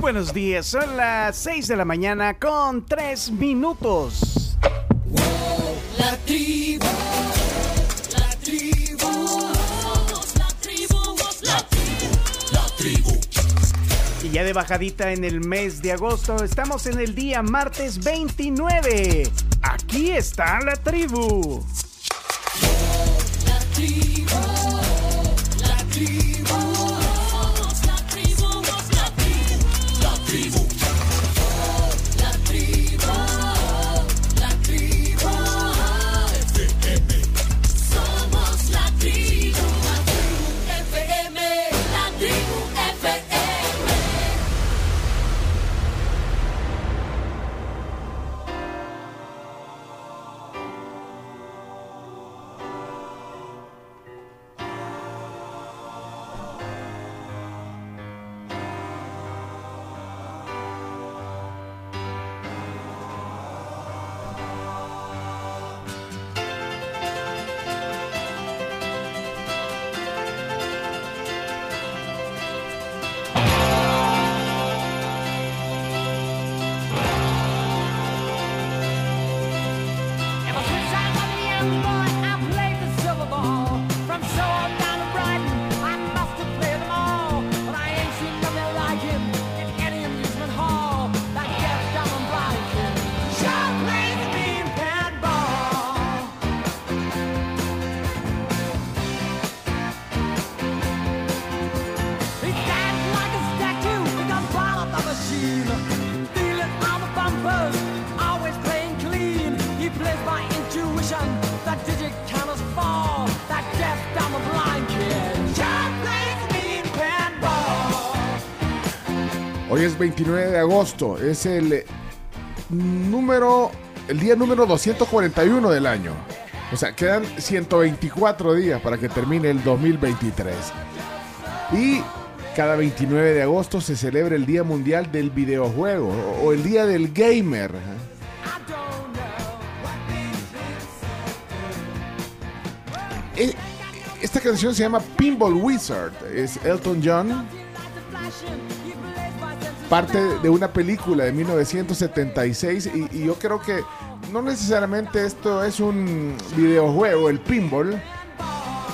buenos días, son las 6 de la mañana con 3 minutos. La tribu, la tribu, la tribu, la tribu, la tribu. Y ya de bajadita en el mes de agosto, estamos en el día martes 29. Aquí está la tribu. 29 de agosto, es el eh, número, el día número 241 del año. O sea, quedan 124 días para que termine el 2023. Y cada 29 de agosto se celebra el Día Mundial del Videojuego o- el Día del Gamer. Eh, Esta canción se llama Pinball Wizard, es Elton John parte de una película de 1976 y, yo creo que no necesariamente esto es un videojuego, el pinball,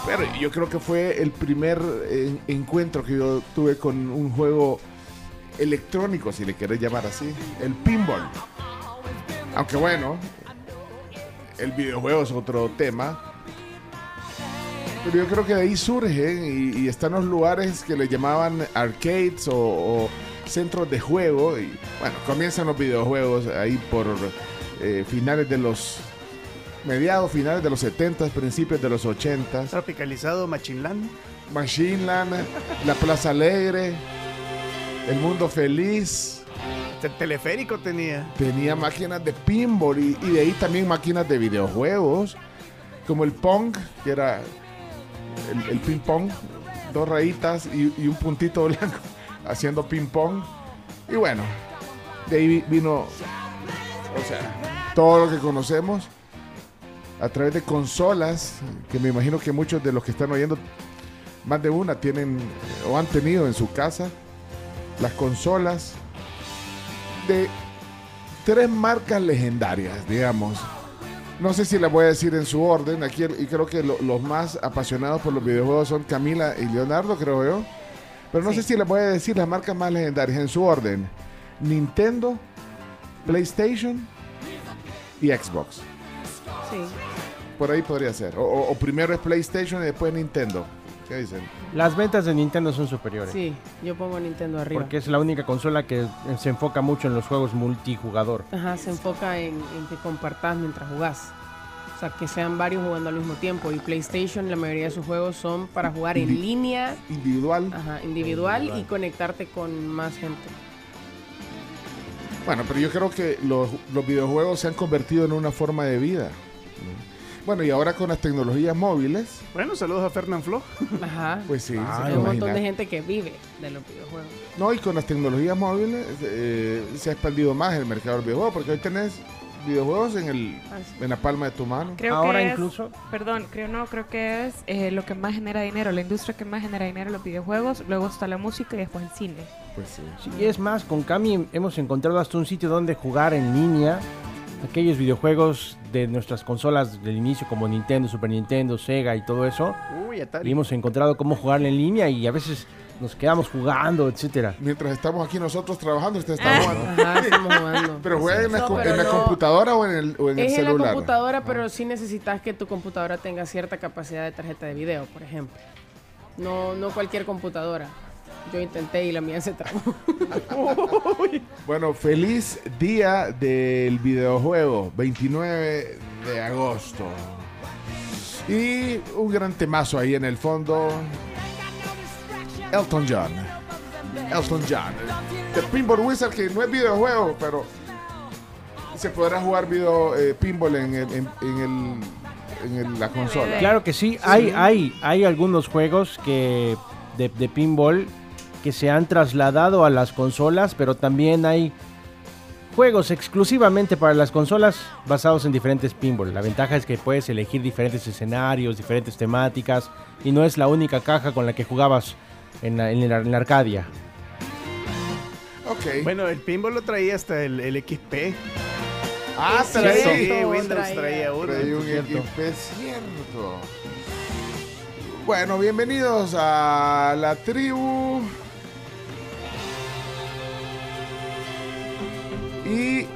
pero yo creo que fue el primer eh, encuentro que yo tuve con un juego electrónico, si le querés llamar así, el pinball. Aunque bueno, el videojuego es otro tema. Pero yo creo que de ahí surgen y, están los lugares que le llamaban arcades o centros de juego. Y bueno, comienzan los videojuegos ahí por eh, finales de los. mediados, finales de los 70, principios de los 80. Tropicalizado Machinland. Machine Land, La Plaza Alegre, El Mundo Feliz. El teleférico tenía. Tenía máquinas de pinball y, y de ahí también máquinas de videojuegos, como el Pong, que era el, el ping pong, dos rayitas y, y un puntito blanco haciendo ping pong. Y bueno, de ahí vi- vino, o sea, todo lo que conocemos a través de consolas, que me imagino que muchos de los que están oyendo, más de una, tienen o han tenido en su casa, las consolas de tres marcas legendarias, digamos. No sé si las voy a decir en su orden. Aquí y creo que lo- los más apasionados por los videojuegos son Camila y Leonardo, creo yo. Pero no sé si les voy a decir las marcas más legendarias en su orden. Nintendo, PlayStation y Xbox. Sí. Por ahí podría ser. O, primero es PlayStation y después Nintendo. ¿Qué dicen? Las ventas de Nintendo son superiores. Sí, yo pongo Nintendo arriba. Porque es la única consola que se enfoca mucho en los juegos multijugador. Ajá, se enfoca en, en que compartas mientras jugás. O sea, que sean varios jugando al mismo tiempo. Y PlayStation, la mayoría de sus juegos son para jugar en línea, Individual. ajá, individual, y conectarte con más gente. Bueno, pero yo creo que los, los videojuegos se han convertido en una forma de vida. Bueno, y ahora con las tecnologías móviles, Bueno, saludos a Fernand Flo. Ajá. pues sí, Ah, Hay un montón de gente que vive de los videojuegos. No, y con las tecnologías móviles eh, se ha expandido más el mercado del videojuego, porque hoy tenés videojuegos en, el, Ah, en la palma de tu mano. Creo Ahora que es- incluso. perdón, creo no, creo que es eh, lo que más genera dinero, la industria que más genera dinero los videojuegos, luego está la música y después el cine. Pues sí. Sí, y es más, con Cami hemos encontrado hasta un sitio donde jugar en línea aquellos videojuegos de nuestras consolas del inicio como Nintendo, Super Nintendo, Sega y todo eso. Uy, Y hemos encontrado cómo jugar en línea y a veces nos quedamos jugando, etcétera. Mientras estamos aquí nosotros trabajando, usted está jugando. Ajá, estamos jugando. Pero juega en la, No, en la no. computadora o en el, o en el Es en la celular. computadora, pero sí necesitas que tu computadora tenga cierta capacidad de tarjeta de video, por ejemplo. No, no cualquier computadora. Yo intenté y la mía se trabó. Bueno, feliz día del videojuego, 29 de agosto. Y un gran temazo ahí en el fondo. Elton John. Elton John. The Pinball Wizard, que no es videojuego, pero se podrá jugar video eh, pinball en, el- en- en el, en el- la consola. Claro que sí, hay, hay, hay algunos juegos que de, de pinball que se han trasladado a las consolas, pero también hay juegos exclusivamente para las consolas basados en diferentes pinball. La ventaja es que puedes elegir diferentes escenarios, diferentes temáticas y no es la única caja con la que jugabas en la, en la- en la Arcadia. Ok. Bueno, el pinball lo traía hasta el, el XP. ah, sí, traía- Sí, Windows traía. traía uno. Traía un cierto. XP, cierto. Bueno, bienvenidos a la tribu. Y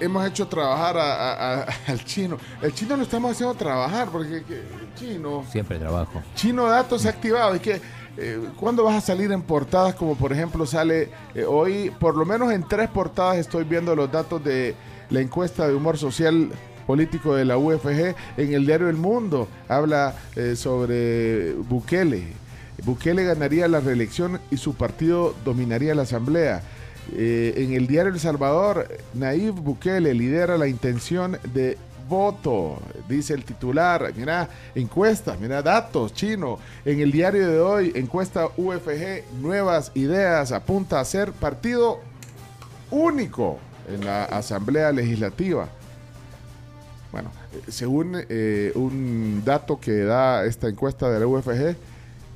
hemos hecho trabajar a- a- a- al chino. El chino lo estamos haciendo trabajar porque que- chino. Siempre trabajo. Chino Datos activado. Es que, eh, ¿cuándo vas a salir en portadas? Como por ejemplo sale eh, hoy, por lo menos en tres portadas estoy viendo los datos de la encuesta de humor social político de la UFG en el diario El Mundo. Habla eh, sobre Bukele. Bukele ganaría la reelección y su partido dominaría la asamblea. En el diario El Salvador, Nayib Bukele lidera la intención de voto, dice el titular. Mira, encuestas, mira, datos, chino. En el diario de hoy, encuesta UFG, nuevas ideas, apunta a ser partido único en la Asamblea Legislativa. Bueno, eh, según eh, un dato que da esta encuesta de la UFG,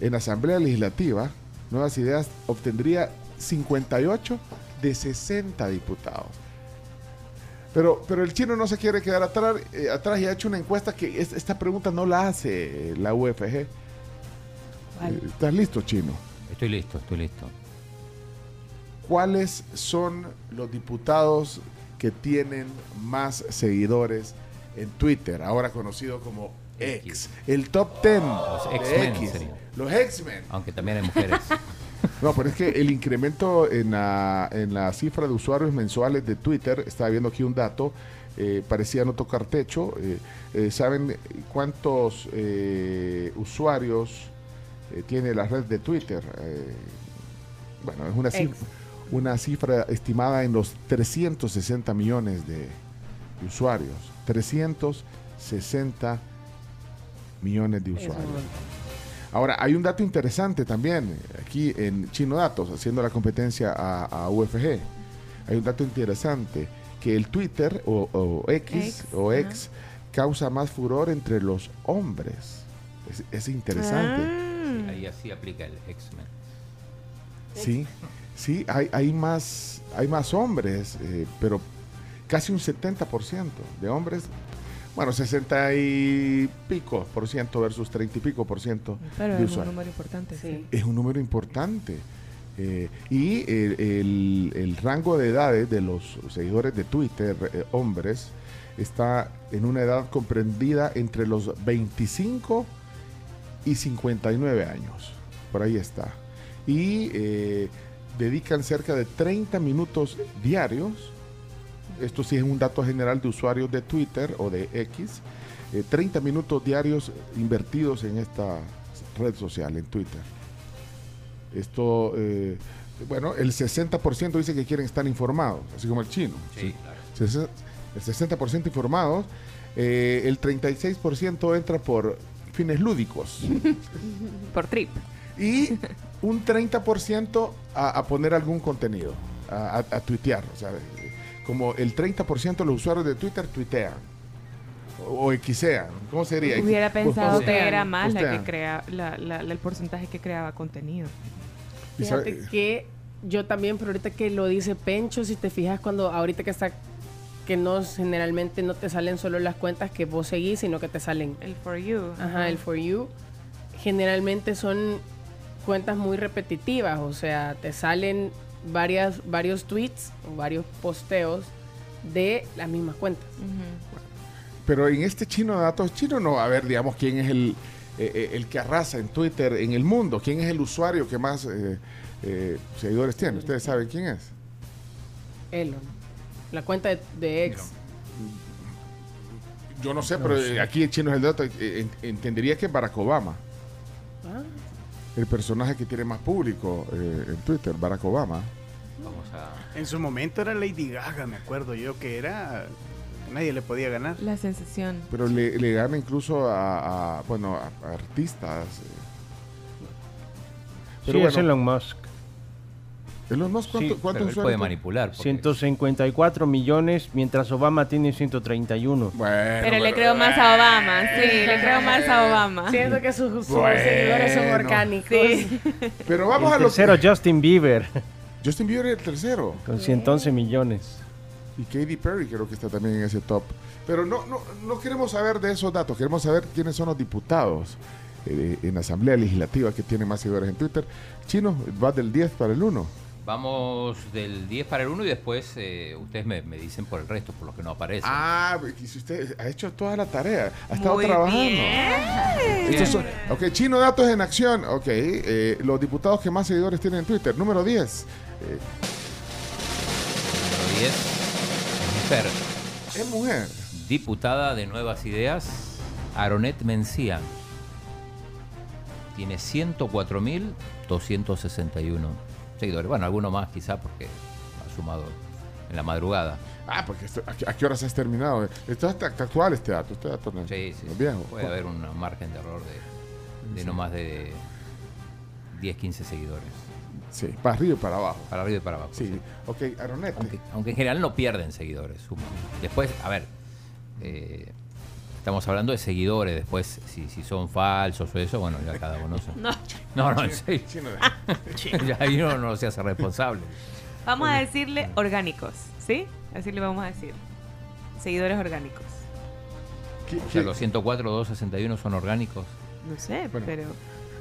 en la Asamblea Legislativa, Nuevas Ideas obtendría 58 de 60 diputados. Pero, pero el chino no se quiere quedar atrás, eh, atrás y ha hecho una encuesta que es- esta pregunta no la hace la UFG. Vale. Eh, ¿Estás listo, chino? Estoy listo, estoy listo. ¿Cuáles son los diputados que tienen más seguidores en Twitter, ahora conocido como X? El top 10 Los de X-Men X. serían. Los X-Men. Aunque también hay mujeres. No, pero es que el incremento en la, en la cifra de usuarios mensuales de Twitter, estaba viendo aquí un dato, eh, parecía no tocar techo. eh, eh, ¿Saben cuántos usuarios tiene la red de Twitter? Bueno, es una cifra, una cifra estimada en los 360 millones de, de usuarios. 360 millones de usuarios. Ahora, hay un dato interesante también eh, aquí en Chino Datos, haciendo la competencia a, a UFG. Hay un dato interesante, que el Twitter o, o X, X, o. X causa más furor entre los hombres. Es, es interesante. Ah. Ahí así aplica el X-Men. Sí, sí, hay, hay, más, hay más hombres, eh, pero casi un 70% de hombres. Bueno, 60 y pico por ciento versus 30 y pico por ciento Pero de es un número importante, sí. Sí. es un número importante. Eh, y el, el- el rango de edades de los seguidores de Twitter, eh, hombres, está en una edad comprendida entre los 25 y 59 años. Por ahí está. Y eh, dedican cerca de 30 minutos diarios. Esto sí es un dato general de usuarios de Twitter o de X. eh, 30 minutos diarios invertidos en esta red social, en Twitter. Esto, eh, bueno, el 60% dice que quieren estar informados, así como el chino. Sí, claro. El 60% informados, eh, el 36% entra por fines lúdicos Por trip. y un 30% a, a poner algún contenido, a, a- a tuitear. O sea, como el 30% de los usuarios de Twitter tuitean. O, o xean. ¿Cómo sería? Hubiera pensado Postean. que era más la que crea, la, la- la- el porcentaje que creaba contenido. Fíjate que yo también, pero ahorita que lo dice Pencho, si te fijas cuando ahorita que está que no generalmente no te salen solo las cuentas que vos seguís, sino que te salen El for you. Ajá, el For You. Generalmente son cuentas muy repetitivas, o sea, te salen varias, varios tweets o varios posteos de las mismas cuentas. Pero en este chino de datos chino no, a ver, digamos, quién es el, eh, eh, el que arrasa en Twitter en el mundo, quién es el usuario que más eh, eh, seguidores tiene. ¿Ustedes saben quién es? Elon. La cuenta de, de ex. Yo no sé, pero aquí en chino es el dato. en- entendería que es Barack Obama, Ah, el personaje que tiene más público eh, en Twitter, Barack Obama. Vamos a. En su momento era Lady Gaga, me acuerdo yo, que era... Nadie le podía ganar. La sensación. Pero le, le gana incluso a, a, bueno, a, a artistas. eh. Pero sí, es Elon Musk. Elon Musk, ¿cuánto, Sí, cuántos Pero él puede manipular. porque- 154 millones, mientras Obama tiene 131. Bueno, Pero le creo más a Obama, sí, le creo más a Obama. Siento que sus, sus Bueno. seguidores son orgánicos. Sí. Pero vamos el a lo tercero, Justin Bieber, Justin Bieber es el tercero. con 111 millones. Y Katy Perry creo que está también en ese top. Pero no, no, no queremos saber de esos datos, queremos saber quiénes son los diputados eh, en la Asamblea Legislativa que tienen más seguidores en Twitter. Chino, va del 10 para el 1. Vamos del 10 para el 1 y después eh, ustedes me, me dicen por el resto, por los que no aparecen. Ah, si usted ha hecho toda la tarea, ha estado Muy trabajando. bien. Estos son- ok, Chino Datos en Acción. Ok, eh, los diputados que más seguidores tienen en Twitter. Número 10. eh, Número 10, mujer, es mujer. diputada de Nuevas Ideas, Aronet Mencía. Tiene 104.261 seguidores. Bueno, alguno más quizá porque ha sumado en la madrugada. Ah, porque esto- ¿a, qué, a qué horas has terminado? Esto es act- actual este dato. Este dato no, Sí, sí. no viejo. Puede haber un margen de error de, de no más de 10, 15 seguidores. Sí, para arriba y para abajo. Para arriba y para abajo. Sí, sí. ok, Aronete. Aunque, aunque en general no pierden seguidores, suman. Después, a ver, eh, estamos hablando de seguidores, después si, si son falsos o eso, bueno, ya cada uno se- No. No, no, en serio. Chino, ya ahí uno no se hace responsable. Vamos a decirle orgánicos, ¿sí? Así le vamos a decir. Seguidores orgánicos. ¿qué- O sea, qué- los 104, 261 son orgánicos. No sé, Bueno. pero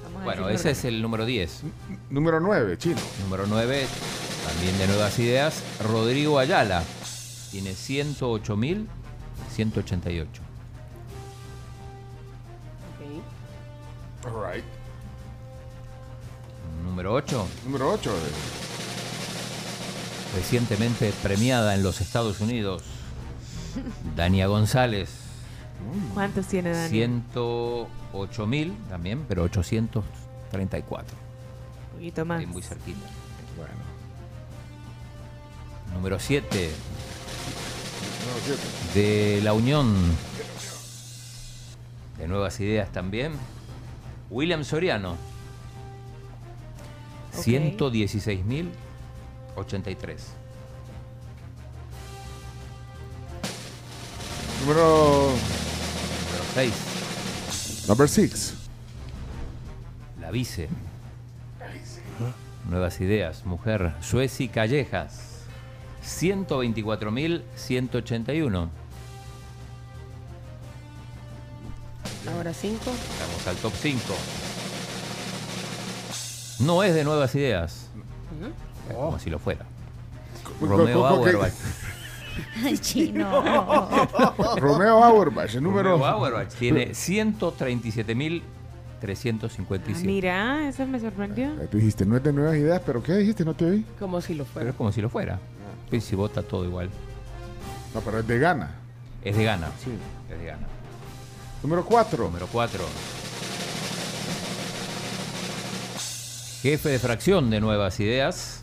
vamos a Bueno, ese es el número 10. Número 9, Chino. Número 9, también de Nuevas Ideas, Rodrigo Ayala. Tiene 108.188. All right. Número 8, Número 8. recientemente premiada en los Estados Unidos, Dania González. ¿Cuántos tiene Dani? 108 mil también, pero 834. Un poquito más. Ahí muy cerquita. Bueno. Número 7 Número 7. de la Unión de Nuevas Ideas también, William Soriano. Ok. 116 mil 83. Número. Número 6, Number 6. la vice. Nuevas Ideas, mujer, Sueci Callejas. 124 Ahora cinco. Vamos al top 5. No es de nuevas ideas. Es Como si lo fuera. Romeo Auerbach. Ay, chino. Romeo Auerbach, el número. Romeo Auerbach tiene 137.357. Ah, mira, eso me sorprendió. Eh, Tú dijiste, no es de nuevas ideas, pero ¿qué dijiste? No te oí. Como si lo Pero fuera. es como si lo fuera. Y si vota todo igual. No, pero es de gana. Es de gana. Sí. Es de gana. Número 4. Número 4. Jefe de fracción de Nuevas Ideas.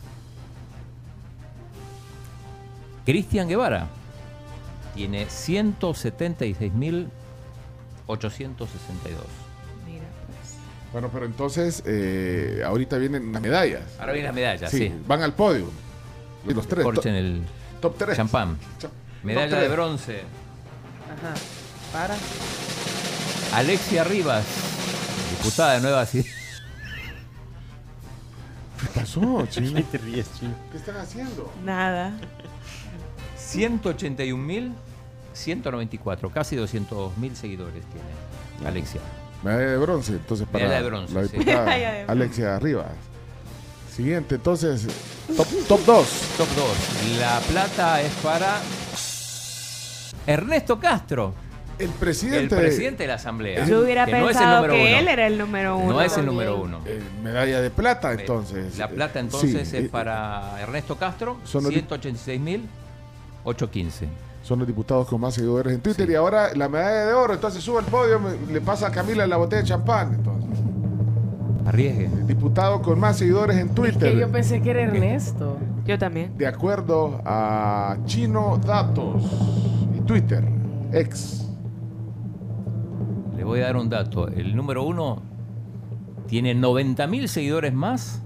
Cristian Guevara. Tiene 176.862. Mira, pues. Bueno, pero entonces, eh, ahorita vienen las medallas. Ahora viene la medalla, Sí, sí. van al podio. Los tres. Corchen el. Top 3. Champán. Medalla de bronce. Ajá. Para. Alexia Rivas, diputada de Nueva Ciudad. ¿Qué pasó, chino? te ríes, chino? ¿Qué están haciendo? Nada. 181.194, casi 200.000 seguidores tiene Alexia. Medalla de bronce, entonces para Medalla de bronce, la sí. diputada bronce. Alexia Rivas. Siguiente, entonces, top, top 2. Top 2. La plata es para Ernesto Castro, El el presidente. presidente de la Asamblea. Yo hubiera que es pensado que uno. él era el número uno. No es el número uno. eh, medalla de plata, entonces. La plata Eh, entonces sí, es eh, para Ernesto Castro, Son los- 186.815. Son los diputados con más seguidores en Twitter. Sí. Y ahora la medalla de oro, entonces sube al podio, le pasa a Camila la botella de champán. Entonces, Arriesgue. el diputado con más seguidores en Es Twitter. que yo pensé que era Ernesto. Yo también. De acuerdo a Chino Datos y Twitter, ex. Le voy a dar un dato. El número uno tiene 90.000 seguidores más,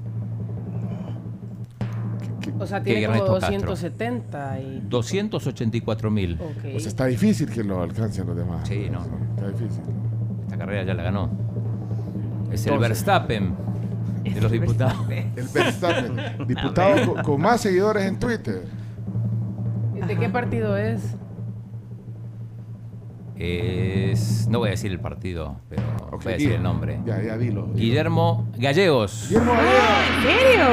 O sea, tiene como Ernesto Castro. 270 y... 284.000. Ok. O sea, está difícil que lo alcancen los demás. Sí, no. Está difícil. Esta carrera ya la ganó. Es el. Verstappen de los diputados. El Verstappen, diputado con, con más seguidores en Twitter. ¿De qué partido es? Es, no voy a decir el partido, pero voy a decir dilo. el nombre. Ya, ya, dilo. dilo. Guillermo Gallegos. Guillermo Gallegos. ¿En serio?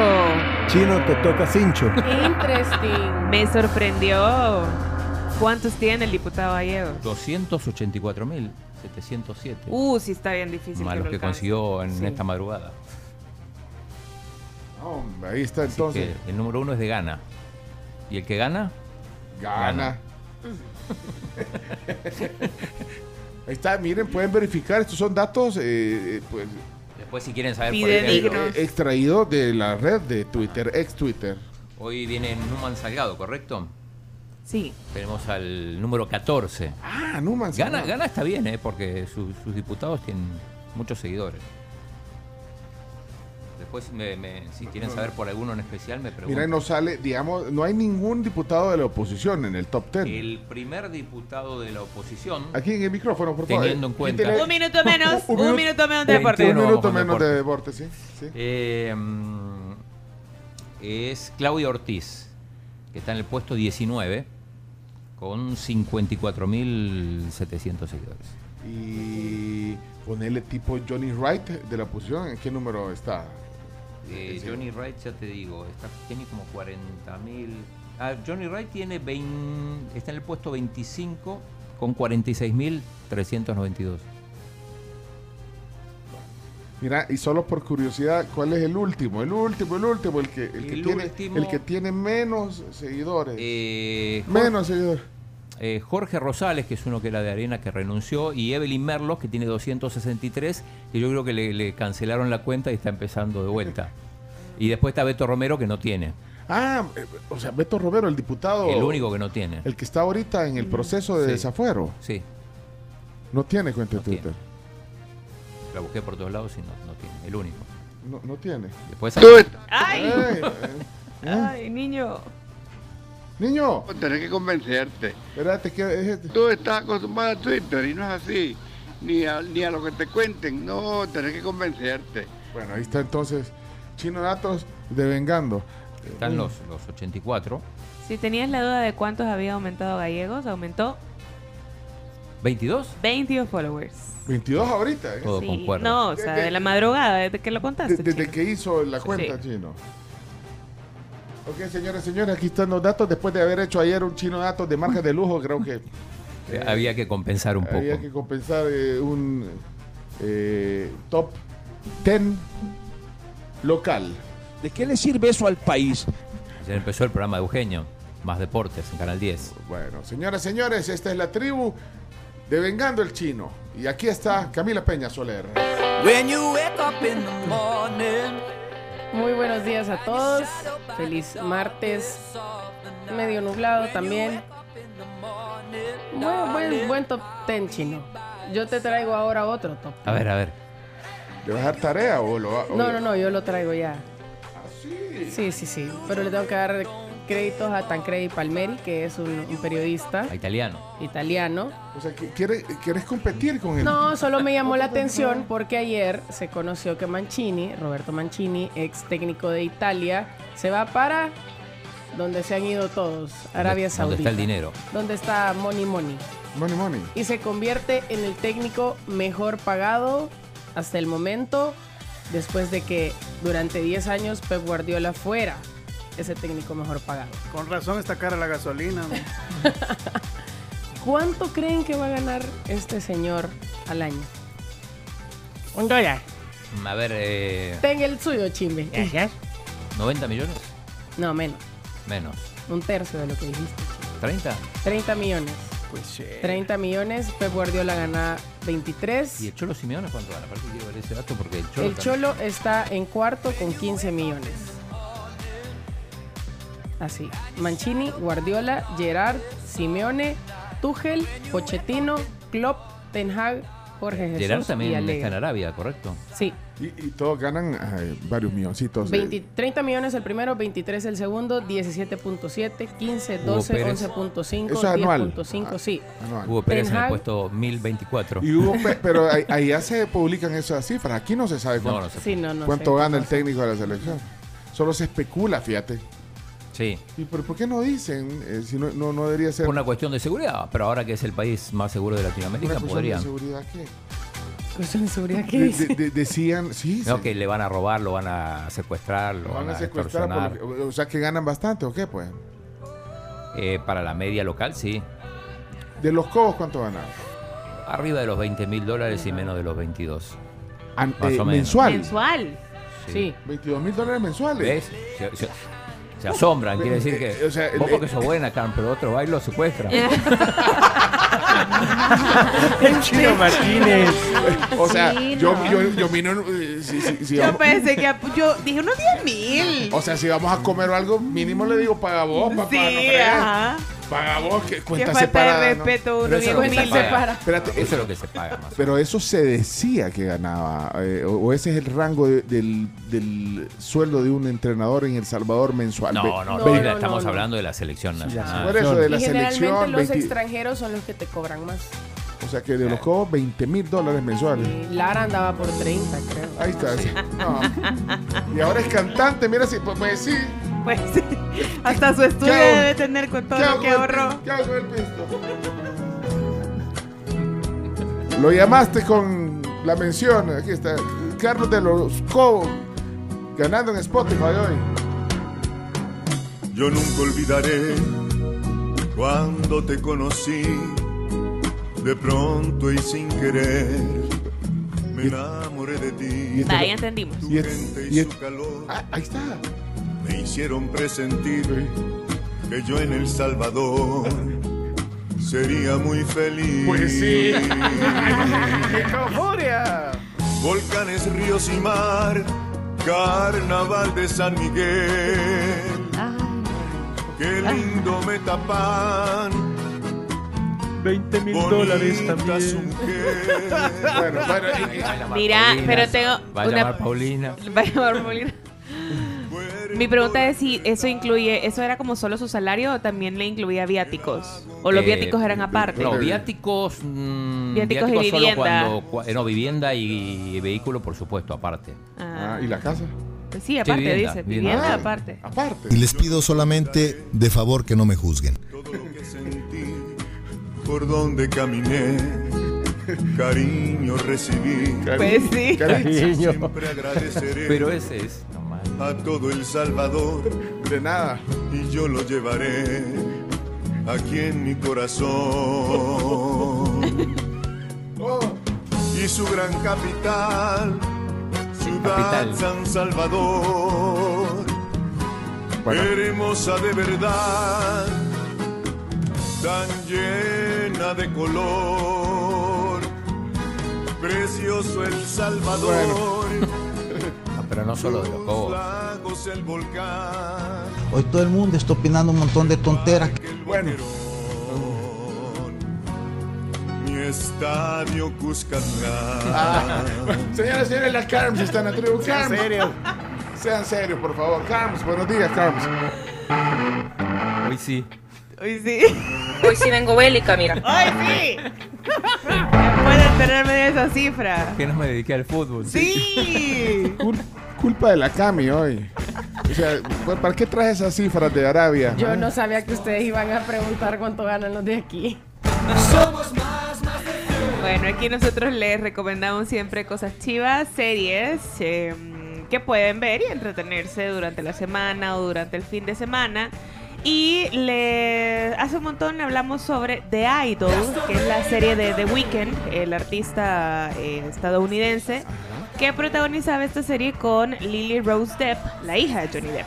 Chino, te toca cincho. Interesting. Me sorprendió. ¿Cuántos tiene el diputado gallego? 284.707. Uh, sí está bien difícil. más que los que consiguió en Sí. esta madrugada. Hombre, ahí está Así entonces. que el número uno es de Gana. ¿Y el que gana? Gana. Ahí está, miren, pueden verificar, estos son datos eh, eh, pues, Después, si quieren saber, por ejemplo, eh, extraídos de la red de Twitter, ex Twitter. hoy viene Numan Salgado, ¿correcto? Sí. Tenemos al número 14. Ah, Numan. Gana, Salgado. gana está bien, ¿eh? porque su- sus diputados tienen muchos seguidores. Después, me- me- si quieren saber por alguno en especial, me preguntan. Mira, no sale, digamos, no hay ningún diputado de la oposición en el top 10. El primer diputado de la oposición, Aquí en el micrófono, por favor. Teniendo en cuenta- Quítele Un minuto menos. Un un, minuto- minuto menos de 21 deporte. un minuto menos deporte. de deporte, sí. sí. eh, mm, es Claudia Ortiz, que está en el puesto 19, con 54.700 seguidores. Y ponerle tipo Johnny Wright de la oposición, ¿en qué número está? Eh. Johnny Wright, ya te digo, está, tiene como 40.000. Ah, Johnny Wright tiene 20 está en el puesto 25 con 46.392. Mira, y solo por curiosidad, ¿cuál es el último? El último, el último, el que, el que, tiene, último- el que tiene menos seguidores. Eh, Jorge, menos seguidores. eh, Jorge Rosales, que es uno que era de Arena, que renunció, y Evelyn Merlos, que tiene 263, que yo creo que le, le cancelaron la cuenta y está empezando de vuelta. Y después está Beto Romero, que no tiene. Ah, eh, o sea, Beto Romero, el diputado. El único que no tiene. El que está ahorita en el proceso de Sí. desafuero. Sí, No tiene cuenta de No tiene. Twitter. la busqué por todos lados y no, no tiene. El único. No, no tiene. Después ¡Ay! Eh, ¿eh? ¡Ay, niño! Niño, Tenés que convencerte. espérate que es este. Tú estás acostumbrado a Twitter y no es así. Ni a, ni a lo que te cuenten. No, tenés que convencerte. Bueno, ahí está entonces Chino Datos devengando. están los, los 84. Si tenías la duda de cuántos había aumentado gallegos, aumentó ¿22? 22 followers. 22 ahorita, ¿eh? Todo Sí, concuerda. No, o sea, de la madrugada, desde que lo contaste. De- desde chico. que hizo la cuenta, Sí. Chino. Ok, señores, señores, aquí están los datos. Después de haber hecho ayer un Chino Datos de marcas de lujo, creo que Eh, Había que compensar un poco. había que compensar eh, un eh, top 10 local. ¿De qué le sirve eso al país? Ya empezó el programa de Eugenio, Más Deportes, en Canal 10. Bueno, señoras, señores, esta es la tribu de Vengando el Chino. Y aquí está Camila Peña Soler. When you wake up in the morning, Muy buenos días a todos. Feliz martes. Medio nublado también. Buen, buen, buen top 10 chino. Yo te traigo ahora otro top. A ver, a ver. ¿Le vas a dar tarea o lo va- o- No, no, no, yo lo traigo ya. Ah, sí. Sí, sí, sí. Pero le tengo que dar créditos a Tancredi Palmeri, que es un, un periodista A italiano. italiano. O sea, que quiere- ¿quieres competir con él? No, solo me llamó la atención porque ayer se conoció que Mancini, Roberto Mancini, ex técnico de Italia, se va para donde se han ido todos, Arabia ¿Dónde Saudita. está el dinero? Donde está Money Money. Money, money. Y se convierte en el técnico mejor pagado hasta el momento, después de que durante 10 años Pep Guardiola fuera ese técnico mejor pagado. Con razón está cara la gasolina. ¿no? ¿Cuánto creen que va a ganar este señor al año? Un dólar. A ver, eh, Ten el suyo, chimbe. Gracias. 90 millones. No, menos. Menos. Un tercio de lo que dijiste. 30. 30 millones. Pues 30 millones. Pep Guardiola gana 23. ¿Y el Cholo Simeone cuánto gana? Aparte quiero ver ese dato porque el Cholo. El también- Cholo está en cuarto con 15 millones. Así. Mancini, Guardiola, Gerard, Simeone, Tuchel, Pochettino, Klopp, Ten Hag, Jorge Jesús Gerard y también Allegri. está en Arabia, ¿correcto? Sí. Y, y todos ganan ay, varios milloncitos. de- 20 30 millones el primero, 23 el segundo, 17.7, 15, Hugo 12, Pérez. 11.5, Eso es anual. 10.5, sí. anual. Hugo Pérez Ten en el puesto 1024. Y hubo pe- pero ahí- allá se publican esas cifras. Aquí no se sabe No, cuánto, no sé. Sí, no, no cuánto sé. gana el técnico de la selección. Solo se especula, fíjate. Sí. ¿Y por, por qué no dicen? Eh, si no, no, no debería ser Por una cuestión de seguridad, pero ahora que es el país más seguro de Latinoamérica, una cuestión de podrían. seguridad. ¿qué? Cuestión de seguridad, ¿qué De- dice? de- de- decían, sí, No, sí, que le van a robar, lo van a secuestrar, lo lo van, van a secuestrar. por o sea, que ganan bastante, ¿o qué? Pues. Eh, para la media local, sí. De los cobos, ¿cuánto ganan? Arriba de los 20 mil dólares y menos de los 22. An- Más eh, o menos. mensual. Mensual. Sí. 22 mil dólares mensuales. ¿Ves? Se, se- asombran, quiere decir que. Eh, o sea, vos el- porque sos buena, Carmen, pero otro va y lo secuestra. El Chino Martínez. O sea, Sí, yo, no. yo, yo miro, eh, si, si- si Yo pensé que yo dije unos 10 mil. o sea, si vamos a comer o algo, mínimo le digo paga vos, papá. Sí, ajá. Paga vos, que Qué cuenta falta separada. de ¿no? respeto uno Pero eso, es bien lo que se humilde. paga. separa. Espérate, Eso es lo que se paga más. Pero eso se decía que ganaba, eh, o, o ese es el rango de- del, del sueldo de un entrenador en El Salvador mensual. No, no, No, no, no, estamos no, hablando de la selección nacional. Por eso de la y generalmente selección, los 20 extranjeros son los que te cobran más. o sea que de los cobos 20 mil dólares mensuales. Y Lara andaba por 30, creo. Ahí está. No. Y ahora es cantante, mira si, pues, pues sí. Pues sí. Hasta su estudio debe tener con todo ¿Qué hago lo que ahorró. ¿Qué hago el pisto? Lo llamaste con la mención, aquí está, Carlos de los Cobos, ganando en Spotify hoy. Yo nunca olvidaré cuando te conocí, de pronto y sin querer, me enamoré de ti. Vaya, entendimos. Y y y Ah, ahí está. Me hicieron presentir que yo en El Salvador sería muy feliz. Pues sí. ¡Qué euforia! Volcanes, ríos y mar, carnaval de San Miguel. Qué lindo Metapan. 20 mil dólares también. Bueno, bueno, Mira, Paulina, pero tengo Va a una- llamar Paulina. Va a llamar Paulina. Mi pregunta es si eso incluye, ¿eso era como solo su salario o también le incluía viáticos? ¿O los Eh, viáticos eran aparte? No, viáticos. mm, Viáticos y solo vivienda. cuando. cua- eh, no, vivienda y, vehículo, por supuesto, aparte. Ah, Ah, ¿Y la casa? pues sí, aparte vivienda, dice, vivienda. vivienda Ah, aparte. Aparte. Y les pido solamente de favor que no me juzguen. Todo lo que sentí, por donde caminé, cariño recibí. Pues sí. Cariño. Siempre agradeceré Pero ese es. normal. A todo El Salvador De nada. y yo lo llevaré aquí en mi corazón. Oh, Y su gran capital, ciudad Capital. San Salvador, bueno, hermosa de verdad, tan llena de color, precioso El Salvador. Pero no solo de los cobos. Hoy todo el mundo está opinando un montón de tonteras. el Bueno. Mi estadio Cuscatlán. Ah, señoras y señores, las Carms están en la tribu. En Carms. serio. Sean serios, por favor. Carms, buenos días, Carms. Hoy sí. Hoy sí. Hoy sí vengo bélica, mira. ¡Ay, sí! Pueden tenerme de esa cifra. Que no me dediqué al fútbol. ¡Sí! Cul- culpa de la Cami hoy. O sea, ¿para- ¿para qué traes esas cifras de Arabia? Yo no sabía que ustedes iban a preguntar cuánto ganan los de aquí. Bueno, aquí nosotros les recomendamos siempre cosas chivas, series eh, que pueden ver y entretenerse durante la semana o durante el fin de semana. Y le, hace un montón hablamos sobre The Idol, que es la serie de The Weeknd, el artista eh, estadounidense, que protagonizaba esta serie con Lily Rose Depp, la hija de Johnny Depp.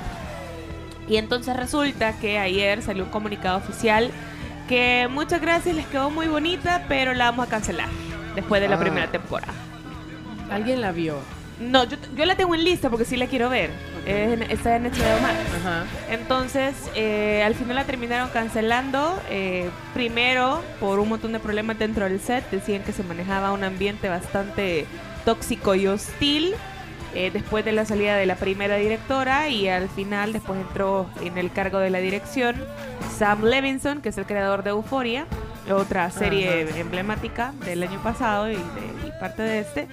Y entonces resulta que ayer salió un comunicado oficial que muchas gracias, les quedó muy bonita, pero la vamos a cancelar después de la Ah. primera temporada. ¿Alguien la vio? No, yo, yo la tengo en lista porque sí la quiero ver. Es está en HBO Max. Entonces, eh, al final la terminaron cancelando. eh, primero, por un montón de problemas dentro del set. Decían que se manejaba un ambiente bastante tóxico y hostil. eh, después de la salida de la primera directora y al final después entró en el cargo de la dirección Sam Levinson, que es el creador de Euphoria, otra serie Ajá. emblemática del año pasado y, de, y parte de este.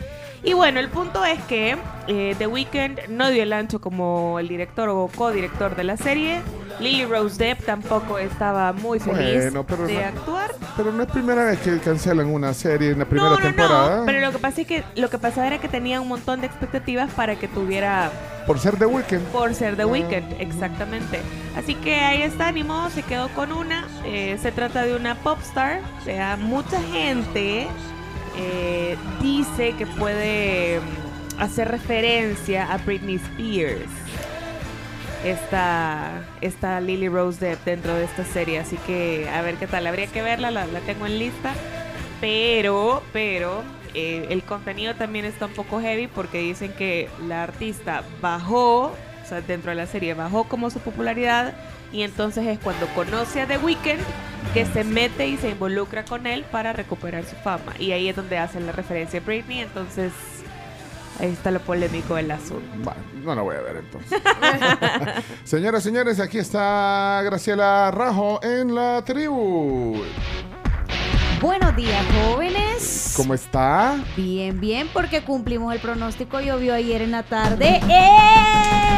Y bueno, el punto es que eh, The Weeknd no dio el ancho como el director o codirector de la serie. Lily Rose Depp tampoco estaba muy feliz Bueno, pero de no- actuar. Pero no es primera vez que cancelan una serie en la primera No, no, temporada. no. Pero lo que pasa es que lo que pasaba era que tenía un montón de expectativas para que tuviera Por ser The Weeknd. por ser The Ah. Weeknd, exactamente. Así que ahí está, ni modo, se quedó con una. Eh, se trata de una popstar. O sea, mucha gente eh, dice que puede mm, hacer referencia a Britney Spears. Esta, esta Lily Rose Depp dentro de esta serie. Así que a ver qué tal. Habría que verla, la, tengo en lista. Pero, pero, eh, el contenido también está un poco heavy porque dicen que la artista bajó, o sea, dentro de la serie bajó como su popularidad y entonces es cuando conoce a The Weeknd que se mete y se involucra con él para recuperar su fama. Y ahí es donde hacen la referencia a Britney, entonces ahí está lo polémico del asunto. Va, no la voy a ver entonces. Señoras, señores, aquí está Graciela Rajo en la tribu. Buenos días, jóvenes. ¿Cómo está? Bien, bien, porque cumplimos el pronóstico. Llovió ayer en la tarde. ¡Eh!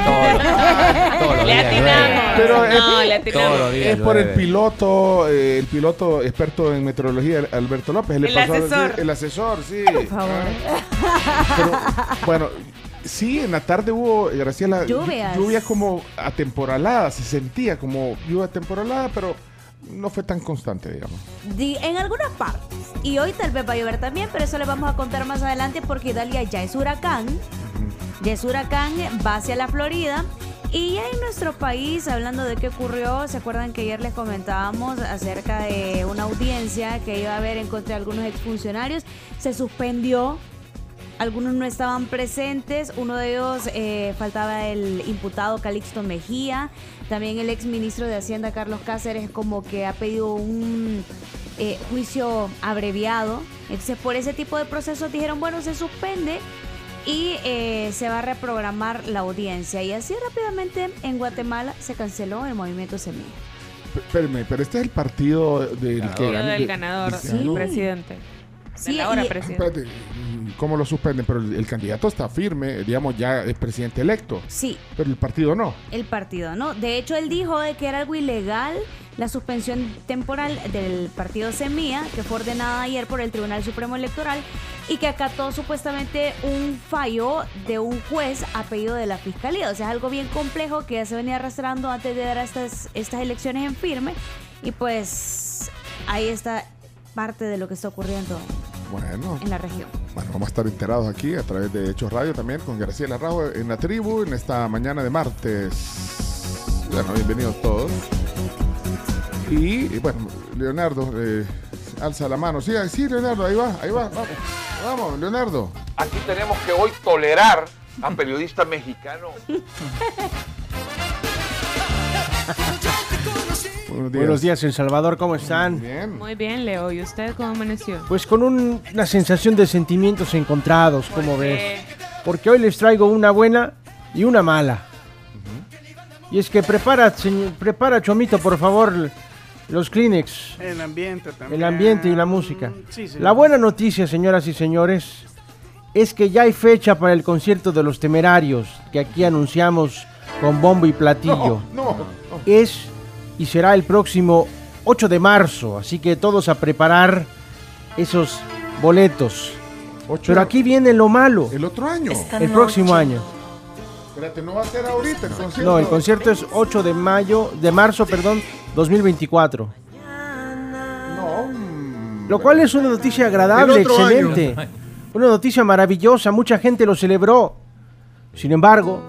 Todos los Le días atinamos. Pero es- no, le atinamos. Es por el piloto, eh, el piloto experto en meteorología, Alberto López. le El pasó a asesor. decir- el asesor, sí. Por favor. Pero, bueno, sí, en la tarde hubo, eh, Graciela, Lluvias. lluvia como atemporalada, se sentía como lluvia atemporalada, pero no fue tan constante, digamos. Di- en algunas partes. Y hoy tal vez va a llover también, pero eso les vamos a contar más adelante porque Italia ya es huracán. Ya es huracán, va hacia la Florida. Y ya en nuestro país, hablando de qué ocurrió, ¿se acuerdan que ayer les comentábamos acerca de una audiencia que iba a haber en contra de algunos exfuncionarios? Se suspendió algunos no estaban presentes, uno de ellos eh, faltaba el imputado Calixto Mejía, también el ex ministro de Hacienda Carlos Cáceres como que ha pedido un eh, juicio abreviado, entonces por ese tipo de procesos dijeron bueno se suspende y eh, se va a reprogramar la audiencia y así rápidamente en Guatemala se canceló el movimiento Semilla. Espérame, pero este es el partido del que Partido ganó- del de- ganador, de- sí, presidente. Sí, la hora y- presidente. Espérate, ¿cómo lo suspenden? Pero el, el candidato está firme, digamos, ya es presidente electo, Sí, pero el partido no. el partido, ¿no? De hecho, él dijo de que era algo ilegal la suspensión temporal del partido Semilla, que fue ordenada ayer por el Tribunal Supremo Electoral y que acató supuestamente un fallo de un juez a pedido de la Fiscalía. O sea, es algo bien complejo que ya se venía arrastrando antes de dar estas, estas elecciones en firme. Y pues ahí está parte de lo que está ocurriendo Bueno, en la región. bueno, vamos a estar enterados aquí a través de Hechos Radio también con Graciela Rajo en la tribu en esta mañana de martes. Bueno, bienvenidos todos. Y, y bueno, Leonardo, eh, alza la mano. Sí, sí, Leonardo, ahí va, ahí va, vamos. Vamos, Leonardo. Aquí tenemos que hoy tolerar a periodistas mexicanos. Buenos Buenos días, El Salvador, ¿cómo están? Bien. Muy bien, Leo. ¿Y usted cómo amaneció? Pues con un- una sensación de sentimientos encontrados, ¿cómo ¿Por ves? Porque hoy les traigo una buena y una mala. Y es que prepara, señor- prepara Chomito, por favor, los Kleenex, El ambiente también. el ambiente y la música. Sí, señor. La buena noticia, señoras y señores, es que ya hay fecha para el concierto de los temerarios, que aquí anunciamos con bombo y platillo. No, no. Es y será el próximo 8 de marzo, así que todos a preparar esos boletos. Pero aquí viene lo malo. El otro año. El próximo año. Espérate, no va a ser ahorita el concierto. No, el concierto es 8 de mayo, de marzo, perdón, 2024. No, mm, Lo cual es una noticia agradable, año. excelente. Una noticia maravillosa, mucha gente lo celebró. Sin embargo,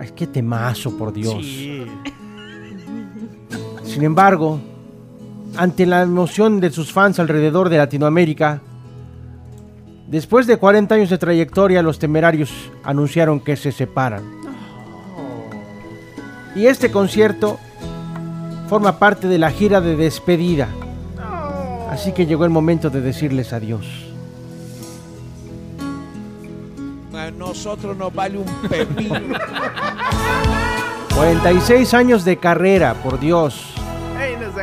ay, qué temazo, por Dios. Sí. Sin embargo, ante la emoción de sus fans alrededor de Latinoamérica, después de 40 años de trayectoria, los temerarios anunciaron que se separan. Y este concierto forma parte de la gira de despedida. Así que llegó el momento de decirles adiós. A nosotros nos vale un pepino. 46 años de carrera, por Dios.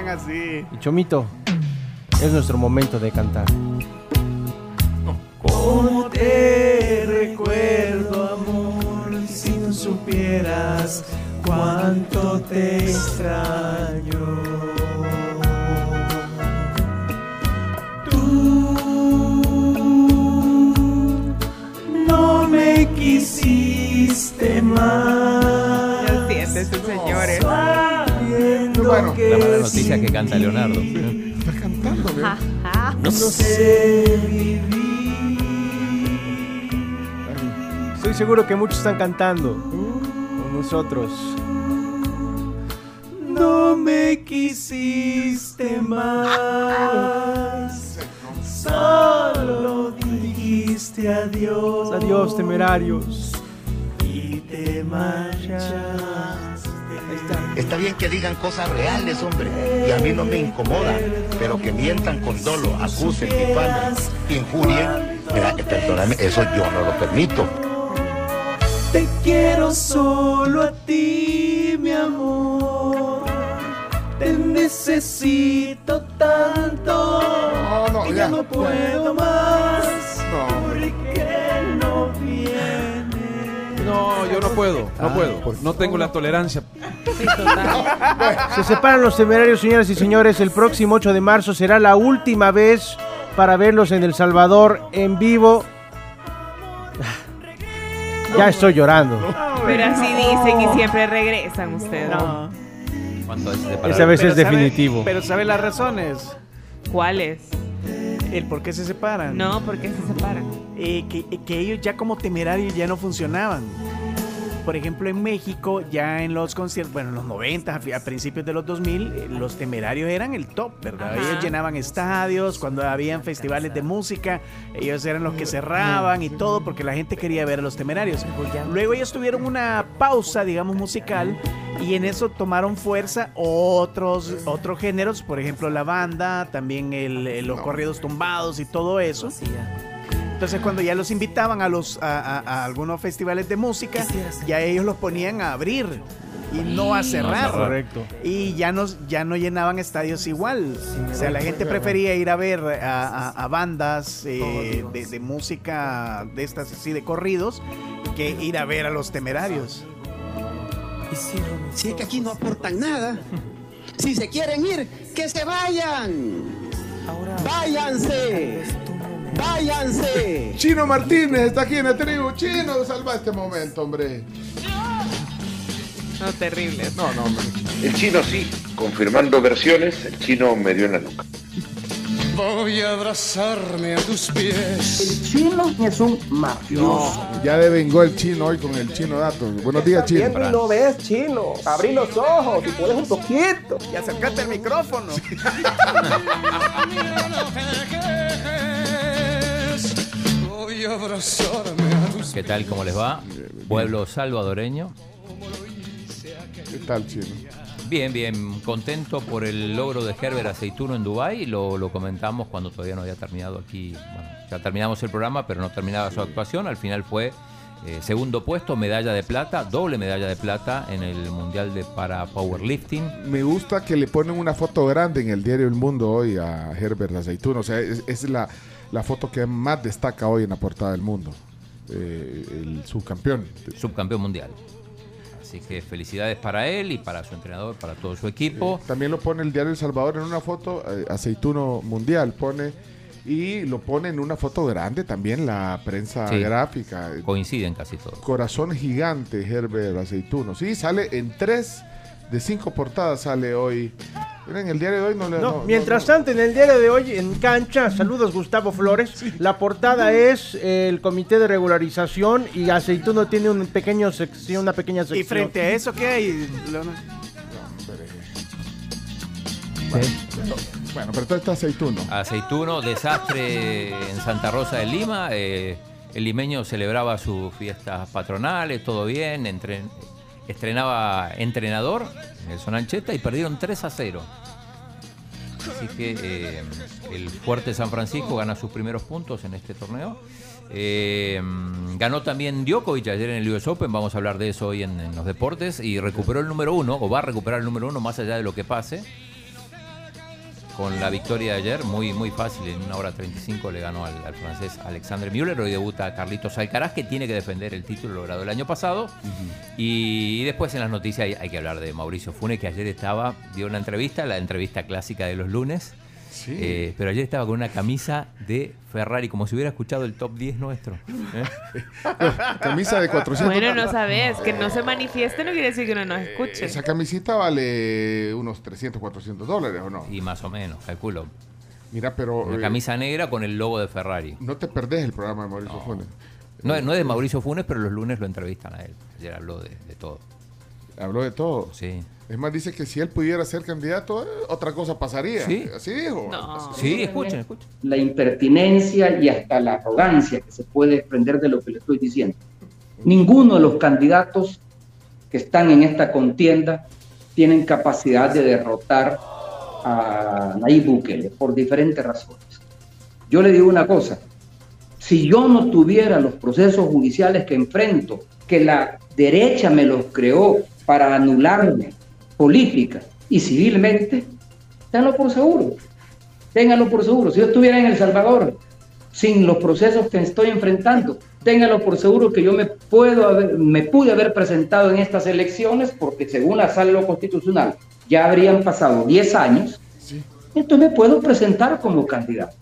No sean así. Y Chomito, es nuestro momento de cantar. ¿Cómo te recuerdo, amor? Si tú supieras cuánto te extraño. Tú no me quisiste más. Ya siéntese, señores. Bueno, La mala noticia es que canta Leonardo. Estás cantando, ¿ve? no sé vivir. Estoy seguro que muchos están cantando con nosotros. No me quisiste más. Solo dijiste adiós. Adiós, temerarios. Y te marchaste. Está bien que digan cosas reales, hombre, y a mí no me incomoda, pero que mientan con dolo, acusen, difamen, injurien, mira, eh, perdóname, eso yo no lo permito. Te quiero solo a ti, mi amor. Te necesito tanto. No, no, ya no puedo más. No. No, yo no puedo, no puedo. No tengo la tolerancia. Se separan los temerarios, señoras y señores. El próximo 8 de marzo será la última vez para verlos en El Salvador en vivo. Ya estoy llorando. Pero así dicen y siempre regresan ustedes. No. Esa vez es definitivo. Pero ¿sabe las razones? ¿Cuáles? El por qué se separan. No, porque se separan. Eh, que, que ellos ya como temerarios ya no funcionaban. Por ejemplo, en México, ya en los conciertos, bueno, en los 90, a principios de los 2000, eh, los temerarios eran el top, ¿verdad? Ajá. Ellos llenaban estadios, cuando habían festivales de música, ellos eran los que cerraban y todo, porque la gente quería ver a los temerarios. Luego ellos tuvieron una pausa, digamos, musical, y en eso tomaron fuerza otros, otros géneros, por ejemplo, la banda, también el- el- los corridos tumbados y todo eso. Entonces cuando ya los invitaban a los a, a- a algunos festivales de música, ya ellos los ponían a abrir y no a cerrar. Correcto. Y ya no, ya no llenaban estadios igual. o sea, la gente prefería ir a ver a, a- a bandas eh, de, de música de estas así de corridos que ir a ver a los temerarios. Si es que aquí no aportan nada. Si se quieren ir, que se vayan. Váyanse. Váyanse. Chino Martínez está aquí en la tribu. Chino, salva este momento, hombre. No, terrible. No, no, hombre. El chino sí, confirmando versiones, el chino me dio en la nuca. Voy a abrazarme a tus pies. El chino es un mafioso. Ya devengó el chino hoy con el chino dato. Buenos días, chino. Viendo y no ves, chino. Abrí los ojos y puedes un poquito. Y acércate al micrófono. ¿Qué tal? ¿Cómo les va? Pueblo salvadoreño. ¿Qué tal, chino? Bien, bien, contento por el logro de Herbert Aceituno en Dubái. Lo, lo comentamos cuando todavía no había terminado aquí. Bueno, ya terminamos el programa, pero no terminaba su actuación. Al final fue Eh, segundo puesto, medalla de plata, doble medalla de plata en el Mundial de para Powerlifting. Me gusta que le ponen una foto grande en el diario El Mundo hoy a Herbert Aceituno. O sea, es, es la, la foto que más destaca hoy en la portada del mundo. Eh, el subcampeón. Subcampeón mundial. Así que felicidades para él y para su entrenador, para todo su equipo. También lo pone el diario El Salvador en una foto, eh, Aceituno Mundial pone, y lo pone en una foto grande también la prensa Sí. gráfica. Coinciden casi todos. Corazón gigante, Herbert Aceituno. Sí, sale en tres de cinco portadas, sale hoy. En el diario de hoy no le... No, no- mientras tanto, en el diario de hoy, en cancha, saludos Gustavo Flores. La portada es el comité de regularización y Aceituno tiene un pequeño sección, una pequeña sección. Y frente a eso, ¿qué hay, Leonardo? Bueno, pero todo está Aceituno. Aceituno, desastre en Santa Rosa de Lima. eh, el limeño celebraba sus fiestas patronales, todo bien. entren- estrenaba entrenador, Nelson Ancheta, y perdieron 3 a 0. Así que eh, el fuerte San Francisco gana sus primeros puntos en este torneo. Eh, ganó también Djokovic ayer en el US Open, vamos a hablar de eso hoy en, en los deportes, y recuperó el número uno, o va a recuperar el número uno más allá de lo que pase. Con la victoria de ayer, muy, muy fácil, en una hora 35 le ganó al, al francés Alexandre Müller. Hoy debuta Carlitos Alcaraz, que tiene que defender el título logrado el año pasado. Y después en las noticias hay, hay que hablar de Mauricio Funes, que ayer estaba, dio una entrevista, la entrevista clásica de los lunes. Eh, pero ayer estaba con una camisa de Ferrari, como si hubiera escuchado el top 10 nuestro. ¿eh? Camisa de 400 Bueno, no sabes, que no se manifieste no quiere decir que no nos escuche. Esa camisita vale unos 300, 400 dólares, ¿o no? Y más o menos, calculo. Mira, pero... Una eh, camisa negra con el logo de Ferrari. No te perdés el programa de Mauricio Funes. No, no es de Mauricio Funes, pero los lunes lo entrevistan a él. Ayer habló de, de todo. Habló de todo. Sí. Es más, dice que si él pudiera ser candidato, eh, otra cosa pasaría. Sí. Así dijo. Sí, escuchen, escuchen. la impertinencia y hasta la arrogancia que se puede desprender de lo que le estoy diciendo. Ninguno de los candidatos que están en esta contienda tienen capacidad de derrotar a Nayib Bukele por diferentes razones. Yo le digo una cosa, si yo no tuviera los procesos judiciales que enfrento, que la derecha me los creó para anularme política y civilmente, tenganlo por seguro. Ténganlo por seguro. Si yo estuviera en El Salvador, sin los procesos que estoy enfrentando, ténganlo por seguro que yo me, puedo haber- me pude haber presentado en estas elecciones porque según la sala constitucional ya habrían pasado 10 años, entonces me puedo presentar como candidato.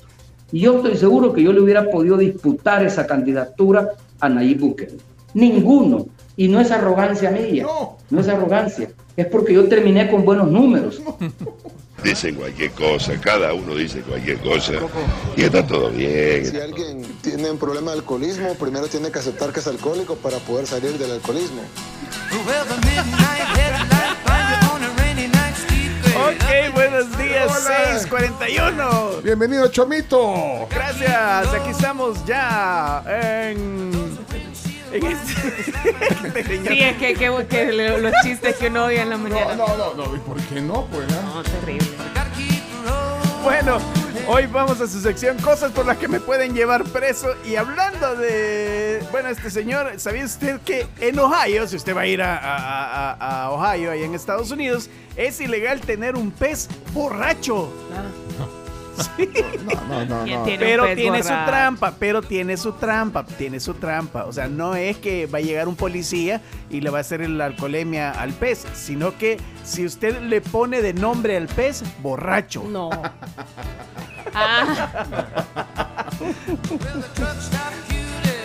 Y yo estoy seguro que yo le hubiera podido disputar esa candidatura a Nayib Bukele. Ninguno. Y no es arrogancia mía, no es arrogancia, es porque yo terminé con buenos números. Dicen cualquier cosa, cada uno dice cualquier cosa y está todo bien. Si alguien tiene un problema de alcoholismo, primero tiene que aceptar que es alcohólico para poder salir del alcoholismo. Ok, buenos días, Hola. 641. Bienvenido, Chomito. Gracias, aquí estamos ya en. Sí, es que, que- que le- los chistes que uno oye en la mañana. No, no, no, ¿y por qué no? Pues, ah? No, terrible. Bueno, hoy vamos a su sección Cosas por las que me pueden llevar preso. Y hablando de. Bueno, este señor, ¿sabía usted que en Ohio, si usted va a ir a, a- a- a Ohio, ahí en Estados Unidos, es ilegal tener un pez borracho? Sí. No, no, ¿Quién no. tiene Pero tiene su trampa, pero tiene su trampa, tiene su trampa. O sea, no es que va a llegar un policía y le va a hacer la alcoholemia al pez, sino que si usted le pone de nombre al pez, borracho. No.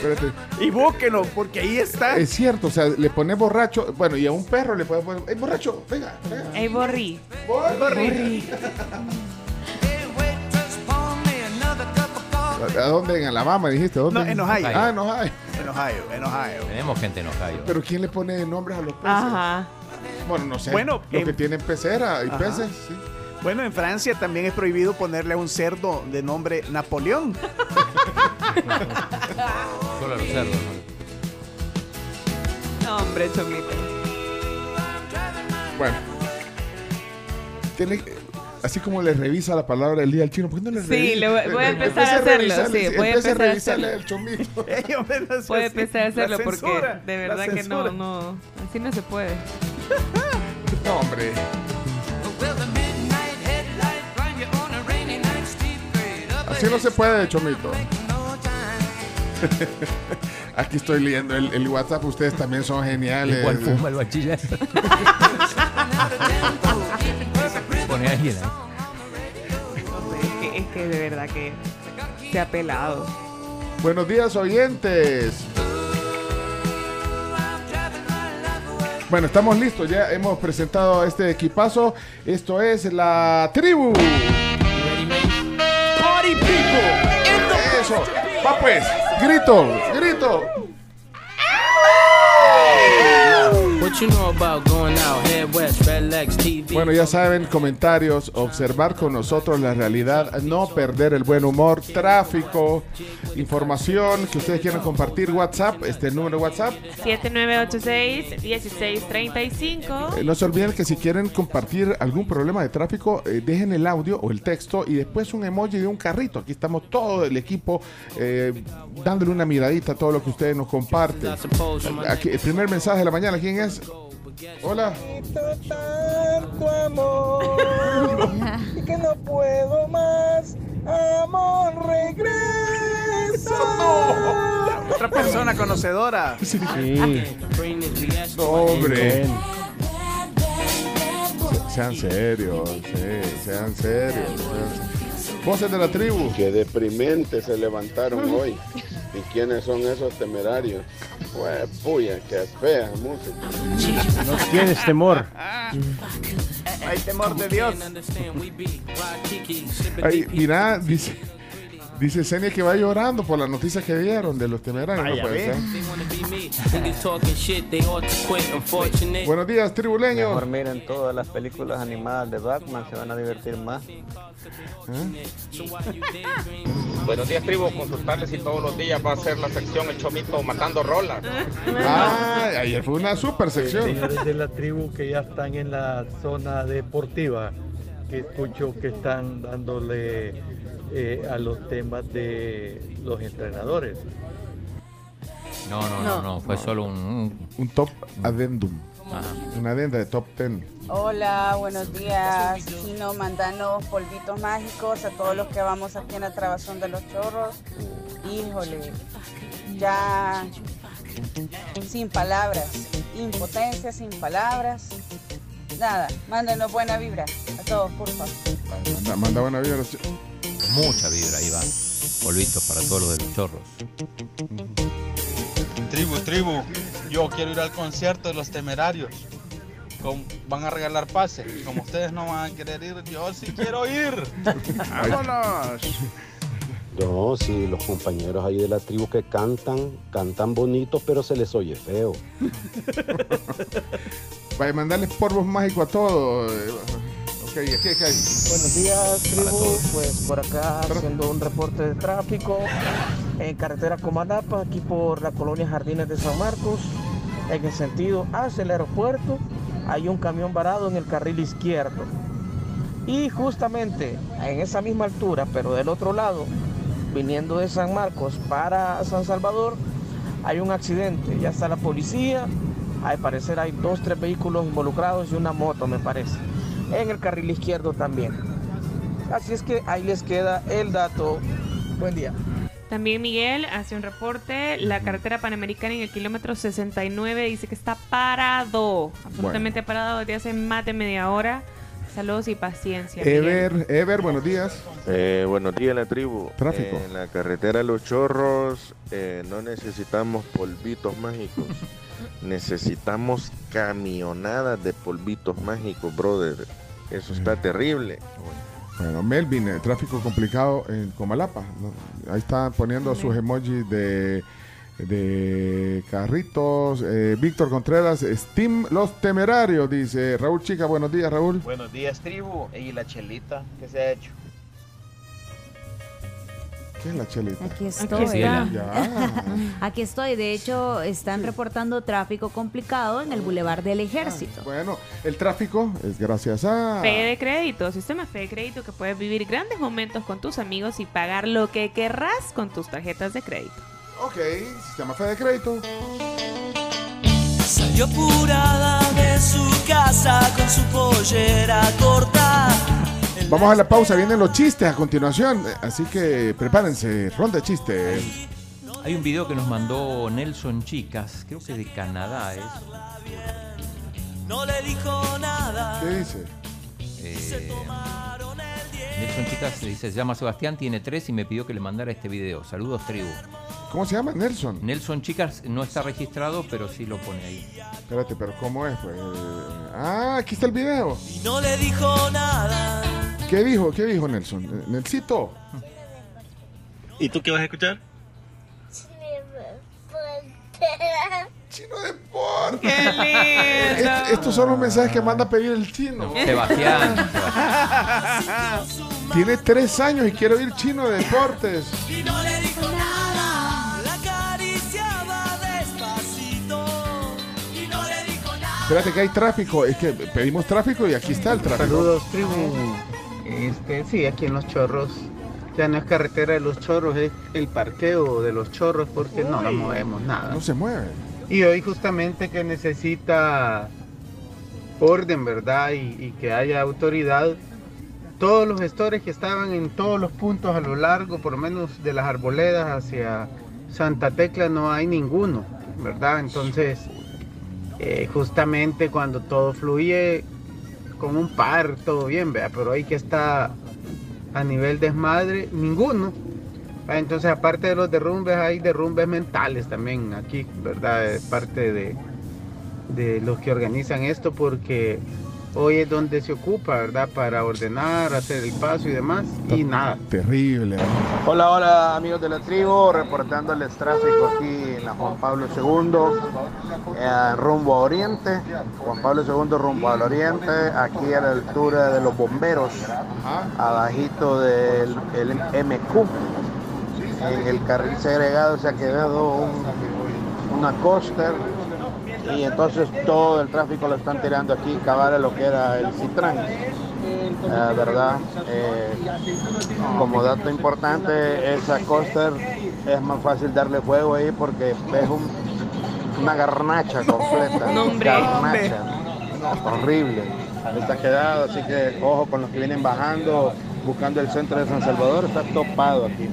Espérate. Y búsquenlo, porque ahí está. Es cierto, o sea, le pone borracho. Bueno, y a un perro le puede poner. ¡Ey, borracho! Venga, venga. Ey, borrí. Borri. ¿A dónde? En Alabama dijiste. ¿A ¿Dónde? No, en Ohio. Ah, en Ohio. En Ohio, en Ohio. Tenemos gente en Ohio. Pero ¿quién le pone nombres a los peces? Ajá. Bueno, no sé. Bueno, los en- que tienen pecera y Ajá. peces, sí. Bueno, en Francia también es prohibido ponerle a un cerdo de nombre Napoleón. Solo a los cerdos. ¿no? No, hombre, chomito. Bueno. Tiene- así como le revisa la palabra del día al chino, ¿por qué no le Sí, revisa? le voy- voy a empezar a hacerlo, revisarle, sí, voy a empezar a revisarle hacerlo. el chomito. Puede empezar a hacerlo porque de verdad que no, así no se puede. No, hombre. Así no se puede, chomito. Aquí estoy leyendo el, el WhatsApp, ustedes también son geniales. Igual fuma el bachiller. Alguien ahí. Es que, es que de verdad que se ha pelado. Buenos días, oyentes. Bueno, estamos listos, ya hemos presentado este equipazo. Esto es la tribu. Party people. Eso. Va pues. Grito, grito. Bueno, ya saben, comentarios, observar con nosotros la realidad, no perder el buen humor, tráfico, información que ustedes quieran compartir, WhatsApp, este número de WhatsApp. 7986-1635. Eh, no se olviden que si quieren compartir algún problema de tráfico, eh, dejen el audio o el texto y después un emoji de un carrito. Aquí estamos todo el equipo eh, dándole una miradita a todo lo que ustedes nos comparten. Aquí, el primer mensaje de la mañana, ¿quién es? Hola. tu amor y que no puedo más. Amor, regresa. Otra persona conocedora. Sí. No, hombre. Se- Sean serios, sí, sean serios. sean- Voces de la tribu. Qué deprimente se levantaron hoy. ¿Y quiénes son esos temerarios? Pues puya, qué fea música. No tienes temor. Hay temor de Dios. Ay, mira, dice, dice Senia que va llorando por las noticias que dieron de los temerarios. No puede ser. Niggas talking shit, they ought to quit, unfortunate. Buenos días, tribuleños. Mejor miren todas las películas animadas de Batman, se van a divertir más. Buenos días, tribu. Consultarles si todos los días va a ser la sección El Chomito matando rolas. Ah, ayer fue una super sección. Señores de la tribu que ya están en la zona deportiva, que escucho que están dándole eh, a los temas de los entrenadores. No, no, no, no, fue solo un, un- Un top addendum. Ajá. Una adenda de top 10. Hola, buenos días. Chino, mandanos polvitos mágicos a todos los que vamos aquí en la trabazón de los chorros. Híjole, ya sin palabras, impotencia, sin palabras. Nada, mándenos buena vibra a todos, por favor. Manda, manda buena vibra. Mucha vibra ahí va. Polvitos para todos los de los chorros. Tribu, tribu, yo quiero ir al concierto de los temerarios. Van a regalar pase. Como ustedes no van a querer ir, yo sí quiero ir. Vámonos. No, sí, los compañeros ahí de la tribu que cantan, cantan bonito, pero se les oye feo. Vaya, mandarles polvos mágicos a todos. Buenos días, tribu. Pues por acá haciendo un reporte de tráfico en carretera Comalapa, aquí por la colonia Jardines de San Marcos, en el sentido hacia el aeropuerto, hay un camión varado en el carril izquierdo. Y justamente en esa misma altura, pero del otro lado, viniendo de San Marcos para San Salvador, hay un accidente. Ya está la policía. Al parecer hay dos, tres vehículos involucrados y una moto, me parece. En el carril izquierdo también. Así es que ahí les queda el dato. Buen día. También Miguel hace un reporte. La carretera panamericana en el kilómetro 69 dice que está parado. Absolutamente parado desde hace más de media hora. Saludos y paciencia. Miguel. Ever, Ever, buenos días. Eh, buenos días, la tribu. Tráfico. En la carretera Los Chorros eh, no necesitamos polvitos mágicos. necesitamos camionadas de polvitos mágicos, brother. Eso está terrible. Bueno, Melvin, el tráfico complicado en Comalapa. Ahí están poniendo sus emojis de, de carritos. Eh, Víctor Contreras, Steam Los Temerarios, dice Raúl Chica. Buenos días, Raúl. Buenos días, tribu. ¿Y la chelita qué se ha hecho? ¿Qué es la chelita? Aquí estoy. Ya. Aquí estoy. De hecho, están reportando tráfico complicado en el Boulevard del Ejército. Bueno, el tráfico es gracias a... Fe de crédito, sistema Fe de crédito que puedes vivir grandes momentos con tus amigos y pagar lo que querrás con tus tarjetas de crédito. Ok, sistema Fe de crédito. Salió apurada de su casa con su pollera corta. Vamos a la pausa, vienen los chistes a continuación, así que prepárense, ronda de chistes. Hay un video que nos mandó Nelson Chicas, creo que de Canadá es. No le dijo nada. ¿Qué dice? Eh, Nelson Chicas dice, se llama Sebastián, tiene tres y me pidió que le mandara este video. Saludos, tribu. ¿Cómo se llama? Nelson. Nelson Chicas no está registrado, pero sí lo pone ahí. Espérate, pero ¿cómo es? Pues, eh, ah, aquí está el video. No le dijo nada. ¿Qué dijo? ¿Qué dijo Nelson? Eh, Nelsito. ¿Y tú qué vas a escuchar? Chino Deporte. ¡Qué lindo! Est- estos son los mensajes que manda a pedir el chino. Sebastián. Tiene tres años y quiere oír chino de deportes. Y no le dijo nada. La acariciaba despacito. Y no le dijo nada. Espérate que hay tráfico. Es que pedimos tráfico y aquí está el tráfico. Saludos, tribu. Este, sí, aquí en Los Chorros. Ya no es carretera de Los Chorros, es el parqueo de Los Chorros porque no la movemos nada. No se mueve. Y hoy justamente que necesita orden, ¿verdad? Y, que haya autoridad. Todos los gestores que estaban en todos los puntos a lo largo, por lo menos de las arboledas hacia Santa Tecla, no hay ninguno, ¿verdad? Entonces, eh, justamente cuando todo fluye con un par, todo bien, vea, pero hoy que está a nivel desmadre, ninguno. Ah, Entonces, aparte de los derrumbes, hay derrumbes mentales también aquí, ¿verdad? De parte de, de los que organizan esto, porque hoy es donde se ocupa, ¿verdad? Para ordenar, hacer el paso y demás, y nada. Terrible. Hola, hola amigos de la tribu, reportándoles tráfico aquí en la Juan Pablo II, eh, rumbo a Oriente, Juan Pablo II rumbo al Oriente, aquí a la altura de los bomberos, abajito del el MQ, en el carril segregado se ha quedado un, una coaster y entonces todo el tráfico lo están tirando aquí, cabal a lo que era el Citrán. La verdad, eh, como dato importante, esa coaster es más fácil darle fuego ahí porque es un- una garnacha completa. No, hombre. garnacha. Horrible. Está quedado, así que ojo con los que vienen bajando, buscando el centro de San Salvador, está topado aquí.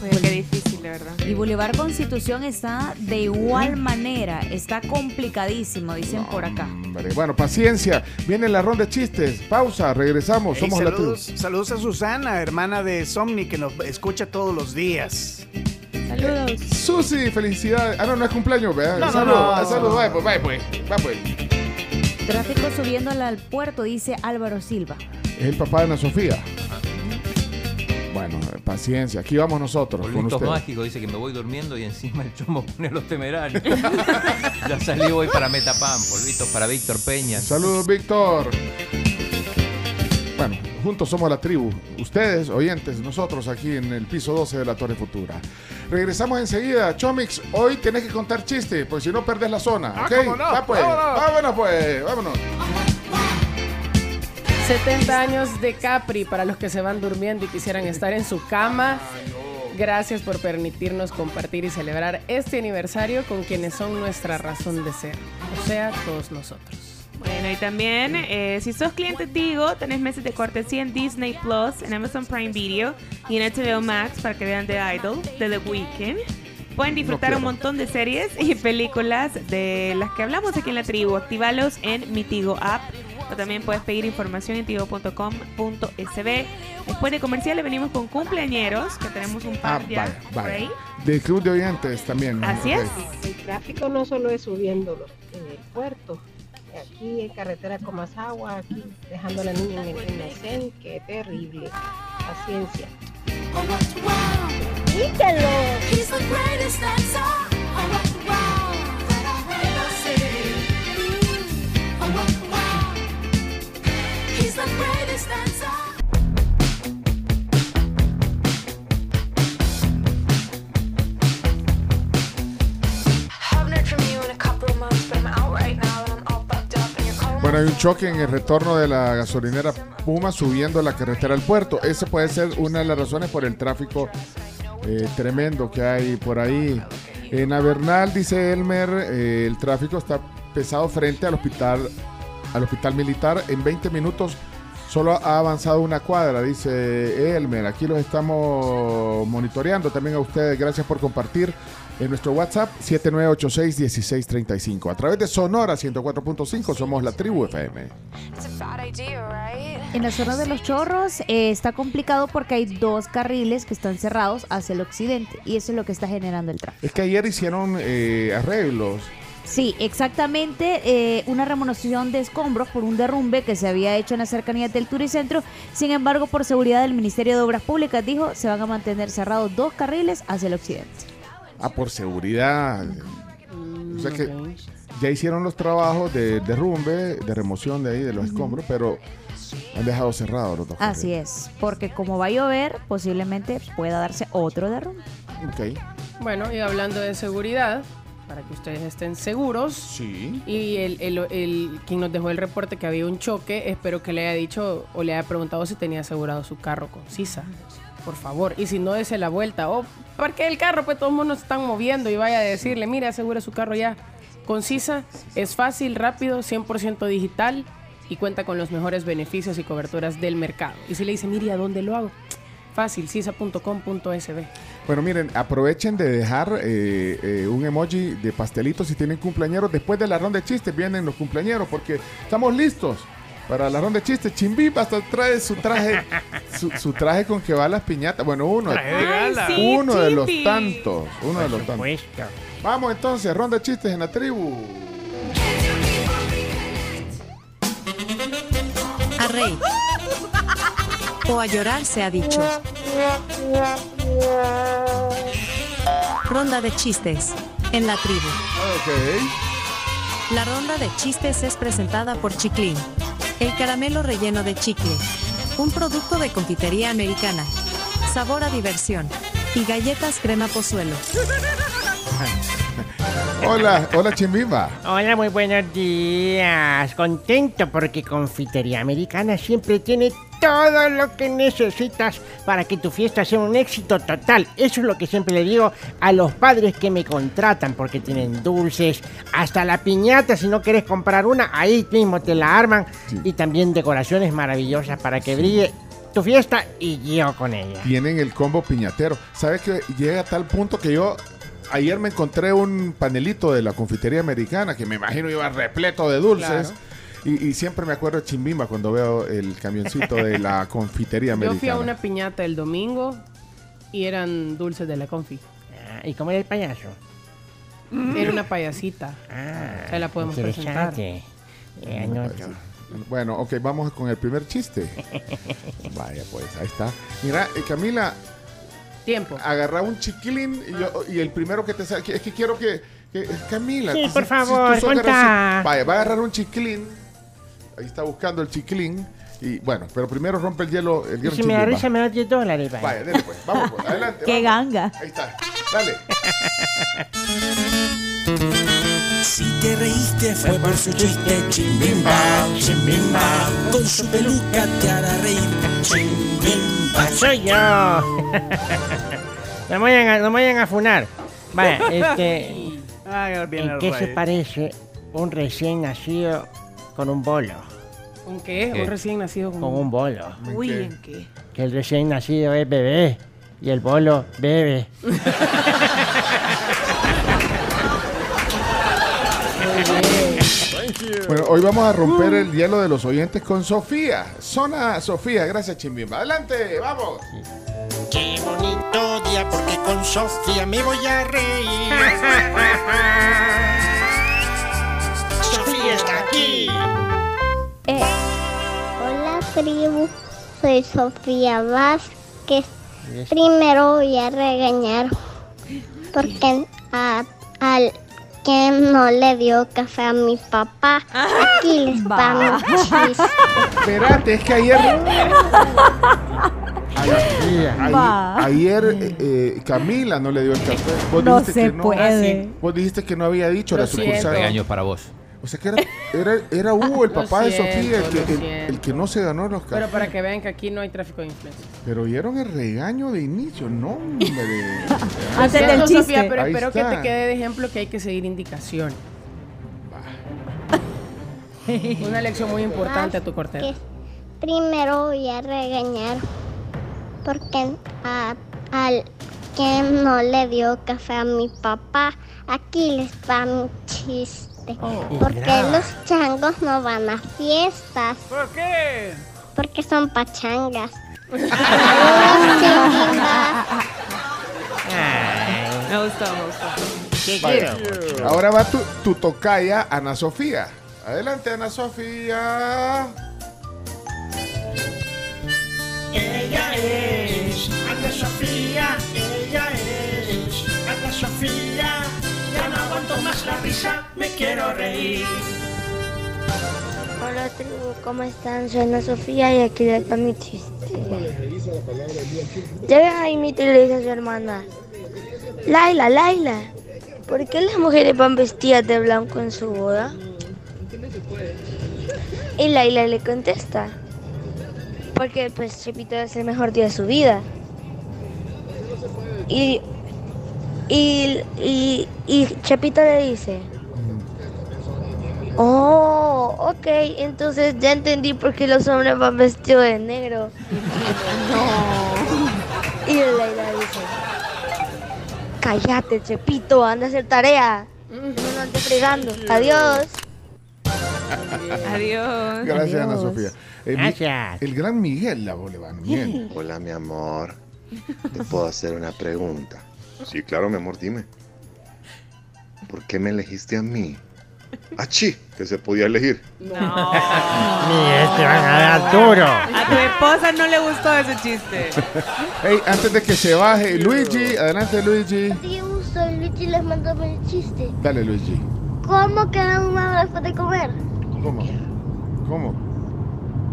Pues qué difícil, de verdad. Y Boulevard Constitución está de igual manera, está complicadísimo, dicen por acá. Hombre, Bueno, paciencia. Viene la ronda de chistes. Pausa, regresamos. Hey, Somos la tribu. saludos, saludos a Susana, hermana de Somni, que nos escucha todos los días. Saludos. Susi, felicidades. Ah, no, no es cumpleaños, ¿verdad? No, no, Saludos, no. ah, saludos. Vaya, pues, vaya, pues. Va, pues. Tráfico subiendo al puerto, dice Álvaro Silva. Es el papá de Ana Sofía. Bueno, eh, paciencia. Aquí vamos nosotros con usted. mágicos dice que me voy durmiendo y encima el chomo pone los temerarios. ya salió hoy para Metapam, polvitos para Víctor Peña. Saludos, Víctor. Bueno, juntos somos la tribu. Ustedes, oyentes, nosotros aquí en el piso 12 de la Torre Futura. Regresamos enseguida. Chomix, hoy tenés que contar chistes, porque si no perdés la zona. Ah, ¿ok? cómo no. Va, pues. Vámonos. Vámonos, pues. Vámonos. 70 años de Capri para los que se van durmiendo y quisieran estar en su cama. Gracias por permitirnos compartir y celebrar este aniversario con quienes son nuestra razón de ser, o sea, todos nosotros. Bueno, y también, eh, si sos cliente Tigo, tenés meses de cortesía en Disney Plus, en Amazon Prime Video y en HBO Max para que vean The Idol de The Weeknd. Pueden disfrutar un montón de series y películas de las que hablamos aquí en la tribu. Activalos en mi Tigo app. O también puedes pedir información en tigo.com.sb. Después de comerciales venimos con cumpleañeros, que tenemos un Ah, par ya vaya, por vaya. ahí. Del club de oyentes también. Así es. El tráfico no solo es subiéndolo en el puerto, aquí en carretera con más agua, aquí dejando a la niña en el CEN, qué terrible. Paciencia. ¡Dígalo! Bueno, hay un choque en el retorno de la gasolinera Puma subiendo la carretera al puerto. Esa puede ser una de las razones por el tráfico eh, tremendo que hay por ahí. En Avernal, dice Elmer, eh, el tráfico está pesado frente al hospital, al hospital militar. En 20 minutos solo ha avanzado una cuadra, dice Elmer. Aquí los estamos monitoreando también a ustedes. Gracias por compartir en nuestro WhatsApp 7986-1635. A través de Sonora 104.5 somos la tribu FM. En la zona de los chorros eh, está complicado porque hay dos carriles que están cerrados hacia el occidente y eso es lo que está generando el tráfico. Es que ayer hicieron eh, arreglos. Sí, exactamente. eh, una remoción de escombros por un derrumbe que se había hecho en las cercanías del Turicentro. Sin embargo, por seguridad del Ministerio de Obras Públicas, dijo, se van a mantener cerrados dos carriles hacia el occidente. Ah, por seguridad. O sea que ya hicieron los trabajos de derrumbe, de remoción de ahí de los escombros, pero han dejado cerrados los dos. Así es, porque como va a llover, posiblemente pueda darse otro derrumbe. Ok. Bueno, y hablando de seguridad, para que ustedes estén seguros. Sí. Y el, el- el- quien nos dejó el reporte que había un choque, espero que le haya dicho o le haya preguntado si tenía asegurado su carro con Sisa. Por favor. Y si no, dese la vuelta. O parque el carro, pues todo el mundo se están moviendo y vaya a decirle, mire, asegure su carro ya. Con Sisa es fácil, rápido, 100% digital y cuenta con los mejores beneficios y coberturas del mercado. Y si le dice, mire, ¿a dónde lo hago? Fácil, sisa.com.sb. Bueno, miren, aprovechen de dejar eh, eh, un emoji de pastelitos si tienen cumpleañeros. Después de la ronda de chistes vienen los cumpleañeros porque estamos listos para la ronda de chistes. Chimbimba hasta trae su traje, su, su traje con que va a las piñatas. Bueno, uno, de sí, uno de los tantos. Uno de los tantos. Vamos entonces, ronda de chistes en la tribu. A reír. O a llorar se ha dicho. Ronda de chistes. En la tribu. La ronda de chistes es presentada por Chiclin. El caramelo relleno de chicle. Un producto de confitería americana. Sabor a diversión. Y galletas crema pozuelo. Hola, hola Chimbimba. Hola, muy buenos días. Contento porque Confitería Americana siempre tiene todo lo que necesitas para que tu fiesta sea un éxito total. Eso es lo que siempre le digo a los padres que me contratan porque tienen dulces, hasta la piñata si no quieres comprar una, ahí mismo te la arman y también decoraciones maravillosas para que brille tu fiesta y yo con ella. Tienen el combo piñatero. ¿Sabes que llega a tal punto que yo ayer me encontré un panelito de la confitería americana que me imagino iba repleto de dulces? Claro. Y, y siempre me acuerdo de Chimbimba cuando veo el camioncito de la confitería Yo americana. fui a una piñata el domingo y eran dulces de la confi. ¿Y cómo era el payaso? Era una payasita. Ah, Se la podemos presentar. Eh. Bueno, ok, vamos con el primer chiste. Vaya, pues, ahí está. Mira, eh, Camila, Tiempo. agarra un chiquilín y, yo- y el primero que te sale. Es que quiero que. que- Camila, Sí, si- por si favor, contá. graciosa- Vaya, va a agarrar un chiquilín. Ahí está buscando el chiquilín. Y bueno, pero primero rompe el hielo. El hielo si me da risa me da 10 dólares. vaya. Vaya, dale pues, vamos pues, adelante. ¡Qué vamos. ganga! Ahí está, dale. Si te reíste fue por su chiste, chimbimba, chimbimba. Con su peluca te hará reír, chimbimba. Soy yo. no, me vayan a, no me vayan a funar. Vaya, este. Ah, viene ¿En qué se parece un recién nacido con un bolo? ¿Un qué? ¿Qué? Un recién nacido con, Con un bolo. Uy, ¿en qué? Que el recién nacido es bebé y el bolo bebe. Bueno, hoy vamos a romper el hielo de los oyentes con Sofía. Zona Sofía, gracias Chimbimba. Adelante, vamos. Qué bonito día porque con Sofía me voy a reír. Sofía está aquí. Eh, hola tribu, soy Sofía Vázquez. Primero voy a regañar porque a- al que no le dio café a mi papá, aquí les va mi chiste. Espérate, es que ayer. Ayer, eh, eh, Camila no le dio el café. Vos No dijiste se que puede. Vos dijiste que no había dicho Lo la sucursal. Regaño para vos. O sea que era, era, era Hugo, el papá de Sofía, el que, el- que no se ganó los Pero cafés. para que vean que aquí no hay tráfico de influencias. Pero oyeron el regaño de inicio, no, hombre. Lo siento, Sofía, pero Ahí espero que te quede de ejemplo que hay que seguir indicaciones. Una lección muy importante a tu corteo. Primero voy a regañar porque a- al que no le dio café a mi papá, aquí les va mi chiste. Porque Mira. los changos no van a fiestas. ¿Por qué? Porque son pachangas. Me gustó, me gustó. Vaya. Ahora va tu, tu tocaya, Ana Sofía. Adelante, Ana Sofía. Ella es Ana Sofía, ella es Ana Sofía. Ya aguanto más la risa, me quiero reír. Hola tribu, ¿cómo están? Soy Ana Sofía y aquí les va mi chiste. Llega Jaimito y le dice a su hermana, Laila, Laila, ¿por qué las mujeres van vestidas de blanco en su boda? Y Laila le contesta, porque pues Chepito es el mejor día de su vida. Y, y, y, y Chepito le dice, Oh, ok, entonces ya entendí por qué los hombres van vestidos de negro. No. Y Laila dice, cállate, Chepito, anda a hacer tarea. No no andes fregando. Adiós. Adiós. Gracias, Ana Sofía. Eh, mi- Gracias. el gran Miguel la. Miguel. Hola, mi amor. ¿Te puedo hacer una pregunta? Sí, claro, mi amor, dime. ¿Por qué me elegiste a mí? ¡Achí! Que se podía elegir. No. Mira, este van a dar duro. A tu esposa no le gustó ese chiste. Hey, antes de que se baje, Luigi, adelante, Luigi. Tío, soy Luigi les mando el chiste. Dale, Luigi. ¿Cómo queda un mago después de comer? ¿Cómo? ¿Cómo?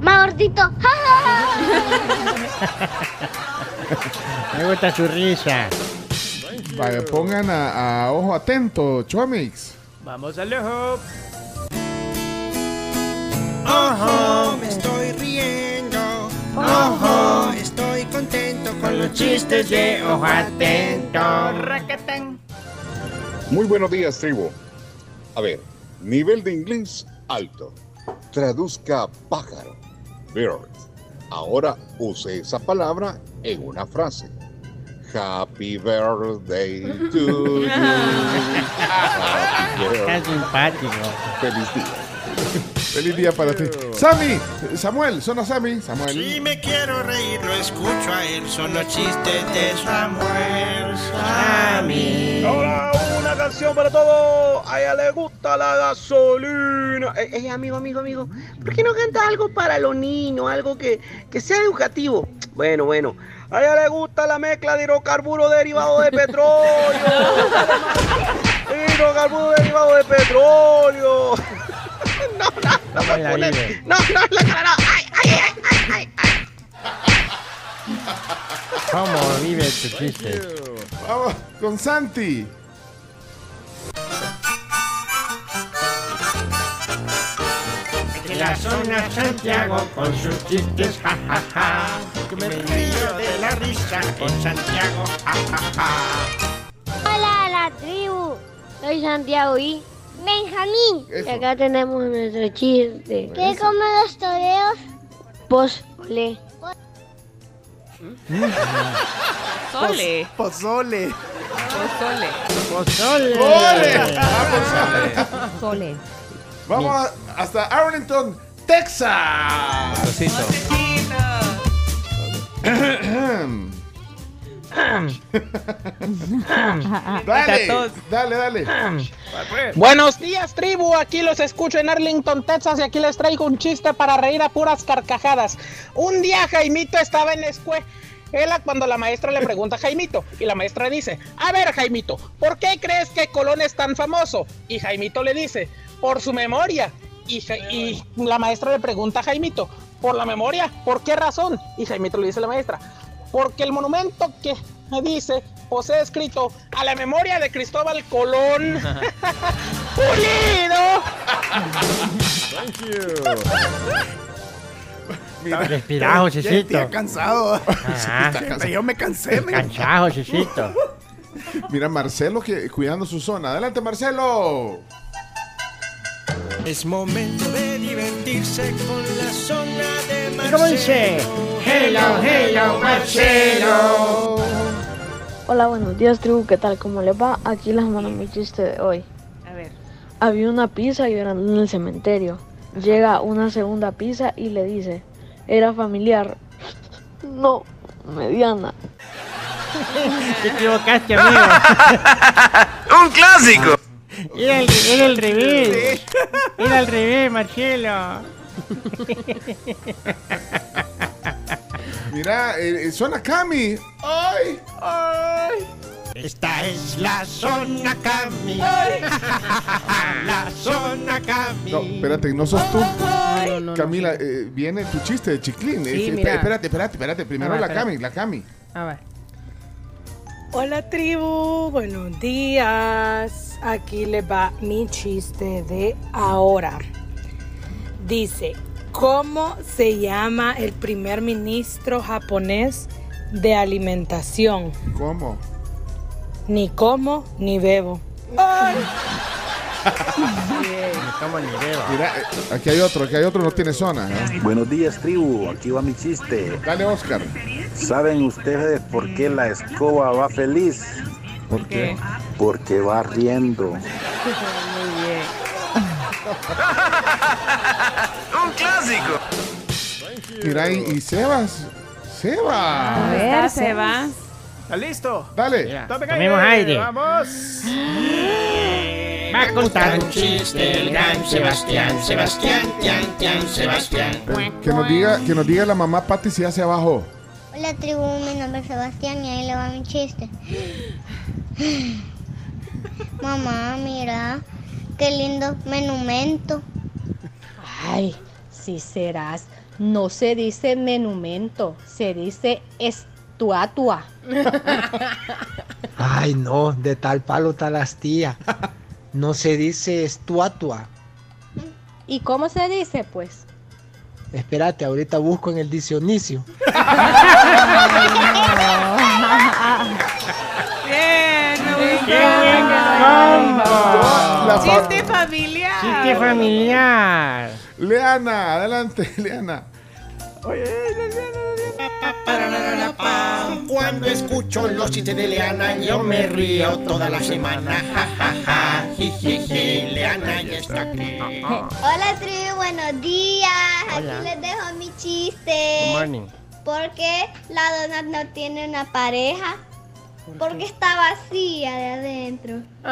Más gordito. Me gusta su risa. Vaya, pongan a, a ojo atento, Chomix. Vamos al ojo. Ojo, me estoy riendo. Ojo, estoy contento con los chistes de ojo atento. Muy buenos días, tribu. A ver, nivel de inglés alto. Traduzca pájaro. Bird. Ahora use esa palabra en una frase. Happy birthday to you. Happy Qué birthday. simpático. Feliz día. Feliz día para ti. Sammy, Samuel, son a Sammy. Samuel. Si me quiero reír, lo escucho a él. Son los chistes de Samuel Sammy. Ahora una canción para todos. A ella le gusta la gasolina. Eh, eh, amigo, amigo, amigo. ¿Por qué no canta algo para los niños? Algo que, que sea educativo. Bueno, bueno. A ella le gusta la mezcla de hidrocarburos derivados de petróleo. hidrocarburos derivados de petróleo. no, no, no ¿Cómo me la pone- vive? No, no, la cara no. Ay, ay, ay, ay, ay. ¿Cómo vive tu chiste? Vamos con Santi. De la zona Santiago con sus chistes, ja, ja, ja. Que me río de la risa con Santiago, ja, ja, ja. Hola, la tribu. Soy Santiago y Benjamín. y acá tenemos nuestro chiste. ¿Qué comen los toreros? Pozole. Sole. Pozole. Pozole. Pozole. ¡Ole! Ah, pozole. Vamos a- hasta Arlington, Texas. Dale, dale, dale. Buenos días, tribu. Aquí los escucho en Arlington, Texas, y aquí les traigo un chiste para reír a puras carcajadas. Un día Jaimito estaba en la escuela cuando la maestra le pregunta a Jaimito, y la maestra dice: A ver, Jaimito, ¿por qué crees que Colón es tan famoso? Y Jaimito le dice: Por su memoria. Y, Ja- y la maestra le pregunta a Jaimito: ¿Por la memoria? ¿Por qué razón? Y Jaimito le dice a la maestra: Porque el monumento que dice posee escrito a la memoria de Cristóbal Colón. ¡Pulido! Thank you. Josecito. estoy cansado. Ah. Cansado. Yo me cansé. me- Cansado, Josecito. Mira, Marcelo que, cuidando su zona. Adelante, Marcelo. Es momento de divertirse con la zona de Marcelo. ¿Cómo dice? Hello, hello, Marcelo. Hola, buenos días, tribu. ¿Qué tal? ¿Cómo les va? Aquí les mando mi chiste de hoy. A ver. Había una pizza llorando en el cementerio. Llega una segunda pizza y le dice, ¿era familiar? No, mediana. Te equivocaste, amigo. ¡Un clásico! Era al, era al revés. Era al revés, Marcelo. Mira, eh, eh, suena Cami. ¡Ay! ¡Ay! Esta es la zona Cami. la zona Cami. No, espérate, no sos tú. No, no, no, Camila, eh, viene tu chiste de chiclín. Sí, Eh, mira. espérate, espérate, espérate. Primero la espérate. Cami, la Cami. A ver. Hola tribu, buenos días. Aquí les va mi chiste de ahora. Dice, ¿cómo se llama el primer ministro japonés de alimentación? ¿Cómo? Ni como ni bebo. ¿Cómo ni bebo? Mira, eh, aquí hay otro, aquí hay otro, no tiene zona. ¿eh? Buenos días, tribu. Aquí va mi chiste. Dale, Oscar. ¿Saben ustedes por qué la escoba va feliz? ¿Por qué? Porque va riendo. Muy bien. ¡Un clásico! Mira, y, y Sebas. Sebas. ¿Dónde está Sebas? ¿Está listo? Dale. Tome tomemos aire. Vamos. Va a contar un chiste el gran Sebastián, Sebastián, Tian, Tian, Sebastián. Que nos diga, que nos diga la mamá Pati si ya se bajó. Hola tribu, mi nombre es Sebastián y ahí le va mi chiste. Mamá, mira, qué lindo menumento. Ay, si serás. No se dice menumento, se dice estuatua. Ay, no, de tal palo tal astilla. No se dice estuatua. ¿Y cómo se dice, pues? Espérate, ahorita busco en el diccionario. Bien, me gustó. ¡Qué buen combo! La fa- Chiste familiar. Chiste familiar. Leana, adelante, Leana. Cuando escucho los chistes de Leana, yo me río toda la semana. Ja, ja. Leana ya está aquí. Hola tribu, buenos días. Hola. Aquí les dejo mi Good chiste. morning. ¿Por qué la donut no tiene una pareja? Porque está vacía de adentro. Ya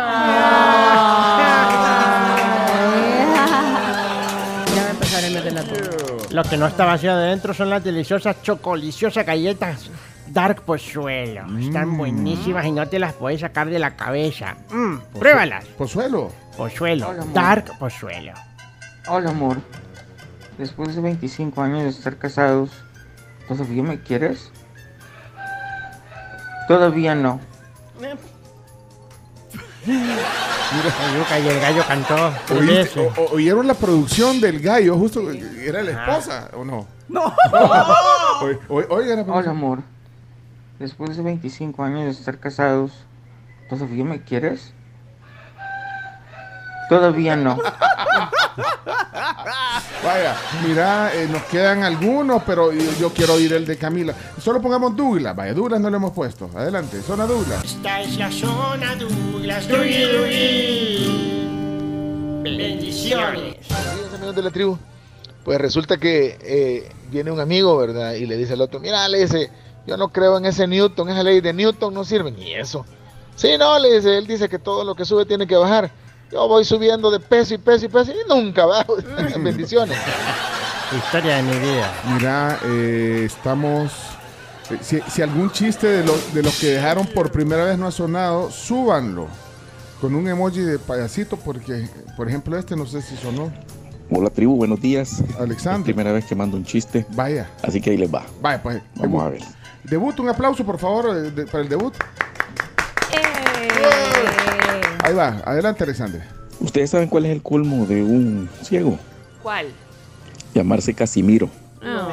va a empezar el mes de la todo. Lo que no está vacío de dentro son las deliciosas, chocoliciosas galletas Dark Pozuelo. Están buenísimas y no te las puedes sacar de la cabeza. Mm, pruébalas. Pozuelo. Pozuelo. Hola. Dark Pozuelo. Hola amor, después de 25 años de estar casados, ¿todavía me quieres? Todavía no. Yuca y el gallo cantó. ¿Oíste- o- o- ¿Oyeron la producción del gallo? Justo, ¿era la esposa o no? No. Oye, oye, oigan la Hola amor, después de 25 años de estar casados, ¿todavía me quieres? Todavía no. Vaya, mira, eh, nos quedan algunos, pero yo, yo quiero oír el de Camila. Solo pongamos Douglas. Vaya, Douglas no lo hemos puesto. Adelante, zona Douglas. Esta es la zona Douglas. Dugui, dugui. Bendiciones. Amigos de la tribu. Pues resulta que eh, viene un amigo, ¿verdad? Y le dice al otro, mira, le dice, yo no creo en ese Newton, esa ley de Newton no sirve ni eso. Sí, no, le dice, él dice que todo lo que sube tiene que bajar. Yo voy subiendo de peso y peso y peso y nunca bajo. Bendiciones. Historia de mi vida. Mira, eh, estamos. eh, Si, si algún chiste de, lo- de los que dejaron por primera vez no ha sonado, súbanlo. Con un emoji de payasito, porque, por ejemplo, este no sé si sonó. Hola tribu, buenos días. Alexander. primera vez que mando un chiste. Vaya. Así que ahí les va. Vaya, pues. Vamos debut. a ver. Debut, un aplauso, por favor, eh, de- para el debut. Ahí va, adelante, Alexander. ¿Ustedes saben cuál es el colmo de un ciego? ¿Cuál? Llamarse Casimiro. No.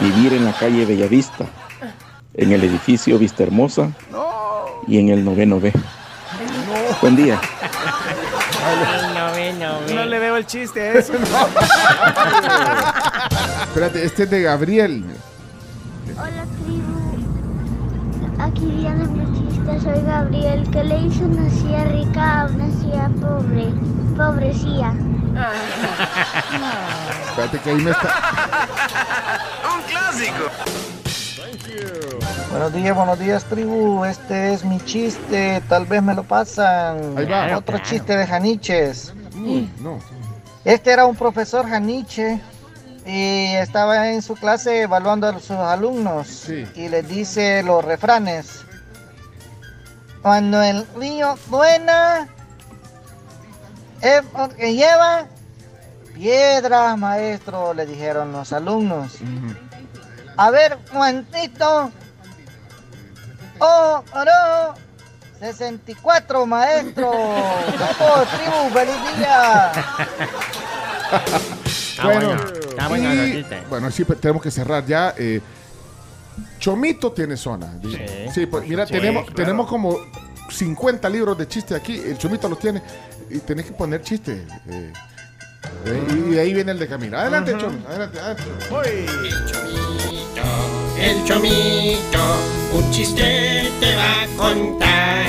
Vivir en la calle Bellavista, en el edificio Vista Hermosa y en el noveno B. Buen día. No le veo el chiste a eso. Espérate, este es de Gabriel. Hola tribu, aquí viene mi chiste, soy Gabriel, que le hizo una silla rica a una silla pobre, pobrecía. Espérate que ahí me está. Un clásico. Buenos días, buenos días, tribu. Este es mi chiste. Tal vez me lo pasan. Ahí va. Otro chiste de Janiches. Uy, no. Este era un profesor Janiche y estaba en su clase evaluando a sus alumnos y les dice los refranes. Cuando el río suena es porque lleva piedras, maestro, le dijeron los alumnos. A ver, Juancito. Oh, oro. 64, maestro. Vamos, tribu, feliz día. bueno, bueno, está buena y- bueno, sí, tenemos que cerrar ya. eh, Chomito tiene zona. Sí, pues mira, Sí, tenemos, claro. tenemos como 50 libros de chistes aquí. El Chomito los tiene. Y tenés que poner chistes. eh, y de ahí viene el de Camila. Adelante, Ujú. Chomito. Adelante, adelante. El chomito, un chiste te va a contar.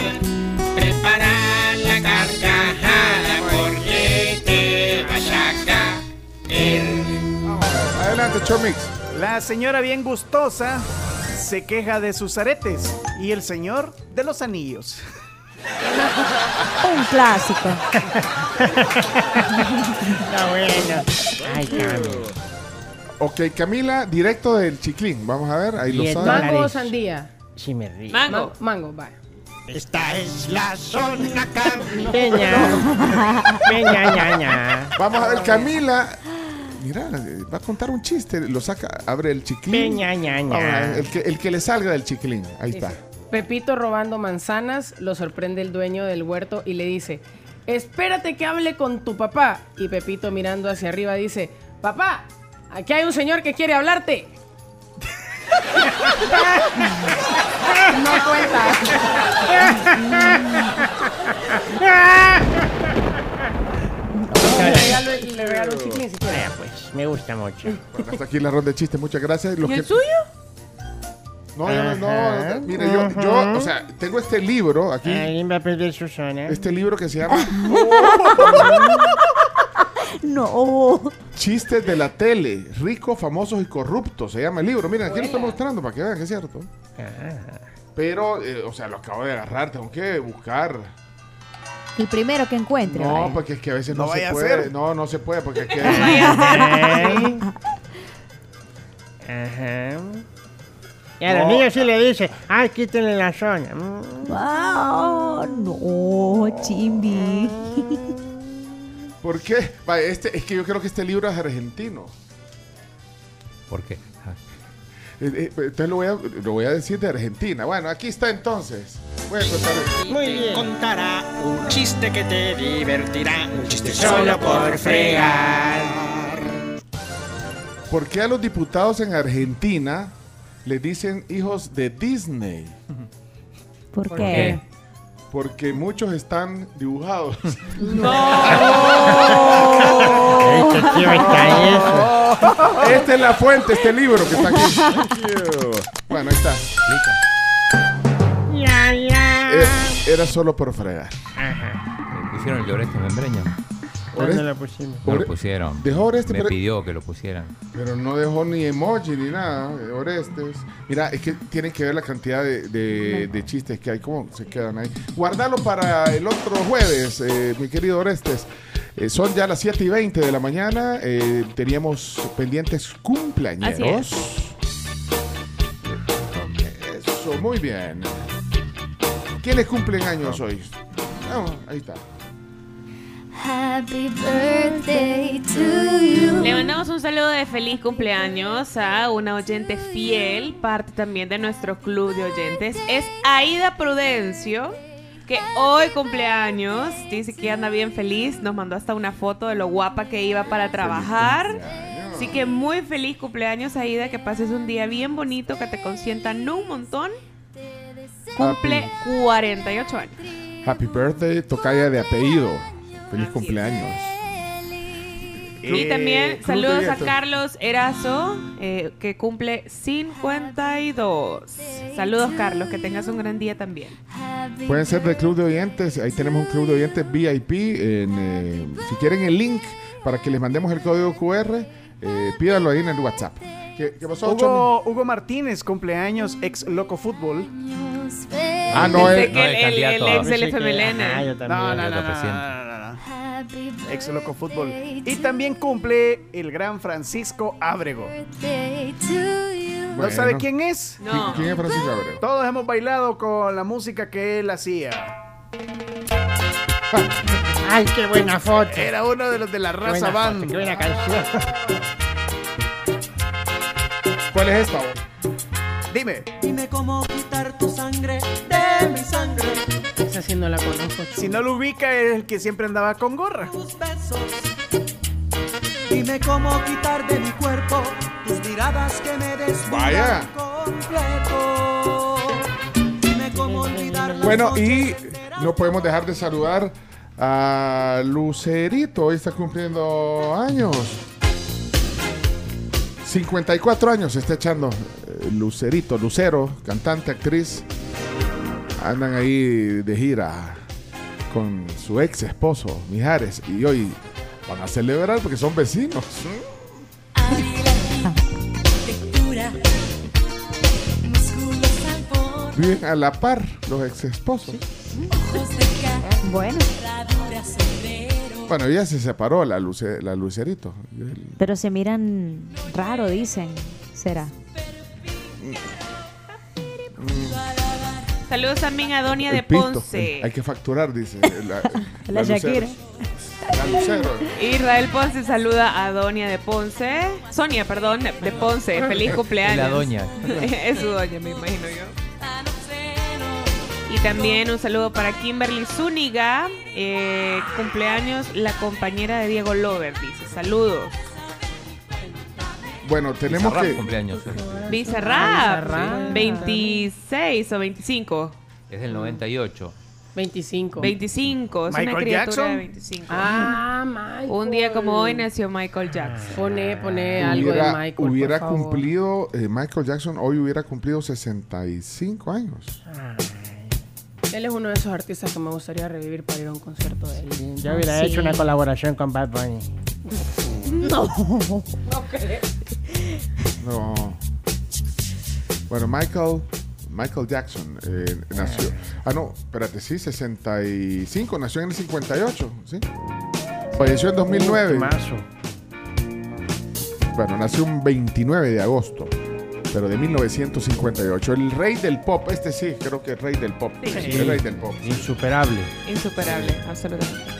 Prepara la carcajada porque te vas a caer. Adelante, Chomix. La señora bien gustosa se queja de sus aretes y el señor de los anillos. Un clásico. Está bueno. Ay, Cami. Ok, Camila, directo del chiclín. Vamos a ver, ahí lo Diez sabe. dólares. Mango o sandía. Sí me río. Mango. mango, va. Esta es la zona Camila. Peña. Peña, ña, ña. Vamos a ver, Camila. Mira, va a contar un chiste. Lo saca, abre el chiclín. Peña, ña, el, que, el que le salga del chiclín. Ahí está. Pepito robando manzanas, lo sorprende el dueño del huerto y le dice, espérate que hable con tu papá. Y Pepito mirando hacia arriba dice, papá, aquí hay un señor que quiere hablarte. no cuenta. le, regalo, le regalo un si quiere. Vaya, pues, me gusta mucho. Bueno, hasta aquí la ronda de chistes. Muchas gracias. Los ¿Y el que- suyo? No, yo no, no, Ajá, Mire, yo, yo, o sea, tengo este libro aquí. Alguien va a perder su zona. Este libro que se llama No. Chistes de la tele, ricos, famosos y corruptos. Se llama el libro. Miren, aquí lo estoy mostrando para que vean que es cierto. Pero, eh, o sea, lo acabo de agarrar. Tengo que buscar. El primero que encuentre. No, vaya. porque es que a veces No no, se puede. ser. No, no se puede porque es que. Ajá. Y a los niños sí le dice, ay, quítenle la zona. Mm. Ah, no, chimbi. ¿Por qué? Vaya, este, es que yo creo que este libro es argentino. ¿Por qué? Eh, eh, entonces lo voy, a, lo voy a decir de Argentina. Bueno, aquí está entonces. Voy a contar. Muy bien. Contará un chiste que te divertirá. Un chiste solo por fregar. ¿Por qué a los diputados en Argentina les dicen hijos de Disney? ¿Por, ¿Por qué? qué? Porque muchos están dibujados. Este eso. Esta es la fuente, este libro que está aquí. Bueno, ahí está. Ya, ya. Era solo por fregar. Ajá. Me pusieron el Oreste Membreña. ¿Dónde Oreste- lo pusimos? No lo pusieron. Dejó Oreste, Me pero- pidió que lo pusieran. Pero no dejó ni emoji ni nada. eh, Orestes. Mira, es que tienen que ver la cantidad de, de- de chistes que hay. ¿Cómo se quedan ahí? Guardalo para el otro jueves, eh, mi querido Orestes. Eh, son ya las 7 y 20 de la mañana. eh, teníamos pendientes cumpleaños. Eso, muy bien. ¿Quiénes cumplen años hoy? Vamos, ahí está. Happy birthday to you. Le mandamos un saludo de feliz cumpleaños a una oyente fiel, parte también de nuestro club de oyentes. Es Aida Prudencio. que hoy cumpleaños. Dice que anda bien feliz. Nos mandó hasta una foto de lo guapa que iba para trabajar. Así que muy feliz cumpleaños, Aida. Que pases un día bien bonito, que te consientan un montón. Cumple 48 años. Happy birthday, tocaya de apellido. Feliz cumpleaños. Y Eh, también saludos a. Carlos Erazo, eh, que cumple 52. Saludos, Carlos, que tengas un gran día también. Pueden ser del club de oyentes. Ahí tenemos un club de oyentes VIP. En, eh, si quieren el link para que les mandemos el código QR, eh, pídalo ahí en el WhatsApp. ¿Qué, qué pasó? Hugo, Hugo Martínez, cumpleaños, ex Loco Fútbol. Ah, no, que el, el el- el ex yo No, no, no, no, no, Ex Loco Fútbol. Y también cumple el gran Francisco Ábrego. ¿No Bueno. sabe quién es? ¿Qui- ¿Quién es Francisco Abreu? Todos hemos bailado con la música que él hacía. Ay, qué buena foto. Era uno de los de la Qué raza buena foto, band. qué buena canción. ¿Cuál es esta? Dime. Dime cómo quitar tu sangre de mi sangre. Esa sí no la conozco. Si no lo ubica, es el que siempre andaba con gorra. Tus besos. Dime cómo quitar de mi cuerpo tus miradas que me Vaya. completo. Dime cómo olvidar las Bueno, y no podemos dejar de saludar a Lucerito. Hoy está cumpliendo años. 54 años se está echando eh, Lucerito, Lucero, cantante, actriz. Andan ahí de gira con su ex esposo, Mijares. Y hoy van a celebrar porque son vecinos. Viven a la par los ex esposos. Bueno. Bueno, ella se separó, la, Luce- la Lucerito. pero se miran raro, dicen. ¿Será? Saludos también a Doña de. Ponce. Hay que facturar, dice. La, La. Shakira. La Lucero. Israel Ponce saluda a Doña de Ponce. Sonia, perdón, de Ponce. Feliz cumpleaños. La doña. es su doña, me imagino yo. Y también un saludo para Kimberly Zúñiga. eh, cumpleaños, la compañera de Diego Lover, dice. Saludos. Bueno, tenemos Bizarrap que. cumpleaños. eh. Bizarrap. Bizarrap. 26 o 25. Es del 98. 25. 25. Es Michael una criatura Jackson. de 25. Ah, Michael. Un día como hoy nació Michael Jackson. Pone, pone algo Hubiera, de Michael. hubiera por favor. cumplido, eh, Michael Jackson hoy hubiera cumplido 65 años. Él es uno de esos artistas que me gustaría revivir para ir a un concierto de él. Yo hubiera Sí. hecho una colaboración con Bad Bunny. No. No creo. No. Bueno, Michael, Michael Jackson eh, nació. Ah, no, espérate, sí, 65, nació en el 58, ¿sí? Falleció en 2009. Mazo. Bueno, nació un 29 de agosto, pero de 1958. El rey del pop, este sí, creo que el rey del pop. Sí. El rey del pop. Insuperable. Insuperable, absolutamente.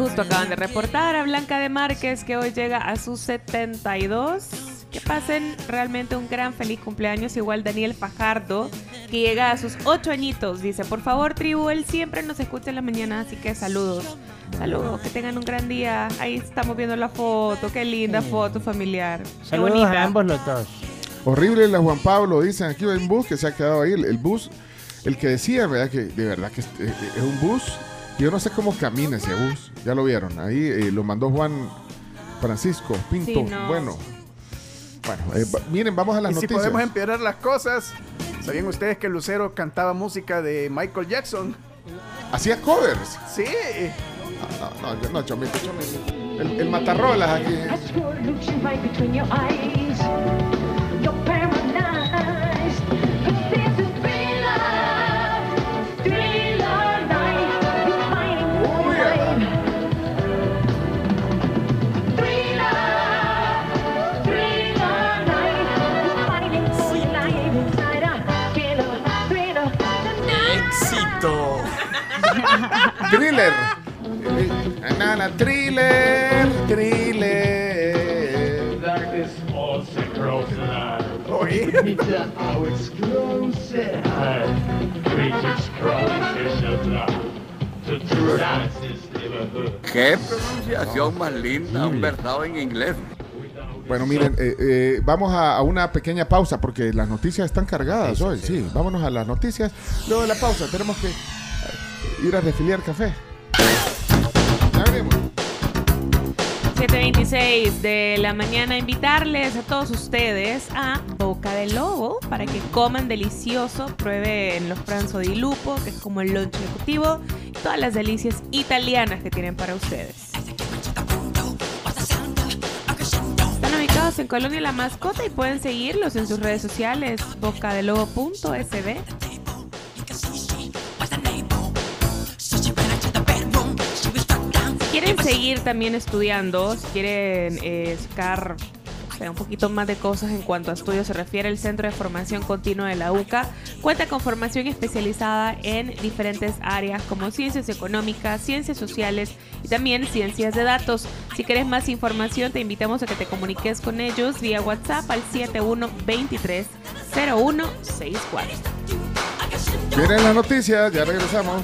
Justo acaban de reportar a Blanca de Márquez que hoy llega a sus 72. Que pasen realmente un gran feliz cumpleaños. Igual Daniel Fajardo, que llega a sus 8 añitos. Dice, por favor, tribu, él siempre nos escucha en la mañana, así que saludos. Saludos, que tengan un gran día. Ahí estamos viendo la foto. Qué linda foto familiar. Qué Saludos bonita. a ambos los dos. Horrible la Juan Pablo, dicen aquí hay un bus que se ha quedado ahí. El, el bus, el que decía, ¿verdad? Que de verdad que es, es un bus. Yo no sé cómo camina ese bus. Ya lo vieron. Ahí eh, lo mandó Juan Francisco Pinto. Sí, no. Bueno. Bueno, eh, miren, vamos a las y si noticias. podemos empeorar las cosas, ¿sabían ustedes que Lucero cantaba música de Michael Jackson? Hacía covers. Sí. No, no, yo no, chomito, chomito. El, el matarrolas aquí. Thriller. Eh, Nana, thriller, thriller. Also oye. Qué pronunciación más linda, un verdad en inglés. Bueno, miren, eh, eh, vamos a, a una pequeña pausa porque las noticias están cargadas hoy. Sí, vámonos a las noticias. Luego de la pausa tenemos que ir a refiliar café. Ya venimos. 7.26 de la mañana, invitarles a todos ustedes a Boca del Lobo para que coman delicioso, prueben los pranzo di lupo, que es como el lunch ejecutivo, todas las delicias italianas que tienen para ustedes. Están ubicados en Colonia La Mascota y pueden seguirlos en sus redes sociales, bocadelobo.sb. quieren seguir también estudiando, si quieren eh, sacar o sea, un poquito más de cosas en cuanto a estudios se refiere, el Centro de Formación Continua de la UCA cuenta con formación especializada en diferentes áreas como ciencias económicas, ciencias sociales y también ciencias de datos. Si quieres más información, te invitamos a que te comuniques con ellos vía WhatsApp al 7123 0164. Vienen las noticias, ya regresamos.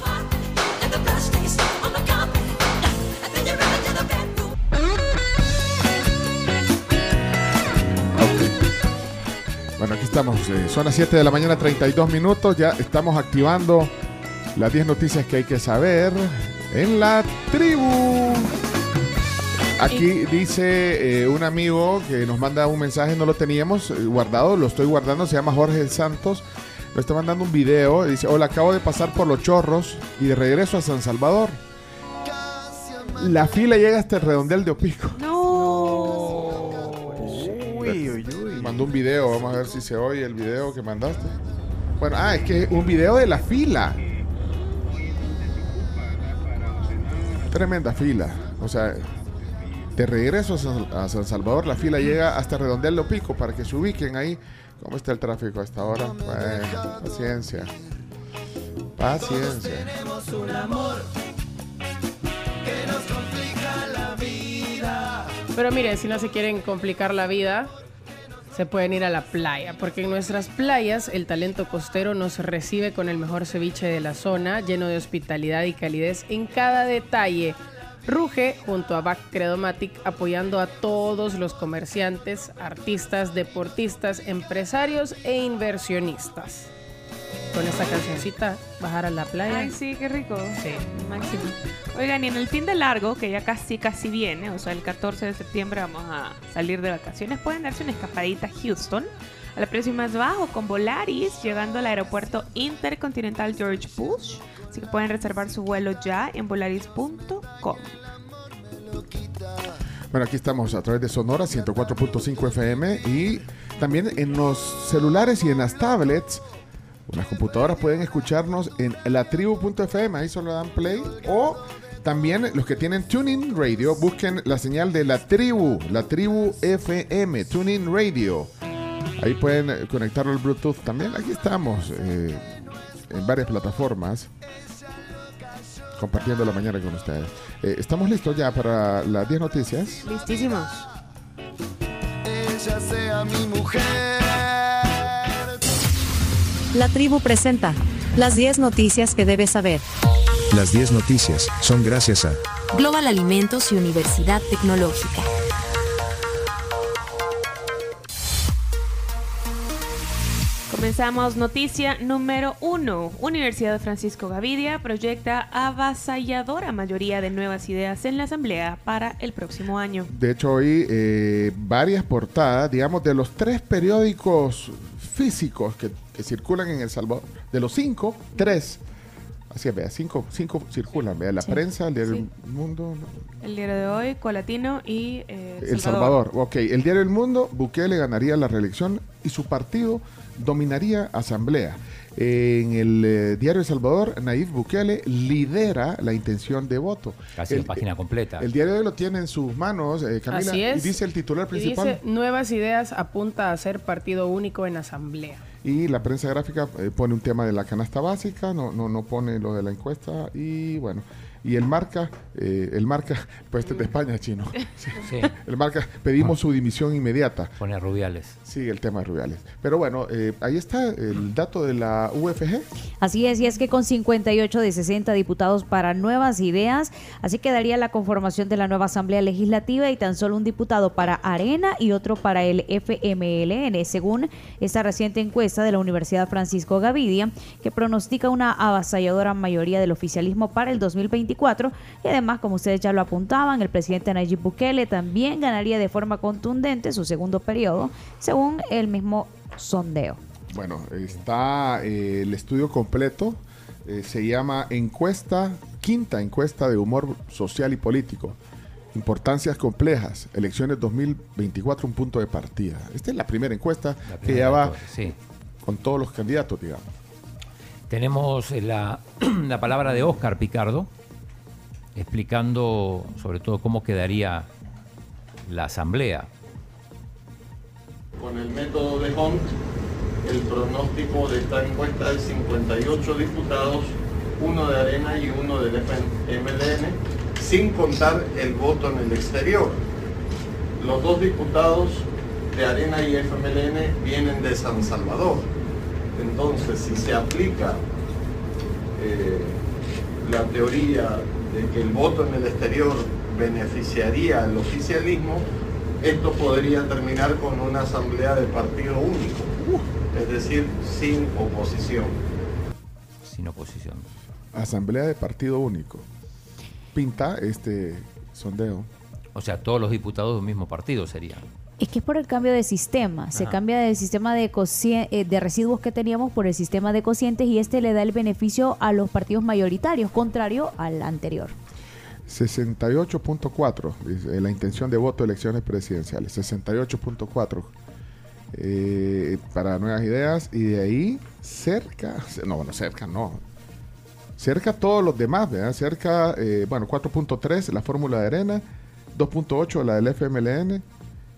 Bueno, aquí estamos. eh, son las 7 de la mañana, 32 minutos. Ya estamos activando las 10 noticias que hay que saber en la tribu. Aquí dice eh, un amigo que nos manda un mensaje, no lo teníamos eh, guardado, lo estoy guardando, se llama Jorge Santos. Nos está mandando un video. Dice: Hola, acabo de pasar por los chorros y de regreso a San Salvador. La fila llega hasta el redondel de Opico. Uy, Mandó un video, vamos a ver si se oye el video que mandaste. Bueno, ah, es que es un video de la fila. Tremenda fila. O sea, de regreso a San, Salvador, la fila llega hasta Redondel de Pico para que se ubiquen ahí. ¿Cómo está el tráfico a esta hora? Bueno, paciencia. Paciencia. Tenemos un amor que nos complica la vida. Pero miren, si no se quieren complicar la vida, se pueden ir a la playa, porque en nuestras playas el talento costero nos recibe con el mejor ceviche de la zona, lleno de hospitalidad y calidez en cada detalle. Ruge junto a Back Credomatic apoyando a todos los comerciantes, artistas, deportistas, empresarios e inversionistas. Con esta cancioncita, bajar a la playa. Ay, sí, qué rico. Sí. Máximo. Oigan, y en el fin de largo, que ya casi casi viene, o sea, el 14 de septiembre vamos a salir de vacaciones, pueden darse una escapadita a Houston al precio más bajo con Volaris, llegando al aeropuerto intercontinental George Bush. Así que pueden reservar su vuelo ya en volaris.com. Bueno, aquí estamos a través de Sonora 104.5 FM y también en los celulares y en las tablets. Las computadoras pueden escucharnos en latribu.fm, ahí solo dan play. O también los que tienen Tuning Radio, busquen la señal de la tribu, la tribu FM, Tuning Radio. Ahí pueden conectarlo al Bluetooth también. Aquí estamos eh, en varias plataformas compartiendo la mañana con ustedes. Eh, estamos listos ya para las 10 noticias. Listísimos. Ella sea mi mujer. La tribu presenta las 10 noticias que debes saber. Las 10 noticias son gracias a Global Alimentos y Universidad Tecnológica. Comenzamos noticia número uno. Universidad de Francisco Gavidia proyecta avasalladora mayoría de nuevas ideas en la asamblea para el próximo año. De hecho, hoy eh, varias portadas, digamos, de los tres periódicos físicos que, que circulan en El Salvador, de los cinco, tres. Así es, vea, cinco, cinco circulan, vea, la Sí. prensa, el diario Sí. El Mundo, El diario de hoy, Colatino y eh, El Salvador. Ok, el diario El Mundo, Bukele ganaría la reelección y su partido dominaría Asamblea. En el eh, diario El Salvador, Nayib Bukele lidera la intención de voto. Casi el, la página completa. El diario lo tiene en sus manos, eh, Camila, Así es. y dice el titular Y principal. dice, nuevas ideas apunta a ser partido único en asamblea. Y la prensa gráfica eh, pone un tema de la canasta básica, no, no, no pone lo de la encuesta y bueno. Y el marca, eh, el marca, pues este es de España, chino. Sí. El marca, pedimos su dimisión inmediata. Pone a Rubiales. El tema de Rubiales. Pero bueno, eh, ahí está el dato de la UFG. Así es, y es que con 58 de 60 diputados para nuevas ideas, así quedaría la conformación de la nueva Asamblea Legislativa y tan solo un diputado para Arena y otro para el FMLN, según esta reciente encuesta de la Universidad Francisco Gavidia, que pronostica una avasalladora mayoría del oficialismo para el 2024 y además, como ustedes ya lo apuntaban, el presidente Nayib Bukele también ganaría de forma contundente su segundo periodo, según el mismo sondeo. Bueno, está eh, el estudio completo. eh, se llama Encuesta, quinta encuesta de humor social y político. Importancias complejas. Elecciones 2024, un punto de partida. Esta es la primera encuesta que primera ya va sí. con todos los candidatos, digamos. Tenemos eh, la, la palabra de Oscar Picardo, explicando sobre todo cómo quedaría la asamblea. Con el método de Hunt, el pronóstico de esta encuesta es 58 diputados, uno de Arena y uno del FMLN, sin contar el voto en el exterior. Los dos diputados de Arena y FMLN vienen de San Salvador. Entonces, si se aplica eh, la teoría de que el voto en el exterior beneficiaría al oficialismo, esto podría terminar con una asamblea de partido único, es decir, sin oposición. Sin oposición. Asamblea de partido único. Pinta este sondeo. O sea, todos los diputados de un mismo partido serían. Es que es por el cambio de sistema. Se Ajá. cambia del sistema de, eh, de residuos que teníamos por el sistema de cocientes y este le da el beneficio a los partidos mayoritarios, contrario al anterior. 68.4, dice, la intención de voto de elecciones presidenciales. 68.4 eh, para nuevas ideas. Y de ahí, cerca, no, bueno, cerca no. Cerca todos los demás, ¿verdad? Cerca, eh, bueno, 4.3 la fórmula de arena, 2.8 la del FMLN,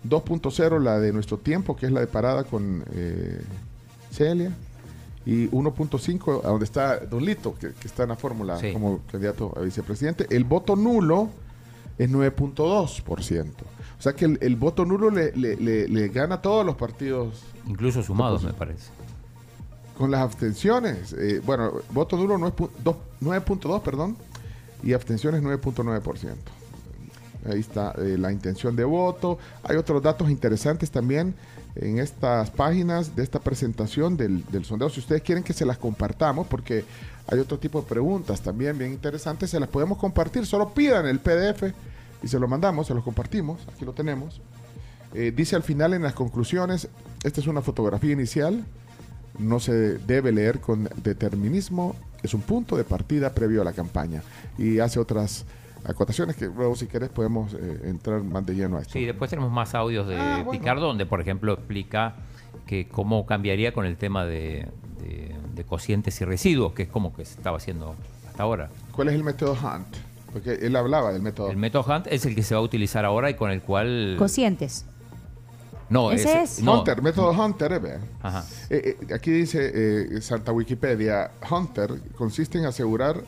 2.0 la de nuestro tiempo, que es la de parada con eh, Celia. Y 1.5 a donde está Don Lito, que, que está en la fórmula Sí. como candidato a vicepresidente. El voto nulo es 9.2%. O sea que el, el voto nulo le, le- le- le gana a todos los partidos. Incluso sumados, me parece. Con las abstenciones, eh, bueno, voto nulo 9.2, 9.2, perdón, y abstenciones 9.9%. Ahí está eh, la intención de voto. Hay otros datos interesantes también en estas páginas de esta presentación del, sondeo. Si ustedes quieren que se las compartamos, porque hay otro tipo de preguntas también bien interesantes, se las podemos compartir. Solo pidan el PDF y se lo mandamos, se lo compartimos. Aquí lo tenemos. Eh, dice al final en las conclusiones, esta es una fotografía inicial, no se debe leer con determinismo, es un punto de partida previo a la campaña. Y hace otras acotaciones que luego si quieres podemos eh, entrar más de lleno a esto. Sí, después tenemos más audios de Ah, bueno. Picardo, donde por ejemplo explica que cómo cambiaría con el tema de, de- de cocientes y residuos, que es como que se estaba haciendo hasta ahora. ¿Cuál es el método Hunt? Porque él hablaba del método. El método Hunt es el que se va a utilizar ahora y con el cual... Cocientes. No, Ese es, es. no. Hunter, método Hunter, eh. Ajá. Eh, eh, aquí dice eh, Santa Wikipedia, Hunter consiste en asegurar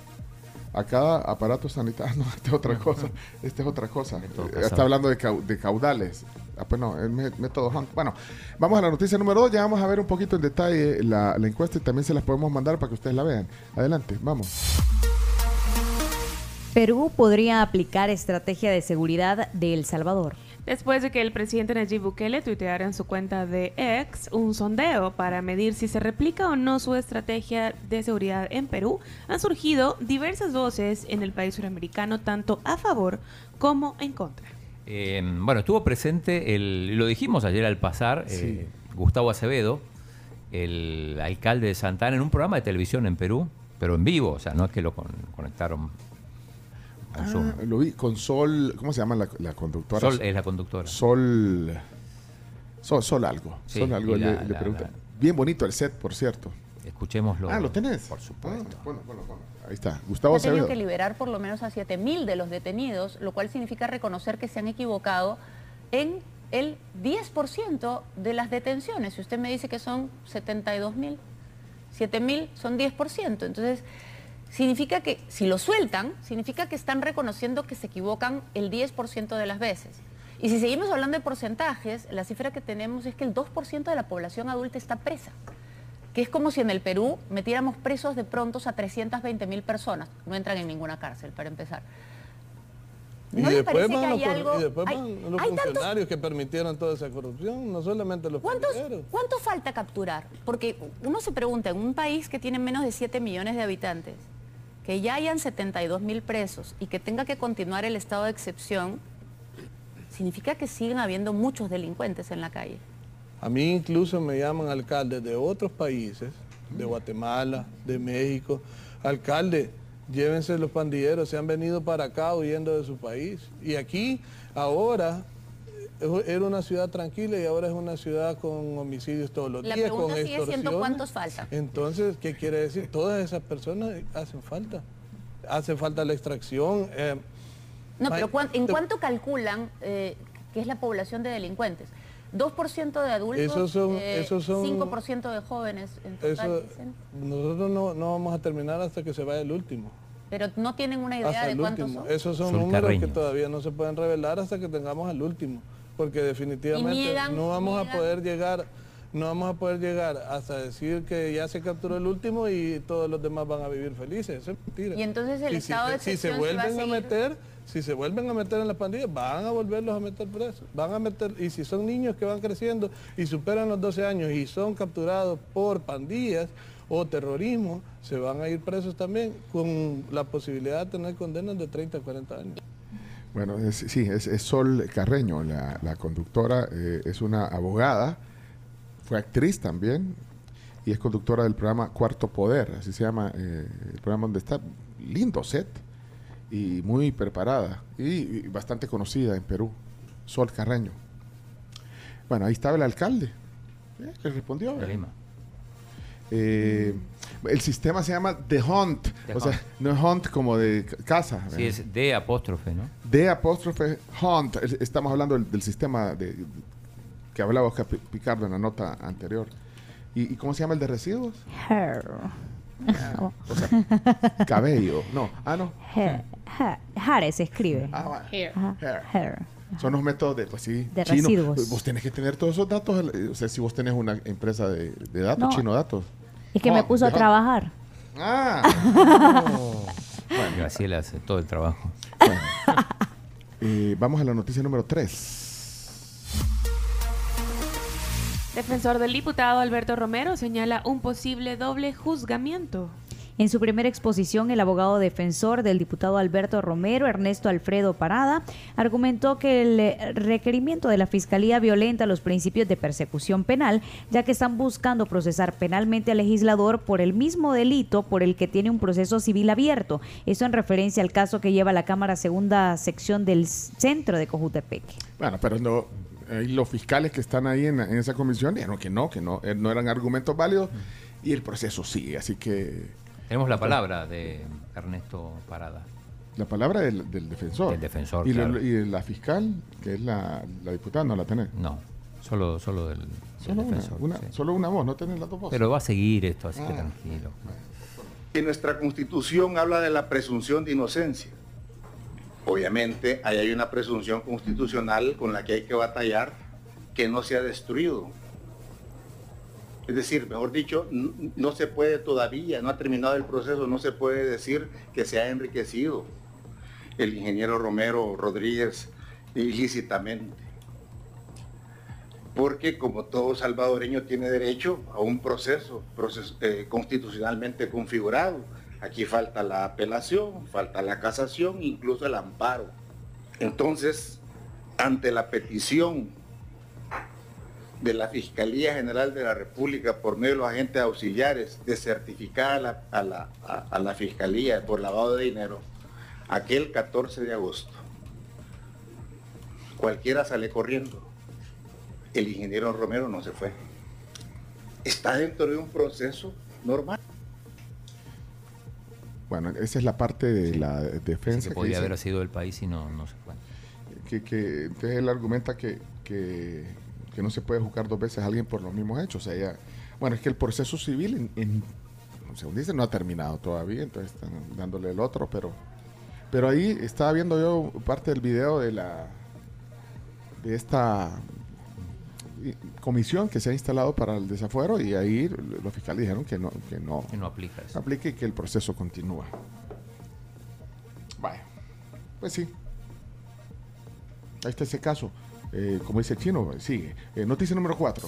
a cada aparato sanitario. No, esta es otra cosa. Esta es otra cosa. Eh, está hablando de, cau- de caudales. Ah, pues no, el mé- método Hunter. Bueno, vamos a la noticia número 2. Ya vamos a ver un poquito en detalle la, la encuesta y también se las podemos mandar para que ustedes la vean. Adelante, vamos. Perú podría aplicar estrategia de seguridad de El Salvador. Después de que el presidente Nayib Bukele tuiteara en su cuenta de X un sondeo para medir si se replica o no su estrategia de seguridad en Perú, han surgido diversas voces en el país suramericano, tanto a favor como en contra. Eh, bueno, estuvo presente, el, lo dijimos ayer al pasar, eh, Gustavo Acevedo, el alcalde de Santana, en un programa de televisión en Perú, pero en vivo, o sea, no es que lo con- conectaron al Zoom. Ah, lo vi con Sol, ¿cómo se llama la, la conductora? Sol es la conductora. Sol. Sol, Sol algo. Sí, Sol algo. le, la- le la- pregunta. la- Bien bonito el set, por cierto. Escuchémoslo. Ah, ¿lo tenés? Por supuesto. Ah, bueno, bueno, bueno. Ahí está. Gustavo ha tenido que liberar por lo menos a 7.000 de los detenidos, lo cual significa reconocer que se han equivocado en el 10% de las detenciones. Si usted me dice que son 72.000, 7.000 son 10%. Entonces, significa que si lo sueltan, significa que están reconociendo que se equivocan el 10% de las veces. Y si seguimos hablando de porcentajes, la cifra que tenemos es que el 2% de la población adulta está presa. Que es como si en el Perú metiéramos presos de prontos a 320 mil personas. No entran en ninguna cárcel, para empezar. Y ¿No les después, que van hay los, algo- y después hay- van los hay tantos- funcionarios que permitieron toda esa corrupción, no solamente los ¿Cuántos. ¿Cuánto falta capturar? Porque uno se pregunta, en un país que tiene menos de 7 millones de habitantes, que ya hayan 72 mil presos y que tenga que continuar el estado de excepción, significa que siguen habiendo muchos delincuentes en la calle. A mí incluso me llaman alcaldes de otros países, de Guatemala, de México. Alcalde, llévense los pandilleros, se han venido para acá huyendo de su país. Y aquí, ahora, era una ciudad tranquila y ahora es una ciudad con homicidios todos los La días, con pregunta sigue siendo cuántos faltan. Entonces, ¿qué quiere decir? Todas esas personas hacen falta. Hace falta la extracción. eh, No, pero ¿cuán- ¿en cuánto calculan eh, que es la población de delincuentes? 2% de adultos, Esos son- eh, esos son- 5% de jóvenes en total, Eso, dicen. nosotros no, no vamos a terminar hasta que se vaya el último. pero no tienen una idea Hasta de cuántos último. son. Esos son Son números carreños. que todavía no se pueden revelar hasta que tengamos al último. Porque definitivamente no vamos a poder llegar, no vamos a poder llegar hasta decir que ya se capturó el último y todos los demás van a vivir felices. Eso es mentira. Y entonces el Y estado de si, si se a vuelven a, seguir- meter, si se vuelven a meter en la pandilla, van a volverlos a meter presos. Van a meter, y si son niños que van creciendo y superan los 12 años y son capturados por pandillas o terrorismo, se van a ir presos también con la posibilidad de tener condenas de 30 a 40 años. Bueno, es- sí, es, es Sol Carreño, la, la conductora, eh, es una abogada, fue actriz también y es conductora del programa Cuarto Poder, así se llama eh, el programa donde está, lindo set y muy preparada y, y bastante conocida en Perú, Sol Carreño. Bueno, ahí estaba el alcalde, eh, que respondió. Lima. Eh, el sistema se llama The Hunt, The o sea, Hunt. no es Hunt como de casa. Sí, es de apóstrofe, ¿no? De apóstrofe Hunt. Es- Estamos hablando del, del sistema de, que hablaba Oscar Pi- Picardo en la nota anterior. ¿Y, y cómo se llama el de residuos? Hair. O sea, cabello. No, ah, no. Hair. Ha- Hair se escribe. Ah, bueno. Hair. Hair. hair. Son los métodos de, pues sí, De chino. residuos. Vos tenés que tener todos esos datos. eh, O sea, si vos tenés una empresa de, de datos, No. chino datos. Es que me Hunt, puso a trabajar. Ah. Bueno, Graciela hace todo el trabajo. Eh, vamos a la noticia número 3. Defensor del diputado Alberto Romero señala un posible doble juzgamiento. En su primera exposición, el abogado defensor del diputado Alberto Romero, Ernesto Alfredo Parada, argumentó que el eh, requerimiento de la Fiscalía violenta los principios de persecución penal, ya que están buscando procesar penalmente al legislador por el mismo delito por el que tiene un proceso civil abierto. Eso en referencia al caso que lleva la Cámara Segunda Sección del Centro de Cojutepeque. Bueno, pero no, ahí los fiscales que están ahí en, en esa comisión dijeron que no, que no, eh, no eran argumentos válidos y el proceso sigue, así que Tenemos la palabra de Ernesto Parada. la palabra del, del defensor. Del defensor, y, claro. la, y la fiscal, que es la, la diputada, no la tenés. No, solo, solo del, del Solo una, defensor. una- sí. solo una voz, no tenés las dos voces. Pero va a seguir esto, así que Ah. tranquilo. que nuestra constitución habla de la presunción de inocencia. Obviamente, ahí hay una presunción constitucional con la que hay que batallar que no se ha destruido. Es decir, mejor dicho, no se puede todavía, no ha terminado el proceso, no se puede decir que se ha enriquecido el ingeniero Romero Rodríguez ilícitamente. Porque como todo salvadoreño tiene derecho a un proceso, proceso, eh, constitucionalmente configurado. Aquí falta la apelación, falta la casación, incluso el amparo. Entonces, ante la petición de la Fiscalía General de la República por medio de los agentes auxiliares de certificar a la, a la- a- a la Fiscalía por lavado de dinero, aquel 14 de agosto, cualquiera sale corriendo. El ingeniero Romero no se fue. Está dentro de un proceso normal. Bueno, esa es la parte de la defensa. Se que podía dice haber sido del país y no, no se fue. que, que entonces él argumenta que, que, que no se puede juzgar dos veces a alguien por los mismos hechos. O sea, ya- bueno, es que el proceso civil en, en según dice, no ha terminado todavía, entonces están dándole el otro, pero, pero ahí estaba viendo yo parte del video de la de esta eh, comisión que se ha instalado para el desafuero y ahí los fiscales dijeron que no que no, Que no aplica eso. aplique y que el proceso continúa. Vaya, pues sí. Ahí está ese caso. Eh, como dice el chino, sigue. Eh, noticia número 4.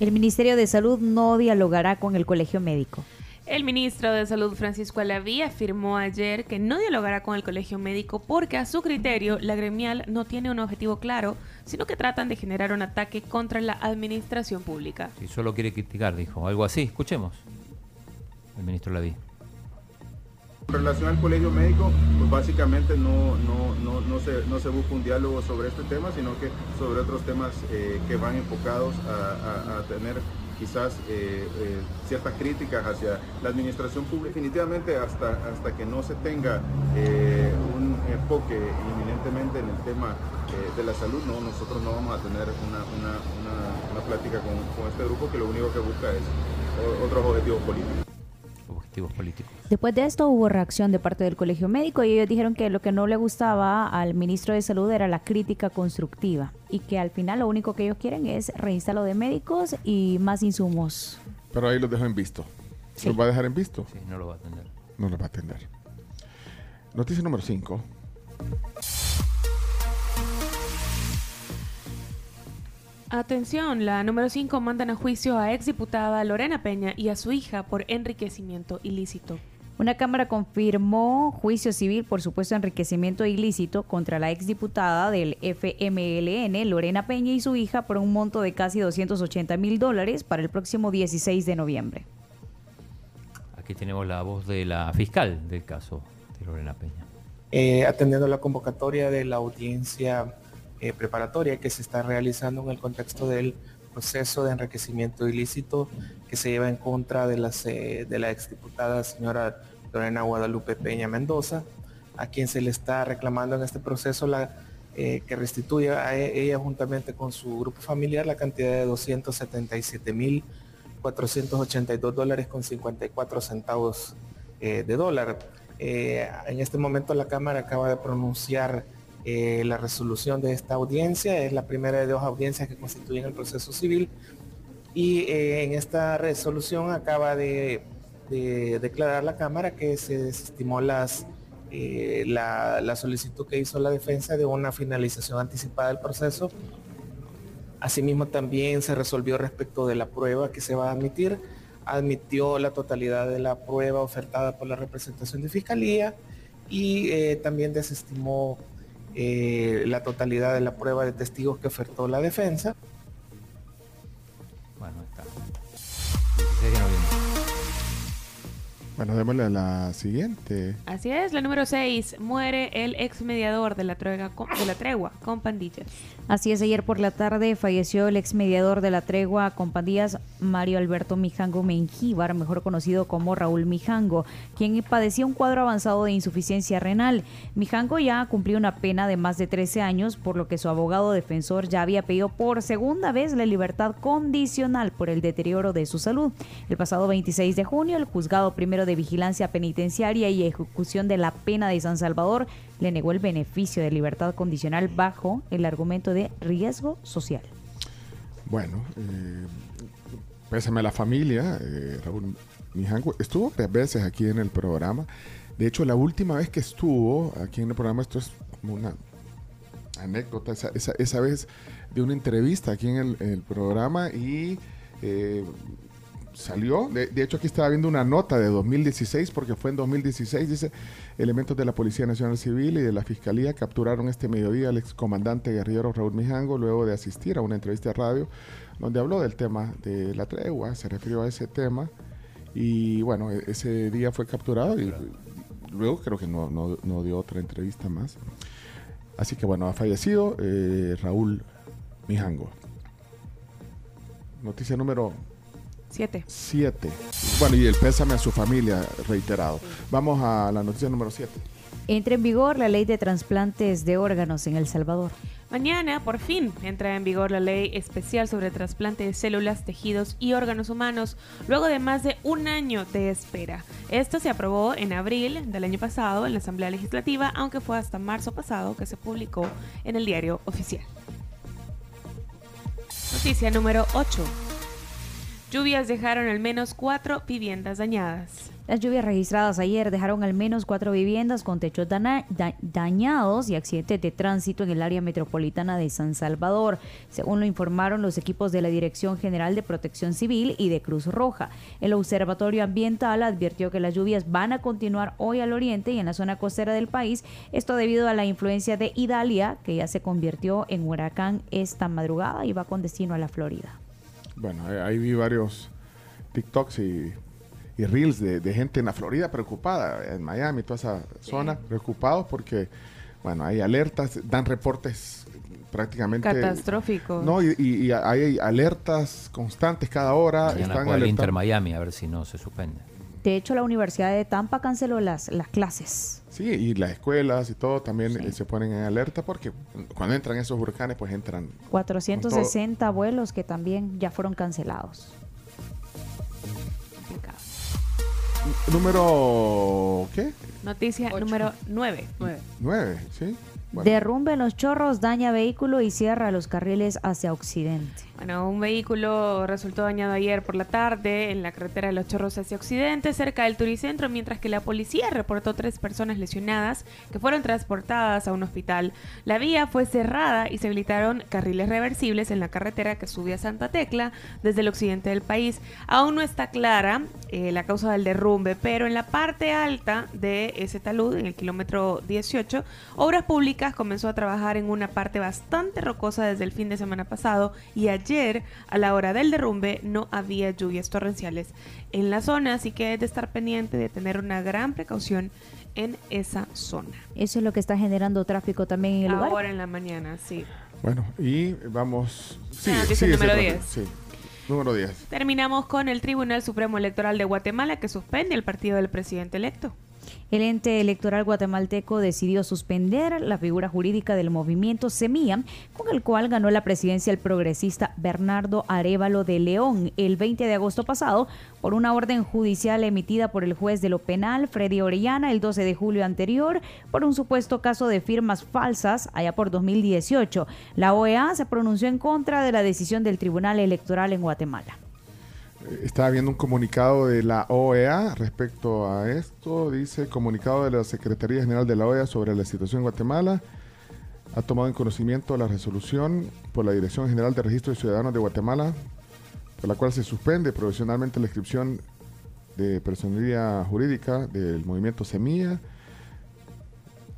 El Ministerio de Salud no dialogará con el Colegio Médico. El ministro de Salud Francisco Alaví afirmó ayer que no dialogará con el colegio médico porque a su criterio la gremial no tiene un objetivo claro, sino que tratan de generar un ataque contra la administración pública. Si solo quiere criticar, dijo. Algo así. Escuchemos. El ministro Laví. En relación al colegio médico, pues básicamente no, no, no, no, se, no se busca un diálogo sobre este tema, sino que sobre otros temas eh, que van enfocados a, a- tener quizás eh, eh, ciertas críticas hacia la administración pública. Definitivamente hasta, hasta que no se tenga un enfoque inminentemente en el tema de la salud, no, nosotros no vamos a tener una, una, una- plática con, con este grupo que lo único que busca es otros objetivos políticos. Objetivos políticos. Después de esto hubo reacción de parte del Colegio Médico y ellos dijeron que lo que no le gustaba al ministro de Salud era la crítica constructiva y que al final lo único que ellos quieren es reinstalo de médicos y más insumos. Pero ahí los dejo en visto. ¿Los va a dejar en visto? Sí, no lo va a atender. No los va a atender. Noticia número 5. Atención, la número 5 mandan a juicio a exdiputada Lorena Peña y a su hija por enriquecimiento ilícito. Una cámara confirmó juicio civil por supuesto enriquecimiento ilícito contra la exdiputada del FMLN, Lorena Peña, y su hija por un monto de casi 280 mil dólares para el próximo 16 de noviembre. Aquí tenemos la voz de la fiscal del caso de Lorena Peña. eh, atendiendo la convocatoria de la audiencia eh, preparatoria que se está realizando en el contexto del proceso de enriquecimiento ilícito que se lleva en contra de, las, eh, de la exdiputada señora Lorena Guadalupe Peña Mendoza, a quien se le está reclamando en este proceso la, eh, que restituya a e- ella juntamente con su grupo familiar la cantidad de 277 mil 482 dólares con 54 centavos eh, de dólar. Eh, en este momento la Cámara acaba de pronunciar la resolución de esta audiencia, es la primera de dos audiencias que constituyen el proceso civil y en esta resolución acaba de, de declarar la Cámara que se desestimó las, eh, la, la solicitud que hizo la defensa de una finalización anticipada del proceso Asimismo, también se resolvió respecto de la prueba que se va a admitir. Admitió la totalidad de la prueba ofertada por la representación de fiscalía y eh, también desestimó eh, la totalidad de la prueba de testigos que ofertó la defensa. Bueno, démosle a la siguiente. Así es, la número 6, muere el ex mediador de la, tregua con, de la tregua con pandillas. Así es, ayer por la tarde falleció el ex mediador de la tregua con pandillas, Mario Alberto Mijango Mengíbar, mejor conocido como Raúl Mijango, quien padecía un cuadro avanzado de insuficiencia renal. Mijango ya cumplió una pena de más de 13 años, por lo que su abogado defensor ya había pedido por segunda vez la libertad condicional por el deterioro de su salud. El pasado 26 de junio, el juzgado primero de vigilancia penitenciaria y ejecución de la pena de San Salvador le negó el beneficio de libertad condicional bajo el argumento de riesgo social. Bueno, eh, pésame a la familia, eh, Raúl Mijango. Estuvo tres veces aquí en el programa. De hecho, la última vez que estuvo aquí en el programa, esto es como una anécdota, esa, esa, esa vez de una entrevista aquí en el, el programa y eh, salió. De, hecho, aquí estaba viendo una nota de 2016, porque fue en 2016, dice, elementos de la Policía Nacional Civil y de la Fiscalía capturaron este mediodía al excomandante guerrillero Raúl Mijango luego de asistir a una entrevista de radio donde habló del tema de la tregua, se refirió a ese tema y bueno, e, ese día fue capturado y luego creo que no, no, no dio otra entrevista más. Así que bueno, ha fallecido eh, Raúl Mijango. Noticia número 7. 7. Bueno, y el pésame a su familia, reiterado. Vamos a la noticia número 7. Entra en vigor la ley de trasplantes de órganos en El Salvador. Mañana, por fin, entra en vigor la ley especial sobre trasplante de células, tejidos y órganos humanos, luego de más de un año de espera. Esto se aprobó en abril del año pasado en la Asamblea Legislativa, aunque fue hasta marzo pasado que se publicó en el diario oficial. Noticia número 8. Lluvias dejaron al menos cuatro viviendas dañadas. Las lluvias registradas ayer dejaron al menos cuatro viviendas con techos dañados y accidentes de tránsito en el área metropolitana de San Salvador, según lo informaron los equipos de la Dirección General de Protección Civil y de Cruz Roja. El Observatorio Ambiental advirtió que las lluvias van a continuar hoy al oriente y en la zona costera del país, esto debido a la influencia de Idalia, que ya se convirtió en huracán esta madrugada y va con destino a la Florida. Bueno, eh, ahí vi varios TikToks y, y Reels de, de gente en la Florida preocupada, en Miami, toda esa zona, preocupados porque, bueno, hay alertas, dan reportes prácticamente... Catastróficos. No, y, y- y hay alertas constantes cada hora. Mañana están juega el Inter. Miami, a ver si no se suspende. De hecho, la Universidad de Tampa canceló las, las clases. Sí, y las escuelas y todo también eh, se ponen en alerta porque cuando entran esos huracanes, pues entran... 460 vuelos que también ya fueron cancelados. Número... ¿qué? Noticia número 9. Nueve, ¿sí? Bueno. Derrumbe en los chorros, daña vehículo y cierra los carriles hacia occidente. Bueno, un vehículo resultó dañado ayer por la tarde en la carretera de Los Chorros hacia Occidente, cerca del Turicentro, mientras que la policía reportó tres personas lesionadas que fueron transportadas a un hospital. La vía fue cerrada y se habilitaron carriles reversibles en la carretera que sube a Santa Tecla desde el occidente del país. Aún no está clara eh, la causa del derrumbe, pero en la parte alta de ese talud, en el kilómetro 18, Obras Públicas comenzó a trabajar en una parte bastante rocosa desde el fin de semana pasado y ayer, a la hora del derrumbe, no había lluvias torrenciales en la zona, así que es de estar pendiente de tener una gran precaución en esa zona. Eso es lo que está generando tráfico también en el lugar. Ahora en la mañana, sí. Bueno, y vamos... Sí, Ah, sigue número ese 10. orden, Sí, número 10. Terminamos con el Tribunal Supremo Electoral de Guatemala que suspende el partido del presidente electo. El ente electoral guatemalteco decidió suspender la figura jurídica del movimiento Semilla, con el cual ganó la presidencia el progresista Bernardo Arevalo de León el 20 de agosto pasado por una orden judicial emitida por el juez de lo penal Freddy Orellana el 12 de julio anterior por un supuesto caso de firmas falsas allá por 2018. La OEA se pronunció en contra de la decisión del Tribunal Electoral en Guatemala. Estaba viendo un comunicado de la OEA respecto a esto. Dice, comunicado de la Secretaría General de la OEA sobre la situación en Guatemala. Ha tomado en conocimiento la resolución por la Dirección General de Registro de Ciudadanos de Guatemala, por la cual se suspende provisionalmente la inscripción de personería jurídica del movimiento Semilla,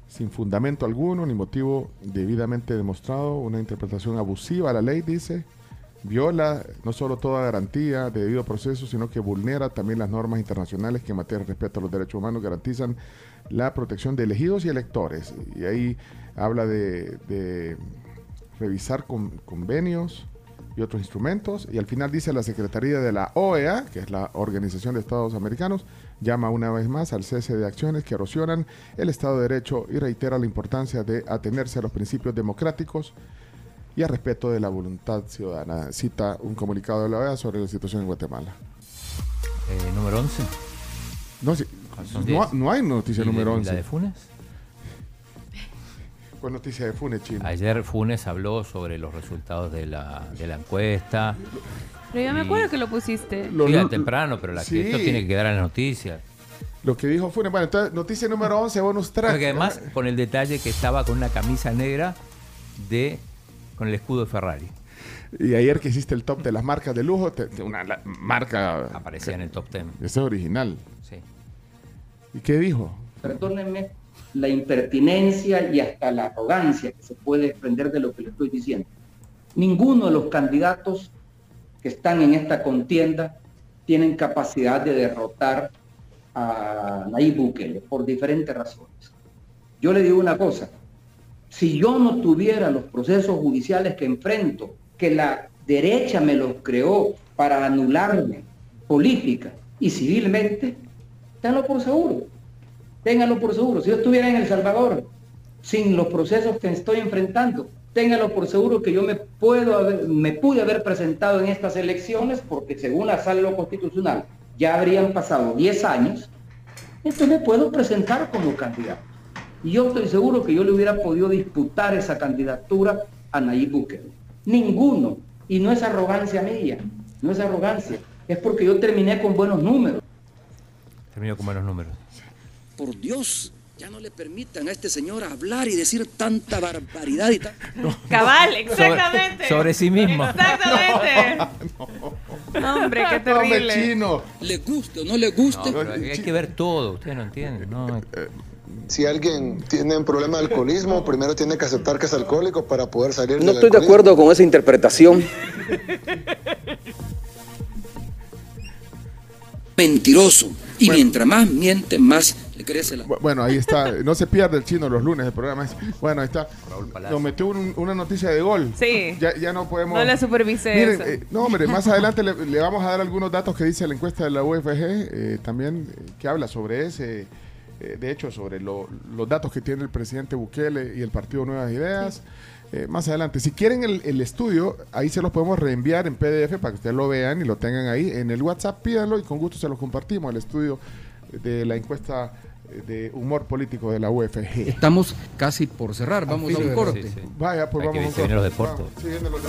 sin fundamento alguno ni motivo debidamente demostrado, una interpretación abusiva a la ley, dice, viola no solo toda garantía de debido proceso, sino que vulnera también las normas internacionales que en materia de respeto a los derechos humanos garantizan la protección de elegidos y electores. Y ahí habla de, revisar con- convenios y otros instrumentos. Y al final dice la Secretaría de la OEA, que es la Organización de Estados Americanos, llama una vez más al cese de acciones que erosionan el Estado de Derecho y reitera la importancia de atenerse a los principios democráticos y al respeto de la voluntad ciudadana. Cita un comunicado de la OEA sobre la situación en Guatemala. Eh, número 11. No, sí, son no, 10. no hay noticia ¿Y de- número y 11. ¿La de Funes? ¿Cuál noticia de Funes, Chino? Ayer Funes habló sobre los resultados de la, de la encuesta. Pero yo me acuerdo que lo pusiste. Lo- Sí, temprano, pero la sí. esto tiene que quedar en las noticias. Lo que dijo Funes. Bueno, entonces, noticia número 11, bonus track. Porque además, con el detalle que estaba con una camisa negra de con el escudo de Ferrari. Y ayer que hiciste el top de las marcas de lujo, te- te- una la- marca... Aparecía en el top 10. Ese es original. Sí. ¿Y qué dijo? Perdónenme la impertinencia y hasta la arrogancia que se puede desprender de lo que le estoy diciendo. Ninguno de los candidatos que están en esta contienda tienen capacidad de derrotar a Nayib Bukele por diferentes razones. Yo le digo una cosa, si yo no tuviera los procesos judiciales que enfrento, que la derecha me los creó para anularme política y civilmente, tenlo por seguro. Ténganlo por seguro. Si yo estuviera en El Salvador, sin los procesos que estoy enfrentando, téngalo por seguro que yo me puedo haber- me pude haber presentado en estas elecciones porque según la sala constitucional ya habrían pasado 10 años, entonces me puedo presentar como candidato. Y yo estoy seguro que yo le hubiera podido disputar esa candidatura a Nayib Bukele. Ninguno. Y no es arrogancia mía, no es arrogancia. Es porque yo terminé con buenos números. Termino con buenos números. Por Dios, ya no le permitan a este señor hablar y decir tanta barbaridad y tal. Cabal, exactamente. Sobre, sobre sí mismo. Exactamente. Hombre, qué terrible. chino. Le guste o no le guste. No, hay que ver todo, ustedes no entienden. No, Si alguien tiene un problema de alcoholismo, primero tiene que aceptar que es alcohólico para poder salir No del estoy de acuerdo con esa interpretación. Mentiroso. Y mientras más miente, más le crece la... Bu- Bueno, ahí está. No se pierde el chino los lunes del programa. Bueno, ahí está. Nos metió un- una noticia de gol. Sí. Ya, ya no podemos. No la supervisé Miren, eso. eh, no, hombre, más adelante le, le vamos a dar algunos datos que dice la encuesta de la UFG, eh, también eh, que habla sobre ese, eh, de hecho, sobre lo- los datos que tiene el presidente Bukele y el Partido Nuevas Ideas. Eh, más adelante, si quieren el, el estudio, ahí se los podemos reenviar en PDF para que ustedes lo vean y lo tengan ahí. En el WhatsApp pídanlo y con gusto se los compartimos, el estudio de la encuesta eh, de humor político de la UFG. Estamos casi por cerrar, vamos a un corte. Vaya, pues Hay vamos a un corte. los deportes. Vamos,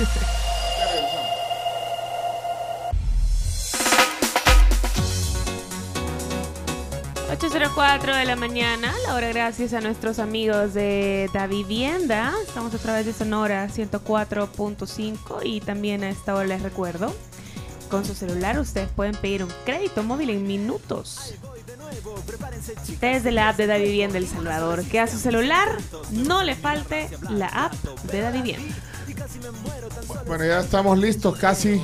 8.04 de la mañana, la hora gracias a nuestros amigos de Da Vivienda. Estamos a través de Sonora 104.5 y también a esta hora les recuerdo, con su celular ustedes pueden pedir un crédito móvil en minutos. Desde la app de Da Vivienda El Salvador, que a su celular no le falte la app de Da Vivienda. Bueno, ya estamos listos casi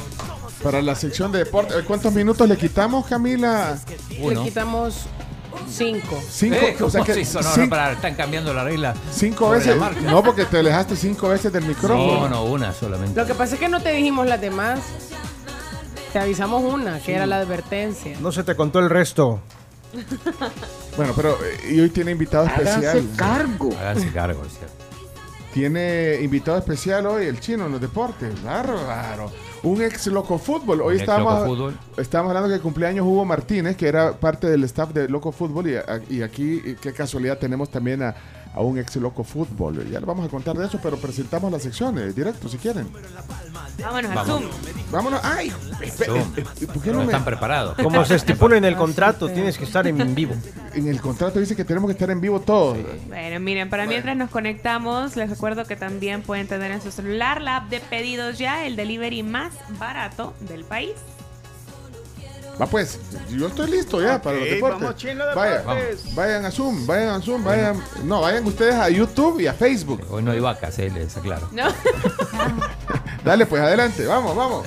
para la sección de deporte. ¿Cuántos minutos le quitamos, Camila? Le quitamos cinco. Cinco, Eh, o sea ¿cómo que se? No, no, para- están cambiando la regla. Cinco veces. No, porque te alejaste cinco veces del micrófono. No, no, una solamente. Lo que pasa es que no te dijimos las demás. Te avisamos una, que era la advertencia. No se te contó el resto. Bueno, pero eh, y hoy tiene invitado especial. cargo. Háganse cargo, es cierto. Tiene invitado especial hoy el chino en los deportes. Bárbaro. Un ex loco fútbol. Hoy estábamos, estábamos hablando que el cumpleaños Hugo Martínez, que era parte del staff de Loco Fútbol. Y, y aquí, qué casualidad, tenemos también a, a un ex loco fútbol. Ya le vamos a contar de eso, pero presentamos las secciones directo si quieren. Vámonos al Vamos. Zoom. Vámonos. ¡Ay! Zoom. ¿Por qué No no me- están preparados. Como se estipula en el contrato, tienes que estar en vivo. En el contrato dice que tenemos que estar en vivo todos. Bueno, miren, para mientras nos conectamos, les recuerdo que también pueden tener en su celular la app de pedidos ya, el delivery más barato del país. Va pues, yo estoy listo ya para los deportes. vamos, Chino Vaya, Deportes. vayan a Zoom, vayan a Zoom, vayan. No, vayan ustedes a YouTube y a Facebook. Hoy no hay vacas, eh, les aclaro. ¿No? Dale, pues adelante, vamos, vamos.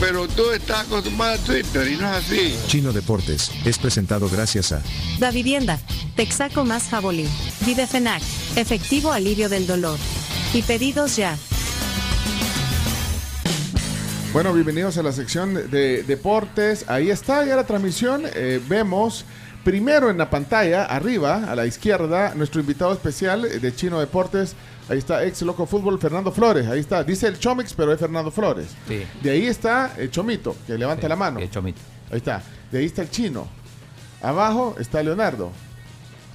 Pero tú estás acostumbrado a Twitter y no es así. Chino Deportes es presentado gracias a Da Vivienda, Texaco más Jabolí, Videfenac, efectivo alivio del dolor. Y pedidos ya. Bueno, bienvenidos a la sección de deportes. Ahí está ya la transmisión. Eh, vemos primero en la pantalla, arriba, a la izquierda, nuestro invitado especial de Chino Deportes. Ahí está, ex Loco Fútbol, Fernando Flores. Ahí está, dice el Chomix, pero es Fernando Flores. Sí. De ahí está el Chomito, que levanta Sí, la mano. el Chomito. Ahí está. De ahí está el Chino. Abajo está Leonardo.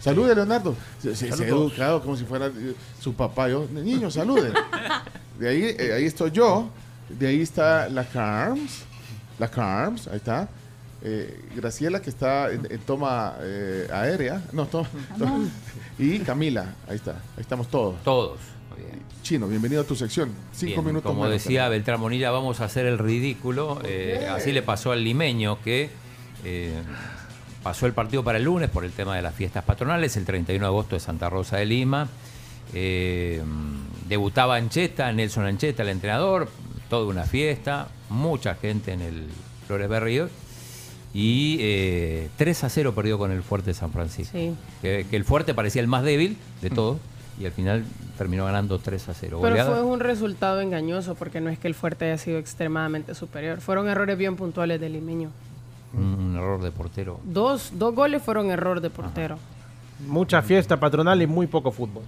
Salude, Leonardo. Se, se- se ha educado como si fuera eh, su papá. Yo, niño, salude. De ahí, eh, ahí estoy yo. De ahí está la Carms. La Carms, ahí está. Eh, Graciela, que está en, en toma eh, aérea. No, toma, toma- Y Camila, ahí está. Ahí estamos todos. Todos. Muy bien. Chino, bienvenido a tu sección. Cinco Bien, minutos Como menos, decía Beltrán Monilla, vamos a hacer el ridículo. Eh, así le pasó al limeño que eh, pasó el partido para el lunes por el tema de las fiestas patronales, el 31 de agosto de Santa Rosa de Lima. Eh, debutaba Ancheta, Nelson Ancheta, el entrenador, toda una fiesta, mucha gente en el Flores Berrío. Y eh, 3 a 0 perdió con el Fuerte de San Francisco. Sí. Que, que el Fuerte parecía el más débil de todos y al final terminó ganando 3 a 0. Pero Goleada. fue un resultado engañoso porque no es que el fuerte haya sido extremadamente superior. Fueron errores bien puntuales del limeño. un, un error de portero. Dos, dos goles fueron error de portero. Mucha fiesta patronal y muy poco fútbol.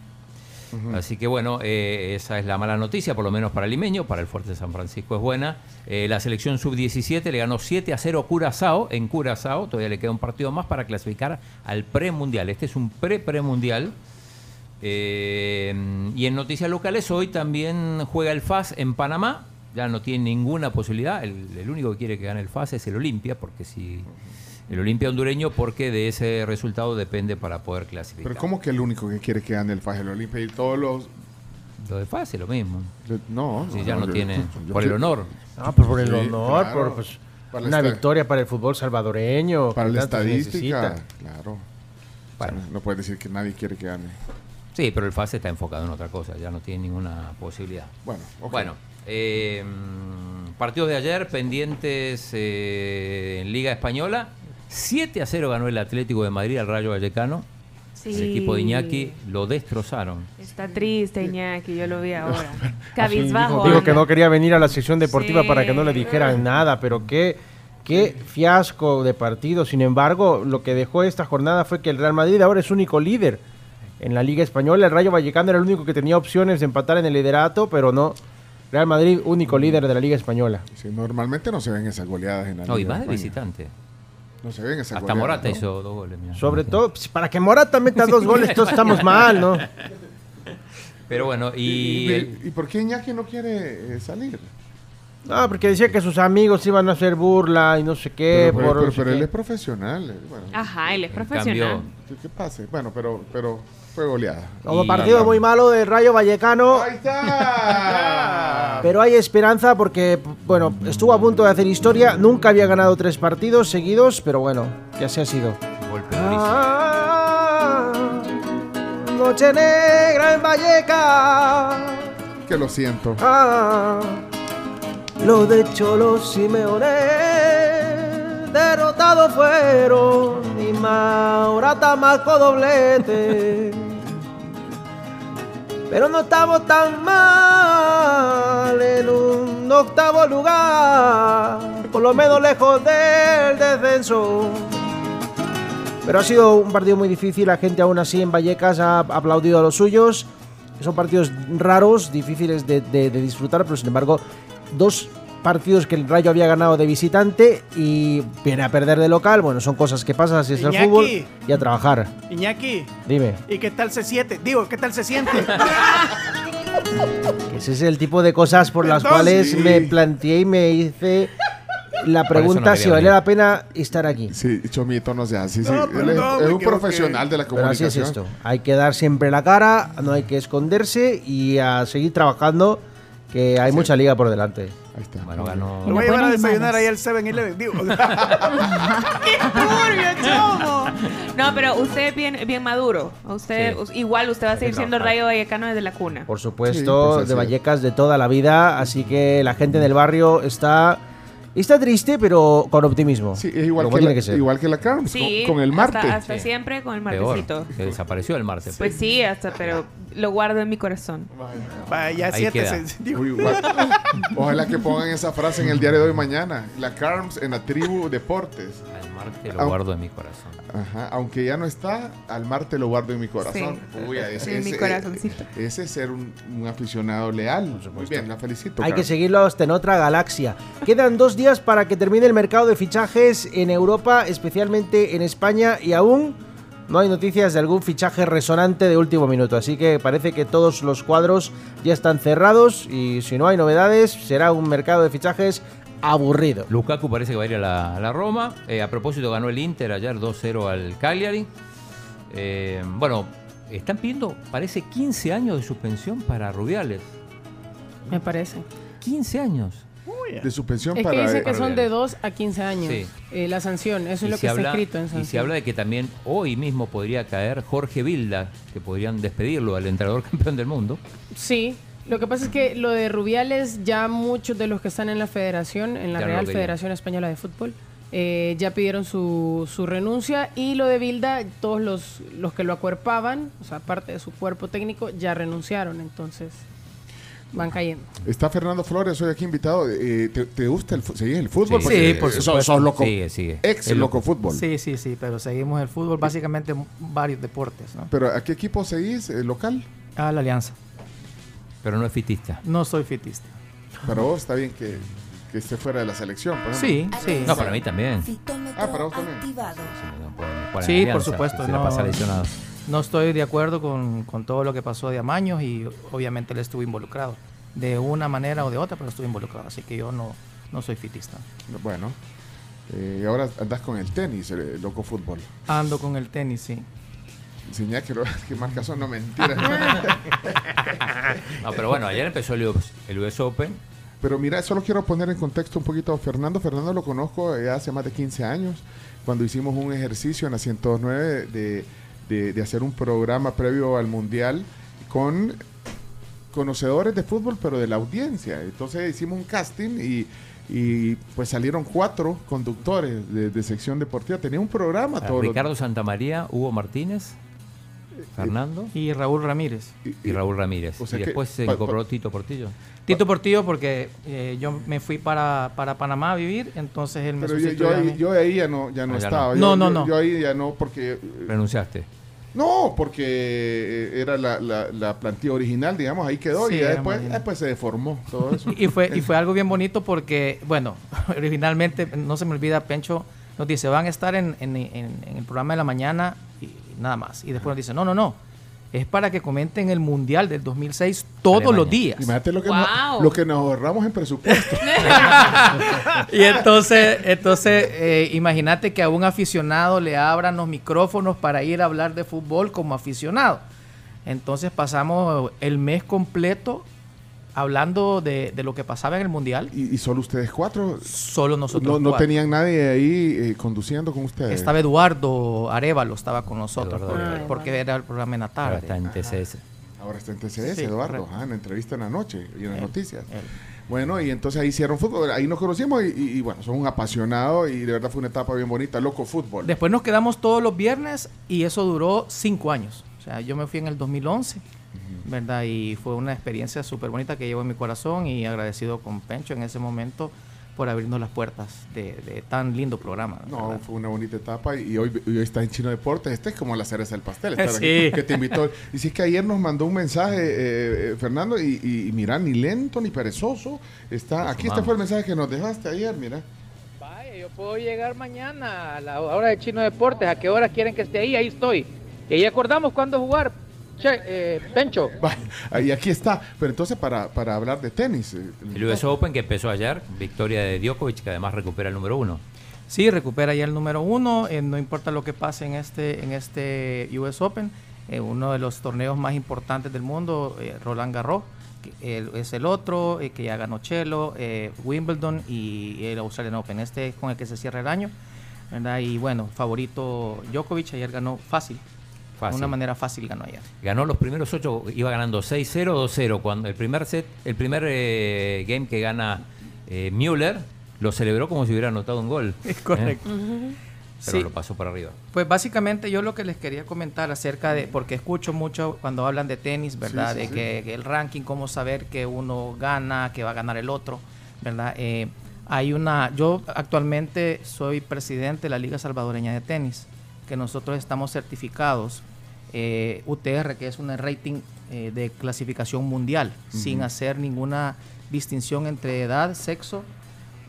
Así que bueno, eh, esa es la mala noticia, por lo menos para el limeño, para el Fuerte de San Francisco es buena. Eh, la selección sub-17 le ganó 7 a 0 Curazao, en Curazao, todavía le queda un partido más para clasificar al premundial. Este es un pre-premundial. Eh, y en noticias locales, hoy también juega el FAS en Panamá, ya no tiene ninguna posibilidad, el, el único que quiere que gane el FAS es el Olimpia, porque si... El Olimpia hondureño, porque de ese resultado depende para poder clasificar. Pero ¿cómo que el único que quiere que gane el FAS el Olimpia y todos los... Lo de FAS es lo mismo. No, Si no, ya no, yo- tiene... yo- por el honor. Ah, pues por el Sí, honor, claro. por pues, una esta- victoria para el fútbol salvadoreño. Para la estadística, claro. O sea, no puedes decir que nadie quiere que gane. Sí, pero el FAS está enfocado en otra cosa, ya no tiene ninguna posibilidad. Bueno, ok. Bueno, eh, mm, partidos de ayer pendientes eh, en Liga Española. 7 a 0 ganó el Atlético de Madrid al Rayo Vallecano. El Sí. equipo de Iñaki lo destrozaron. Está triste, Iñaki, yo lo vi ahora. Cabizbajo. dijo, que no quería venir a la sección deportiva Sí. para que no le dijeran nada, pero qué, qué fiasco de partido. Sin embargo, lo que dejó esta jornada fue que el Real Madrid ahora es único líder en la Liga Española. El Rayo Vallecano era el único que tenía opciones de empatar en el liderato, pero no. Real Madrid, único líder de la Liga Española. Sí, normalmente no se ven esas goleadas en la No, y Liga más de España. visitante. No se ven esas Hasta. Morata ¿no? hizo dos goles. mira. Sobre todo, pues, para que Morata meta dos goles, todos estamos mal, ¿no? Pero bueno, y... ¿Y, el- y por qué Iñaki no quiere eh, salir? No, porque decía que sus amigos iban a hacer burla y no sé qué. pero pero- por no pero- sé pero él es profesional. Bueno, Ajá, él es profesional. ¿qué, qué pase? Bueno, pero, pero fue goleada. Como Y- partido muy malo del Rayo Vallecano. ¡Ahí está! Pero hay esperanza porque, bueno, estuvo a punto de hacer historia. Nunca había ganado tres partidos seguidos, pero bueno, ya se ha sido. golpe. Ah, noche negra en Valleca. que lo siento. Ah, lo de Cholo Simeone. Derrotados fueron y Maurata marcó doblete. Pero no estamos tan mal en un octavo lugar, por lo menos lejos del descenso. Pero ha sido un partido muy difícil, la gente aún así en Vallecas ha aplaudido a los suyos. Son partidos raros, difíciles de, disfrutar, pero sin embargo, dos partidos que el Rayo había ganado de visitante y viene a perder de local. Bueno, son cosas que pasan si es el Iñaki. fútbol y a trabajar. Iñaki, Dime. ¿y qué tal se siente? Digo, ¿qué tal se siente? Ese es el tipo de cosas por las Perdón, cuales sí. me planteé y me hice la no pregunta quería si valía la pena estar aquí. Sí, Chomito no sea así. sí. No, Él es, es un profesional de la Pero así comunicación. es esto. Hay que dar siempre la cara, no hay que esconderse y a seguir trabajando, que hay mucha liga por delante. Ahí está. Bueno, ganó... Lo voy a llevar a desayunar ahí al 7-Eleven. Digo, ¡Qué turbio, chomo! No, pero usted es bien, bien maduro. Usted, Sí. us- igual usted va a seguir siendo. Rayo Vallecano desde la cuna. Por Sí, supuesto, pues así de es. Vallecas de toda la vida, así que la gente del barrio está está triste, pero con optimismo. Sí, es igual, Como que tiene la, que ser. igual que la Carms, Sí, con, con el Marte. Hasta, hasta Sí. siempre con el Peor, martesito. que desapareció el martes. Pues sí, hasta, pero lo guardo en mi corazón. vaya, igual- Ojalá que pongan esa frase en el diario de hoy mañana. La Carms en la tribu Deportes. Al Marte lo guardo en mi corazón. Ajá, aunque ya no está, al Marte lo guardo en mi corazón. Sí. Uy, ese, En mi ese- corazoncito. ese es ser un, un aficionado leal. Muy bien, la felicito. Hay que seguirlo hasta en otra galaxia. Quedan dos días para que termine el mercado de fichajes en Europa, especialmente en España, y aún no hay noticias de algún fichaje resonante de último minuto. Así que parece que todos los cuadros ya están cerrados y si no hay novedades, será un mercado de fichajes aburrido. Lukaku parece que va a ir a la, a la Roma. Eh, a propósito, ganó el Inter ayer 2-0 al Cagliari. Eh, bueno, están pidiendo, parece, 15 años de suspensión para Rubiales. Me parece. 15 años. De suspensión Es que para... dice que son de 2 a 15 años. Sí. eh, la sanción, eso es Y lo se que habla- está escrito en Y sanción. se habla de que también hoy mismo podría caer Jorge Vilda, que podrían despedirlo al entrenador campeón del mundo. Sí, lo que pasa es que lo de Rubiales, ya muchos de los que están en la federación, en la Ya Real. Federación Española de Fútbol, eh, ya pidieron su, su renuncia y lo de Bilda, todos los, los que lo acuerpaban, o sea, parte de su cuerpo técnico, ya renunciaron, entonces van cayendo. Está Fernando Flores hoy aquí invitado. Eh, ¿te, te gusta el, seguís el fútbol? Sí, Porque, por eh, sos- supuesto. sos loco. Sigue, sigue. Ex Es loco, fútbol. Sí, sí, sí, pero seguimos el fútbol, básicamente varios deportes, ¿no? Pero ¿a qué equipo seguís? eh, ¿Local? A la Alianza. Pero no es fitista. No soy fitista. Para vos está bien que, que esté fuera de la selección. por Sí, sí. No, para mí también. Ah, para vos también. Sí, Alianza, por supuesto. Se no, la pasa lesionado. No estoy de acuerdo con, con todo lo que pasó de Amaños y obviamente él estuvo involucrado. De una manera o de otra, pero estuvo involucrado. Así que yo no, no soy fitista. Bueno. Eh, y ahora andás con el tenis, el loco fútbol. Ando con el tenis, sí. Enseñá que, que marcas son, no mentiras. No, pero bueno, ayer empezó el US, el US Open. Pero mira, solo quiero poner en contexto un poquito a Fernando. Fernando lo conozco eh, hace más de 15 años, cuando hicimos un ejercicio en la 109 de, de- de hacer un programa previo al Mundial con conocedores de fútbol, pero de la audiencia. Entonces hicimos un casting y, y, pues salieron cuatro conductores de, de sección deportiva. Tenía un programa todo. Ricardo Santamaría, Hugo Martínez, Fernando Y Raúl Ramírez. y Raúl Ramírez. o sea y que- después se pa- incorporó Tito Portillo. Tito Portillo porque eh, yo me fui para, para Panamá a vivir, entonces él me Pero yo, yo ahí, yo ahí ya no, ya no Ah, ya estaba. no. Yo- No, no, yo- no. Yo ahí ya no, porque eh, Renunciaste. No, porque eh, era la, la, la plantilla original, digamos, ahí quedó Sí, y ya después, después se deformó todo eso. Y fue, y fue algo bien bonito porque, bueno, originalmente, no se me olvida, Pencho nos dice, van a estar en, en- en- en el programa de la mañana y nada más. Y después nos dice, no, no, no, es para que comenten el Mundial del 2006 todos Alemania. los días. Imagínate lo que, Wow. nos, lo que nos ahorramos en presupuesto. Y entonces, entonces eh, imagínate que a un aficionado le abran los micrófonos para ir a hablar de fútbol como aficionado. Entonces pasamos el mes completo hablando de, de lo que pasaba en el Mundial. y, y solo ustedes cuatro. Solo nosotros No, no cuatro. tenían nadie ahí eh, conduciendo con ustedes. Estaba Eduardo Arevalo, estaba con nosotros, Eduardo porque, era el programa en la Ahora tarde. está en TCS. Ahora está en TCS, Sí, Eduardo, ah, en la entrevista en la noche y en las Él, noticias. él. Bueno, y entonces ahí hicieron fútbol, ahí nos conocimos y, y- y bueno, son un apasionado y de verdad fue una etapa bien bonita, loco fútbol. Después nos quedamos todos los viernes y eso duró cinco años. O sea, yo me fui en el 2011, ¿verdad? Y fue una experiencia súper bonita que llevo en mi corazón y agradecido con Pencho en ese momento por abrirnos las puertas de, de tan lindo programa. No, ¿verdad? fue una bonita etapa y hoy, y hoy está en Chino Deportes. Este es como la cereza del pastel. estar Sí. aquí, que te invitó. Y si es que ayer nos mandó un mensaje, eh, eh, Fernando, y, y- y mira, ni lento ni perezoso. Está, aquí este fue el mensaje que nos dejaste ayer, mira. Vaya, yo puedo llegar mañana a la hora de Chino Deportes. ¿A qué hora quieren que esté ahí? Ahí estoy. Y ahí acordamos cuándo jugar. Che, eh, Pencho. Y aquí está. Pero entonces, para, para hablar de tenis. eh, El US Open que empezó ayer, victoria de Djokovic, que además recupera el número uno. Sí, recupera ya el número uno, eh, no importa lo que pase en este, en este US Open, eh, uno de los torneos más importantes del mundo, eh, Roland Garros, que, es el otro, eh, que ya ganó Chelo, eh, Wimbledon y el Australian Open, este es con el que se cierra el año, ¿verdad? Y bueno, favorito Djokovic, ayer ganó fácil, de Fácil. una manera fácil ganó ayer. Ganó los primeros ocho, iba ganando 6-0, 2-0. Cuando el primer set, el primer eh, game que gana eh, Müller, lo celebró como si hubiera anotado un gol. Es correcto. ¿eh? Pero Sí. lo pasó por arriba. Pues básicamente yo lo que les quería comentar acerca de, porque escucho mucho cuando hablan de tenis, ¿verdad? Sí, sí, de. Que, que el ranking, cómo saber que uno gana, que va a ganar el otro, ¿verdad? Eh, hay una, yo actualmente soy presidente de la Liga Salvadoreña de Tenis, que nosotros estamos certificados, eh, UTR, que es un rating eh, de clasificación mundial, sin hacer ninguna distinción entre edad, sexo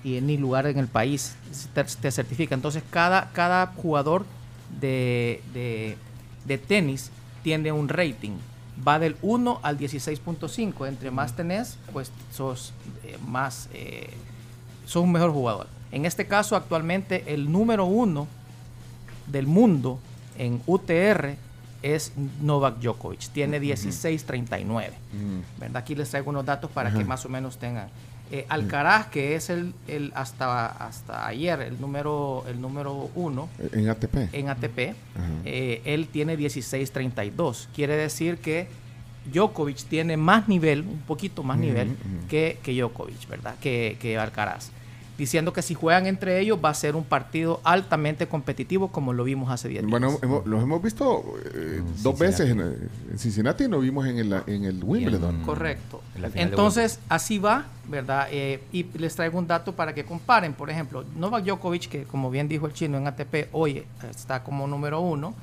y ni lugar en el país te, te certifica. Entonces cada, cada jugador de, de- de tenis tiene un rating. Va del 1 al 16.5. Entre más tenés, pues sos eh, más eh, sos un mejor jugador. En este caso, actualmente, el número uno del mundo en UTR es Novak Djokovic. Tiene 16.39. ¿verdad? Aquí les traigo unos datos para que más o menos tengan. Eh, Alcaraz, que es el, el hasta, hasta ayer el número, el número uno En ATP. en ATP, eh, él tiene 16.32. Quiere decir que Djokovic tiene más nivel, un poquito más nivel que, que Djokovic, ¿verdad? Que, que Alcaraz. Diciendo que si juegan entre ellos va a ser un partido altamente competitivo como lo vimos hace 10 días. Bueno, hemos- los hemos visto eh, dos veces en, en Cincinnati y nos vimos en el, en el Wimbledon. Correcto. En Entonces, así va, ¿verdad? Eh, y les traigo un dato para que comparen. Por ejemplo, Novak Djokovic, que como bien dijo el chino en ATP, hoy está como número uno.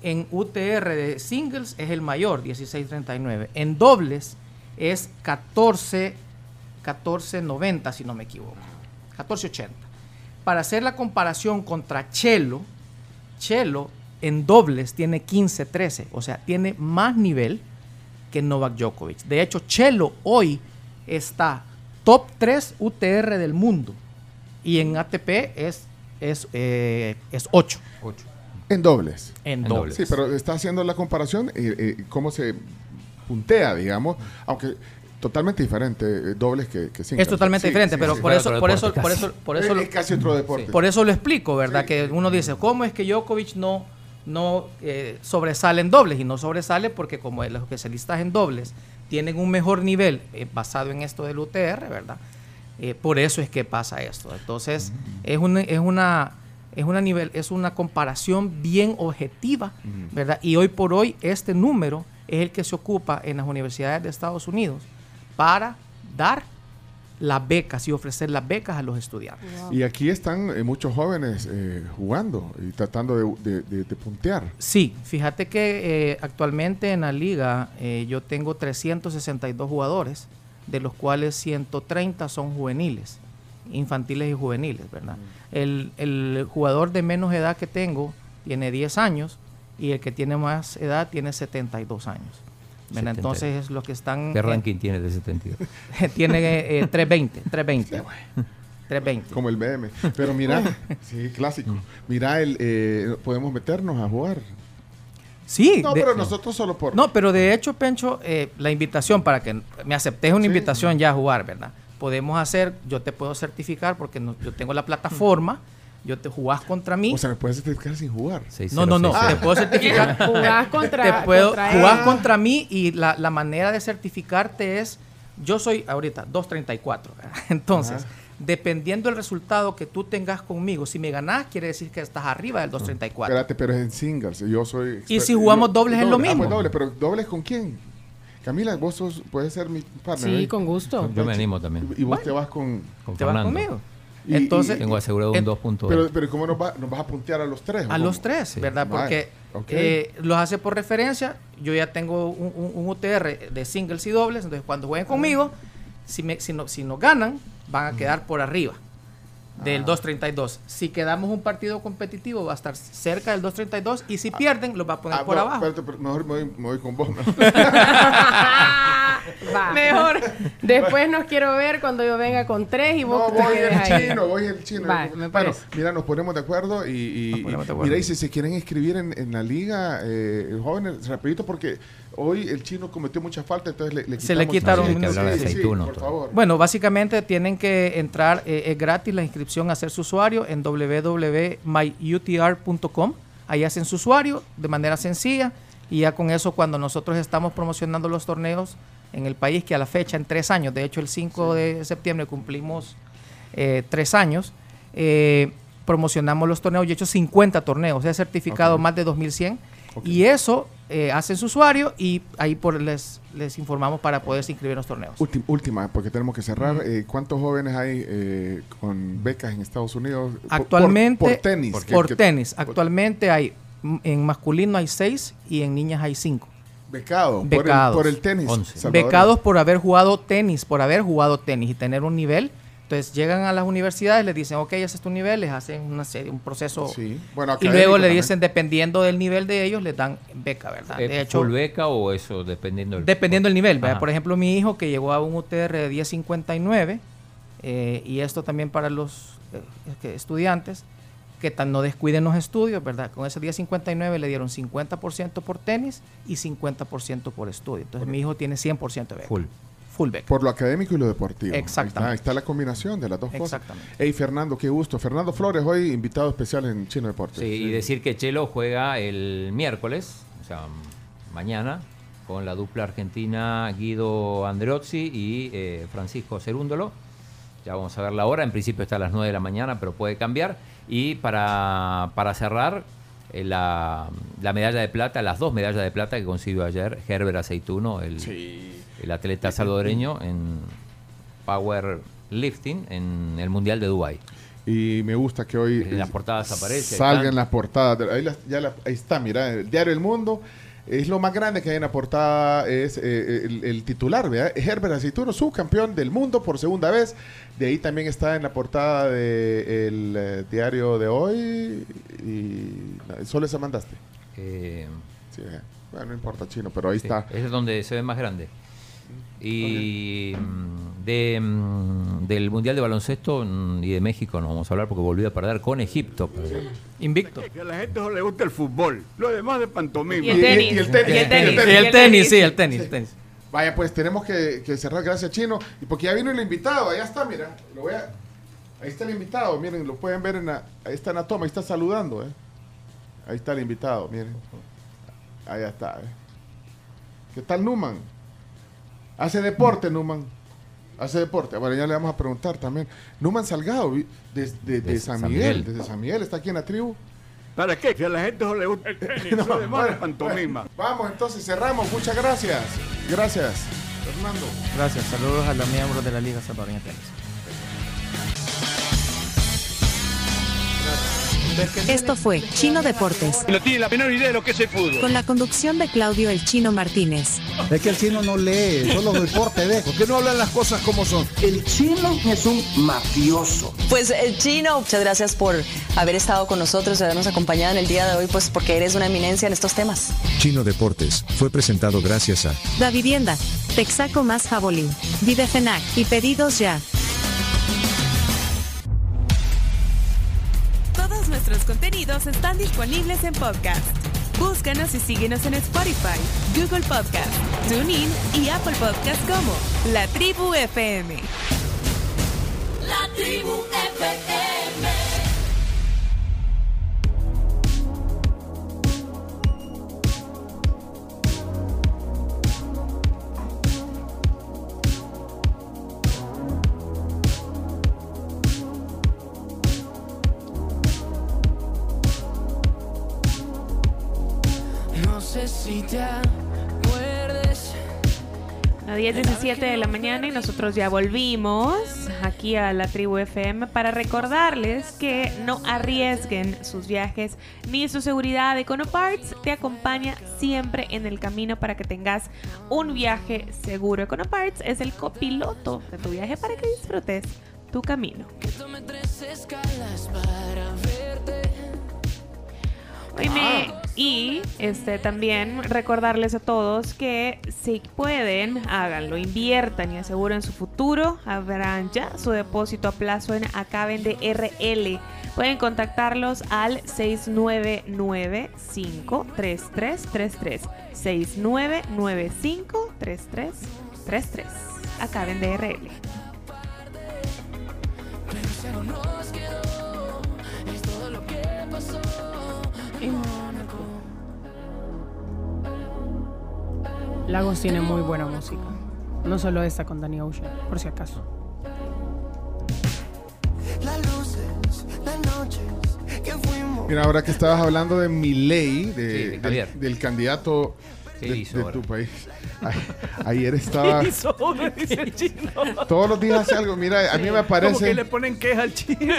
En UTR de singles es el mayor, 16.39. En dobles es 14, 14.90, si no me equivoco. 14.80. Para hacer la comparación contra Chelo, Chelo en dobles tiene 15-13, o sea, tiene más nivel que Novak Djokovic. De hecho, Chelo hoy está top 3 UTR del mundo y en ATP es, es, eh, es 8. En dobles. En En dobles. Sí, pero está haciendo la comparación, eh, eh, cómo se puntea, digamos, aunque totalmente diferente, eh, dobles que, que singles. Es totalmente Sí, diferente, sí, pero sí. por eso, por eso, por eso, por eso, Es- es casi otro deporte. Por eso lo explico, ¿verdad? Que uno dice, ¿cómo es que Djokovic no, no eh, sobresale en dobles? Y no sobresale porque como los especialistas en dobles tienen un mejor nivel eh, basado en esto del UTR, ¿verdad? Eh, por eso es que pasa esto. Entonces, es, una, es una es una nivel, es una comparación bien objetiva, ¿verdad? Y hoy por hoy este número es el que se ocupa en las universidades de Estados Unidos para dar las becas y ofrecer las becas a los estudiantes. Y aquí están eh, muchos jóvenes eh, jugando y tratando de, de- de- de puntear. Sí, fíjate que eh, actualmente en la liga yo tengo 362 jugadores, de los cuales 130 son juveniles, infantiles y juveniles, ¿verdad? El, el jugador de menos edad que tengo tiene 10 años y el que tiene más edad tiene 72 años. 72. Entonces es los que están... ¿Qué eh, ranking tiene de 72? tiene eh, eh, 320, 320. 320. Como el BM. Pero mira, sí, clásico. Mira, el, eh, podemos meternos a jugar. Sí. No, de- pero nosotros solo por... No, pero de hecho, Pencho, eh, la invitación para que me aceptes una invitación ya a jugar, ¿verdad? Podemos hacer, yo te puedo certificar porque no- yo tengo la plataforma, yo te jugás contra mí. O sea, me puedes certificar sin jugar. No, no, no, te puedo certificar. Jugás contra- te puedo, contra jugás él. contra mí y la, la manera de certificarte es, yo soy ahorita 234, ¿verdad? entonces, Ajá. dependiendo del resultado que tú tengas conmigo, si me ganás, quiere decir que estás arriba del 234. Espérate, pero es en singles. Yo soy... ¿Y si jugamos yo- dobles es lo Ah, mismo? pues doble, pero dobles con quién? Camila, vos sos, puedes ser mi partner. Sí, ¿eh? con gusto. Yo me animo también. Y vos te vas con... Con ¿Te vas conmigo? Y- Entonces, Tengo asegurado un en- 2.2. Pero, pero ¿cómo nos, va- nos vas a puntear a los tres? A cómo? los tres, ¿verdad? Porque eh, los hace por referencia. Yo ya tengo un, un- un UTR de singles y dobles. Entonces, cuando jueguen conmigo, si, me, si, no, si nos ganan, van a quedar por arriba del 232. Si quedamos un partido competitivo, va a estar cerca del 232. Y si pierden, los va a poner Ah, por no, abajo. espérate, pero mejor me voy, me voy con vos. ¿no? Va. Mejor. Después nos quiero ver cuando yo venga con tres y vos No, voy el ahí. chino, voy el chino. Va, bueno, parece. mira, nos ponemos de acuerdo y, y- y- ponemos de acuerdo. mira, y si se quieren inscribir en, en la liga, eh, jóvenes, rapidito, porque hoy el chino cometió mucha falta, entonces le, le Se le quitaron Sí, de Sí, sí, por favor. Bueno, básicamente tienen que entrar, eh, es gratis la inscripción a hacer su usuario en www.myutr.com. Ahí hacen su usuario de manera sencilla y ya con eso cuando nosotros estamos promocionando los torneos en el país, que a la fecha en tres años, de hecho el 5 de septiembre cumplimos eh, tres años, eh, promocionamos los torneos, yo he hecho 50 torneos, he certificado más de 2100 y eso eh, hacen su usuario y ahí por les, les informamos para poderse inscribir en los torneos. Última, última, porque tenemos que cerrar. Eh, ¿Cuántos jóvenes hay eh, con becas en Estados Unidos? Por- Actualmente, Por, por tenis. por que- tenis. Actualmente hay, en masculino hay seis y en niñas hay cinco. Becados. Por el, Becados. por el tenis. Becados por haber jugado tenis, por haber jugado tenis y tener un nivel. Entonces llegan a las universidades, les dicen, ok, ese es tu nivel, les hacen una serie, un proceso. Sí. Bueno, y luego le también. dicen, dependiendo del nivel de ellos, les dan beca, ¿verdad? ¿Es De hecho, full beca o eso dependiendo del Dependiendo del nivel. ¿verdad? Por ejemplo, mi hijo que llegó a un UTR de 1059, eh, y esto también para los eh, estudiantes, que tan no descuiden los estudios, ¿verdad? Con ese 1059 le dieron 50% por tenis y 50% por estudio. Entonces mi hijo tiene 100% de beca. Full. Fullback. Por lo académico y lo deportivo. Ahí está, Exactamente. ahí está la combinación de las dos cosas. Exactamente. Hey, Fernando, qué gusto. Fernando Flores, hoy invitado especial en Chino Deportes. Sí, y decir que Chelo juega el miércoles, o sea, mañana, con la dupla argentina Guido Andreozzi y eh, Francisco Cerúndolo. Ya vamos a ver la hora, en principio está a las 9 de la mañana, pero puede cambiar. Y para, para cerrar, eh, la, la medalla de plata, las dos medallas de plata que consiguió ayer Herbert Aceituno, el, el atleta salvadoreño en Power Lifting en el Mundial de Dubái. Y me gusta que hoy En las portadas aparece. salgan las portadas. Ahí, las- ya la- ahí está, mira, el diario El Mundo. Es lo más grande que hay en la portada, es eh, el, el titular, ¿verdad? Herbert Aceituno, subcampeón del mundo por segunda vez. De ahí también está en la portada del diario de hoy. Y solo esa mandaste. Eh, Sí, eh. bueno, no importa chino, pero ahí Sí, está. Ese es donde se ve más grande. Y mm, de, mm, del Mundial de Baloncesto mm, y de México no vamos a hablar porque volvió a perder con Egipto. Invicto. Que a la gente no le gusta el fútbol. Lo demás de pantomima. Y el tenis. Y el tenis. Y el tenis. Y el tenis, sí, el tenis. Vaya, pues tenemos que, que cerrar, gracias Chino. Y porque ya vino el invitado, allá está, mira. Lo voy a- ahí está el invitado, miren, lo pueden ver en la, ahí está en la toma, ahí está saludando, ¿eh? Ahí está el invitado, miren. Ahí está, ¿eh? ¿Qué tal Numan? Hace deporte, Numan. Hace deporte. Bueno, ya le vamos a preguntar también. Numan Salgado, de, San, San Miguel, Miguel. desde San Miguel, está aquí en la tribu. ¿Para qué? Que a la gente no le gusta el tenis. No, de bueno, pantomima. bueno. Vamos, entonces cerramos. Muchas gracias. Gracias, Fernando. Gracias. Saludos a los miembros de la Liga Salvadoreña Tenis. Esto fue Chino Deportes, No tiene la menor idea de lo que es el fútbol. con la conducción de Claudio El Chino Martínez. Es que el chino no lee, solo deporte ve. ¿Por qué no hablan las cosas como son? El chino es un mafioso. Pues el chino, muchas gracias por haber estado con nosotros y habernos acompañado en el día de hoy, pues porque eres una eminencia en estos temas. Chino Deportes fue presentado gracias a Da Vivienda, Texaco más Jabolín, Videfenac y Pedidos Ya. Nuestros contenidos están disponibles en podcast. Búscanos y síguenos en Spotify, Google Podcast, TuneIn y Apple Podcast como La Tribu FM. La tribu FM. Si te acuerdes. A 10.17 de la mañana y nosotros ya volvimos aquí a la tribu FM para recordarles que no arriesguen sus viajes ni su seguridad. EconoParts te acompaña siempre en el camino para que tengas un viaje seguro. EconoParts es el copiloto de tu viaje para que disfrutes tu camino. Que tome tres escalas para verte. Oíme, y este también recordarles a todos que si pueden, háganlo, inviertan y aseguren su futuro. Abran ya su depósito a plazo en Acaben de RL. Pueden contactarlos al 69953333. 69953333. Acaben de RL. Nos quedó, es todo lo que pasó Lagos tiene muy buena música. No solo esta con Danny Ocean, por si acaso. Las luces, las noches que fuimos. Mira, ahora que estabas hablando de Milei, de, Sí, de del- candidato ¿Qué de, hizo tu país. A- ayer estaba. hizo? Dice el chino. Todos los días hace algo. Mira, a mí me Como que aparece. le ponen queja al chino.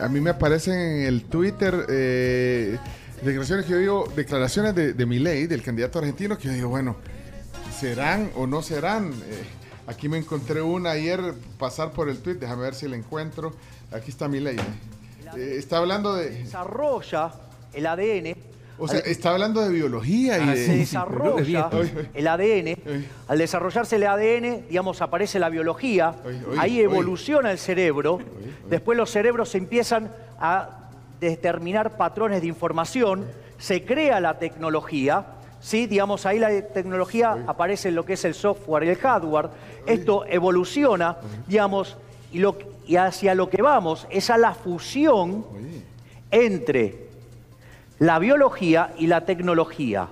A mí me aparecen en el Twitter eh, declaraciones que yo digo, declaraciones de, de Milei, del candidato argentino, que yo digo, bueno, ¿serán o no serán? Eh, aquí me encontré una ayer, pasar por el tweet, déjame ver si la encuentro. Aquí está Milei. eh. Eh, está hablando de... desarrolla el ADN. O sea, está hablando de biología y Ah, de... se desarrolla el ADN. Al desarrollarse el ADN, digamos, aparece la biología, ahí evoluciona el cerebro, después los cerebros se empiezan a determinar patrones de información, se crea la tecnología, ¿sí? Digamos, ahí la tecnología aparece en lo que es el software y el hardware. Esto evoluciona, digamos, y, lo, y hacia lo que vamos es a la fusión entre la biología y la tecnología.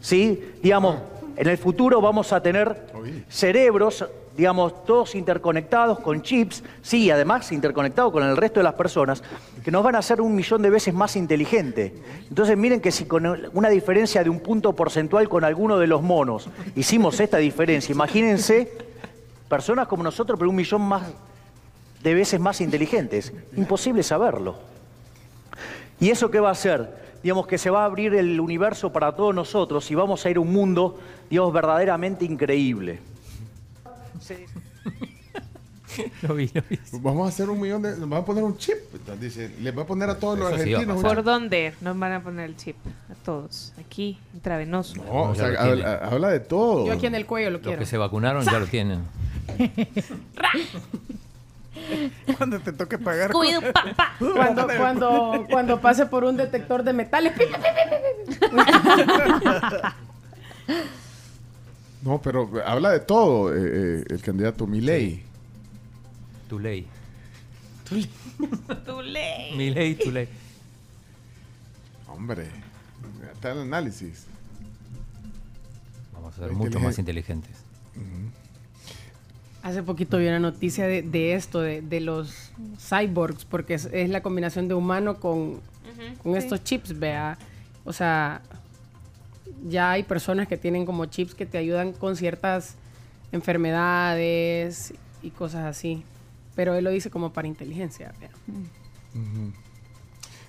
¿Sí? Digamos, en el futuro vamos a tener cerebros, digamos, todos interconectados con chips, sí, además interconectados con el resto de las personas, que nos van a hacer un millón de veces más inteligentes. Entonces, miren que si con una diferencia de un punto porcentual con alguno de los monos hicimos esta diferencia, imagínense personas como nosotros, pero un millón más de veces más inteligentes. Imposible saberlo. ¿Y eso qué va a hacer? Digamos que se va a abrir el universo para todos nosotros y vamos a ir a un mundo, digamos, verdaderamente increíble. Lo vi, lo vi. Vamos a hacer un millón de. Nos van a poner un chip. Dice, les va a poner a todos los Eso sí argentinos. ¿Por dónde nos van a poner el chip? A todos. Aquí, intravenoso. No, o sea, habla, habla de todo. Yo aquí en el cuello lo Los quiero. que se vacunaron ya lo tienen. Cuando te toque pagar. Cuido, pa, pa. Cuando, cuando, cuando pase por un detector de metales. No, pero habla de todo eh, eh, el candidato Milei. Tu ley. Tu ley. Mi ley, tu ley. Hombre, está el análisis. Vamos a ser mucho más inteligentes. Hace poquito vi una noticia de, de esto, de, de los cyborgs, porque es, es la combinación de humano con, con estos chips, vea. O sea, ya hay personas que tienen como chips que te ayudan con ciertas enfermedades y cosas así. Pero él lo dice como para inteligencia.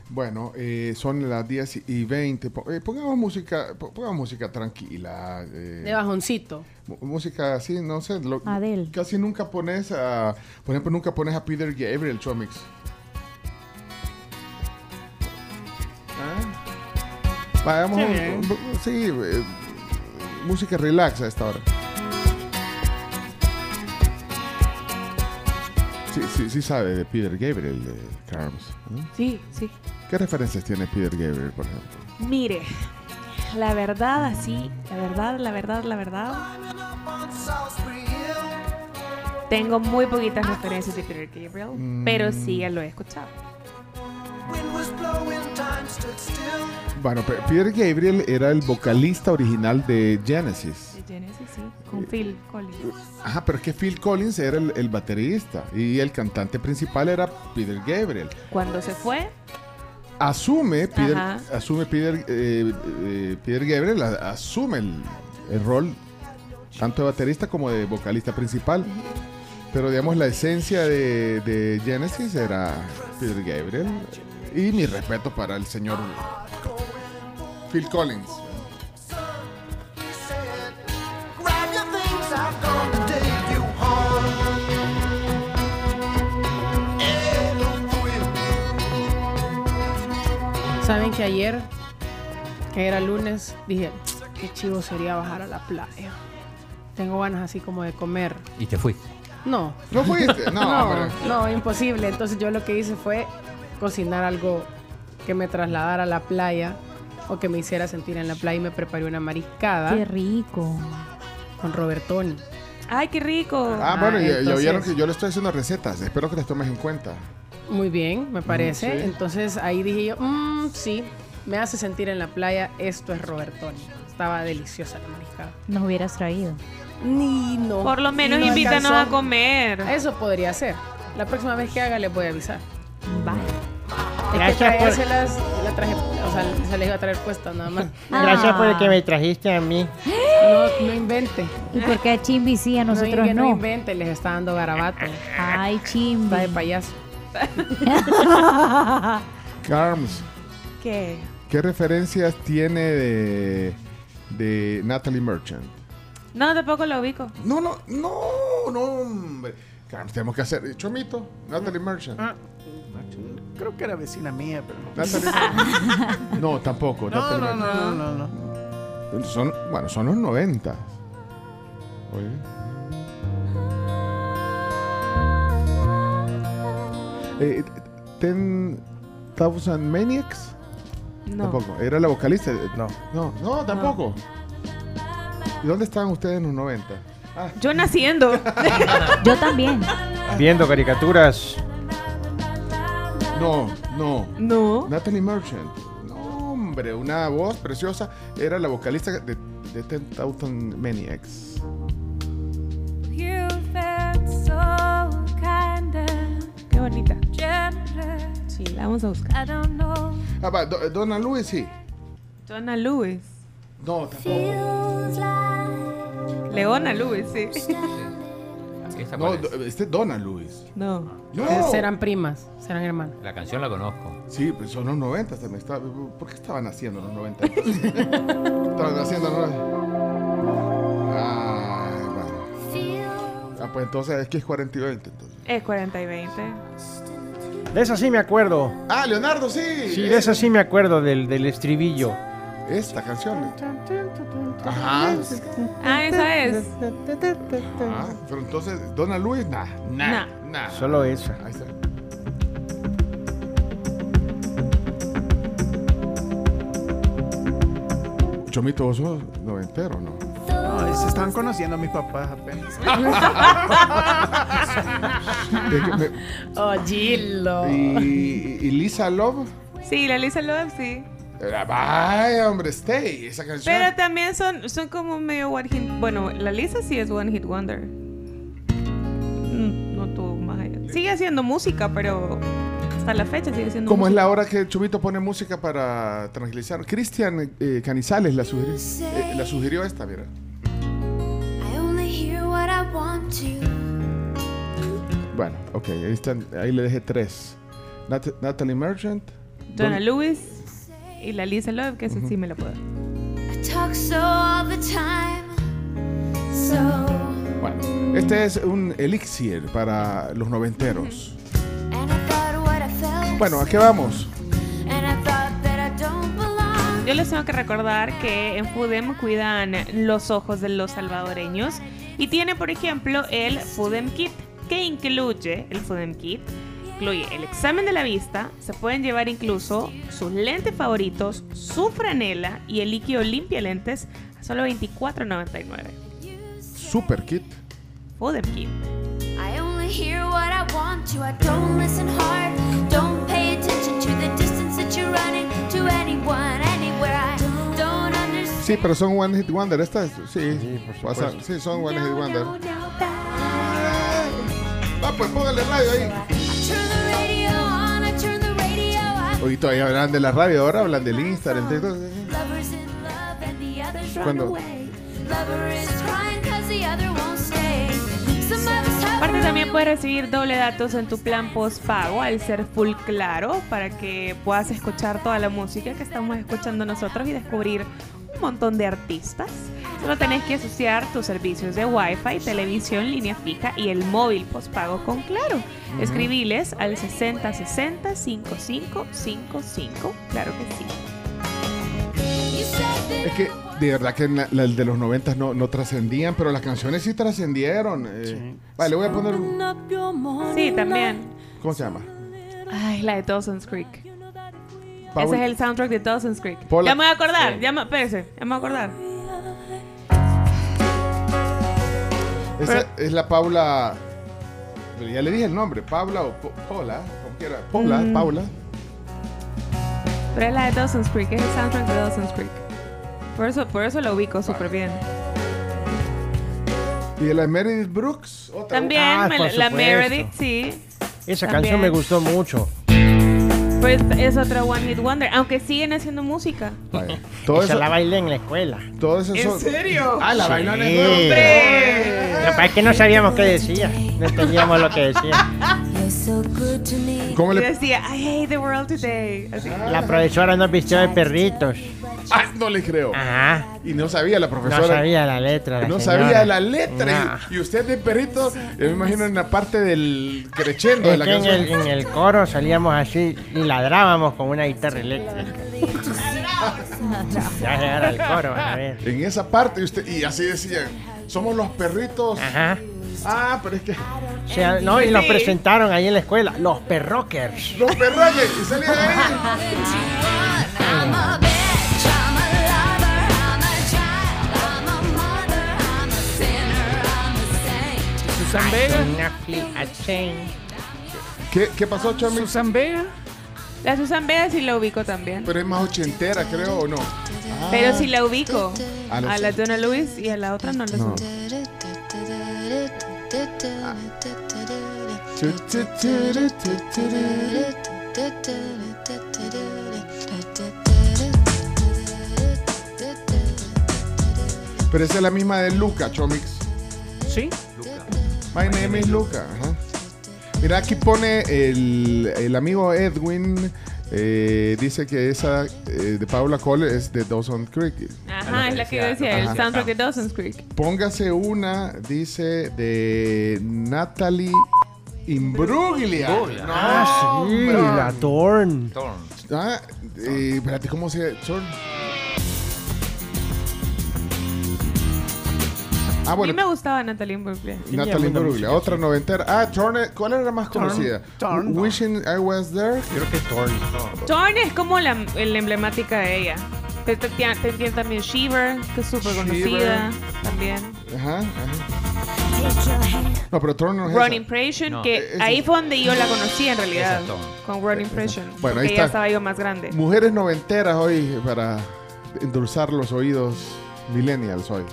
Bueno, eh, son las 10 y 20. Po- eh, pongamos música, po- pongamos música tranquila. eh, De bajoncito. música así, no sé. lo- Adele. Casi nunca pones a. Por ejemplo, nunca pones a Peter Gabriel, Chomix. ¿Ah? Vayamos. Sí, un- sí, eh, música relax a esta hora. Sí, sí, sí sabe de Peter Gabriel, de Carms. ¿no? Sí, sí. ¿Qué referencias tiene Peter Gabriel, por ejemplo? Mire, la verdad así, la verdad, la verdad, la verdad. Tengo muy poquitas referencias de Peter Gabriel, Mm. pero sí ya lo he escuchado. Bueno, Pe- Peter Gabriel era el vocalista original de Genesis. De Genesis, sí, con Phil Collins. Ajá, pero es que Phil Collins era el, el baterista y el cantante principal era Peter Gabriel. Cuando se fue, Asume Peter, Ajá. asume Peter, eh, eh, Peter Gabriel, a- asume el, el rol tanto de baterista como de vocalista principal. Pero digamos, la esencia de, de Genesis era Peter Gabriel. Y mi respeto para el señor Phil Collins. Saben que ayer, que era lunes, dije, qué chivo sería bajar a la playa. Tengo ganas así como de comer. Y te fuiste. No. ¿No fuiste? No, no, hombre. no, imposible. Entonces yo lo que hice fue cocinar algo que me trasladara a la playa o que me hiciera sentir en la playa y me preparé una mariscada Qué rico. con Robertoni. ¡ay, qué rico! Ah, bueno, ya, ya entonces- oyeron que yo le estoy haciendo recetas. Espero que las tomes en cuenta. Muy bien, me parece. sí. Entonces ahí dije yo, "Mm, sí, me hace sentir en la playa, esto es Robertoni. Estaba deliciosa la mariscada. Nos hubieras traído. Ni no. Por lo menos no invítanos alcanzó. a comer. Eso podría ser. La próxima vez que haga les voy a avisar. Vale. Es que Gracias por- traérselas, la traje, o sea, se les iba a traer puesta nada más. Gracias por el Ah. que me trajiste a mí. No, no invente. ¿Y por qué a Chimbi sí, a nosotros no, no? no invente, les está dando garabato. Ay, Está Chimbi. de payaso. Carms, ¿Qué? ¿qué referencias tiene de, de Natalie Merchant? No, tampoco lo ubico. No, no, no, no, hombre. Carms, tenemos que hacer. Chomito, Natalie Merchant. Ah, creo que era vecina mía, pero. No, tampoco. No, no, no, no, no. Son, bueno, son los 90. Oye. Eh, Ten Thousand Maniacs. No. Tampoco. ¿Era la vocalista? No. No, no, tampoco. ¿Y dónde estaban ustedes en los 90? Ah, Yo naciendo. Yo también. Viendo caricaturas. No, no. No. Natalie Merchant. No, hombre, una voz preciosa. Era la vocalista de, de 10,000 Maniacs. Qué bonita. Sí, la vamos a buscar. Ah, va, Do- Donna Lewis, sí. Donna Lewis. No, tampoco. Leona Lewis, sí. ¿Esta No, es? este es Donna Lewis. No. No. Serán primas, serán hermanas. La canción la conozco. Sí, pues son los 90 también. Estaba- ¿Por qué estaban haciendo los 90? estaban haciendo los 90. Ay, bueno. Ah, pues entonces es que es 40 y 20. Entonces. Es 40 y 20. De esa sí me acuerdo. Ah, Leonardo, sí. Sí, de esa sí me acuerdo del, del estribillo. Esta canción. Ajá. Ah, esa es. Ah, pero entonces, Donna Lewis, nah, nah, nah. Solo esa. Ahí está. Chomito, ¿vos sos noventero, no? No, se están conociendo a mis papás apenas. Oh, Gillo. y, y Lisa Love. Sí, la Lisa Love, sí. Hombre, Stay, esa canción. Pero también son, son como medio one hit. Bueno, la Lisa sí es one hit wonder. Mm, No tuvo más allá. Sigue haciendo música, pero hasta la fecha sigue siendo Como es la hora que Chomito pone música para tranquilizar. Cristian eh, Canizales la sugirió, eh, la sugirió esta, mira. I only hear what I want to. Bueno, ok, ahí, están, ahí le dejé tres. Nat- Natalie Merchant. Donna Don- Lewis y la Lisa Love, que esa sí me la puedo. I talk so all the time. So Bueno, este es un elixir para los noventeros. Bueno, ¿a qué vamos? And I thought that I don't belong. Yo les tengo que recordar que en FUDEM cuidan los ojos de los salvadoreños y tiene, por ejemplo, el FUDEM Kit, que incluye el FUDEM Kit. Incluye el examen de la vista, se pueden llevar incluso sus lentes favoritos, su franela y el líquido limpia lentes a solo $24.99. Super Kit. FUDEM Kit. I only hear what I want to. I don't listen hard. Don't pay attention to the distance that you're running to anyone, anywhere. I don't understand. Sí, pero son One Hit Wonder. Estas, sí. por Pasa- sí, son One Hit Wonder. Va, pues póngale radio ahí. Hoy todavía hablan de la radio, ahora hablan del Instagram. de todo. Lovers in love and the others run Cuando- away. Lover is crying 'cause the other won't stay. Some of us have Aparte también puedes recibir doble datos en tu plan postpago al ser full claro para que puedas escuchar toda la música que estamos escuchando nosotros y descubrir un montón de artistas. Solo tenés que asociar tus servicios de Wi-Fi, televisión, línea fija y el móvil postpago con Claro. Ujú. Escribiles al 6060 5555. Claro que sí. Es que de verdad que la, la de los noventas no, no trascendían, pero las canciones sí trascendieron. eh. Vale, le voy a poner. un- Sí, también. ¿Cómo se llama? Ay, la de Dawson's Creek. Paul- Ese es el soundtrack de Dawson's Creek. Paula- Ya me voy a acordar, ya me, espérese, ya me voy a acordar. Esa es la Paula. Ya le dije el nombre, Paula o Po- Paula, como quiera. Paula, Mm. Paula. Pero es la de Dawson's Creek, es el soundtrack de Dawson's Creek. Por eso, por eso lo ubico súper bien. Y de la Meredith Brooks. otra. También Ah, la. Meredith, sí. Esa También. canción me gustó mucho. Pues es otra One Hit Wonder, aunque siguen haciendo música. Vaya. Todo Esa eso, la bailé en la escuela. todo eso ¿En son- serio? Ah, la Sí. bailó en el juego. Lo que pasa es que no sabíamos qué decía. No entendíamos lo que decía. ¿Cómo le.? decía, I hate the world today. Así. La profesora nos vistió de perritos. Ah, no le creo. Ajá. Y no sabía la profesora. No sabía la letra. la No señora. sabía la letra. No. Y, y usted de perrito, yo me imagino en la parte del crescendo de la que en canción. el, en el coro salíamos así y ladrábamos con una guitarra eléctrica. Ya llegar al coro, a ver. En esa parte, y, usted, y así decían, somos los perritos. Ajá. Ah, pero es que. No, y los presentaron ahí en la escuela. Los perrockers. Los perrockers, y salía ahí. Susan Vega. ¿Qué, ¿Qué pasó, Chami? Susan Vega. La Susan Vega sí la ubico también. Pero es más ochentera, creo, ¿o no? Pero ah. sí la ubico. Ah, a, a la Donna Lewis y a la otra no la no. Pero esa es la misma de Luca, Chomix. Sí. My name is Luca. ajá. Mira, aquí pone el, el amigo Edwin. Eh, dice que esa eh, de Paula Cole es de Dawson Creek. Ajá, es la que yo decía, el soundtrack de Dawson's Creek. Póngase una, dice, de Natalie Imbruglia. Imbruglia. Ah, sí, la Thorn. Ah, eh, espérate, ¿cómo se Thorn? Ah, a mí me gustaba Natalie Imbruglia. Natalie Imbruglia, otra noventera. Ah, Thorn, ¿cuál era la más conocida? Thorn. Wishing I Was There. Creo que Thorn. Thorn es como la, la emblemática de ella. Te, también Shiver, que es súper conocida. También. Ajá, ajá. No, pero Thorn no es Run esa. Impression, No. que Esa ahí fue donde yo la conocí en realidad. Con Run Impression. Bueno, ahí porque ya está. estaba yo más grande. Mujeres noventeras hoy para endulzar los oídos millennials hoy.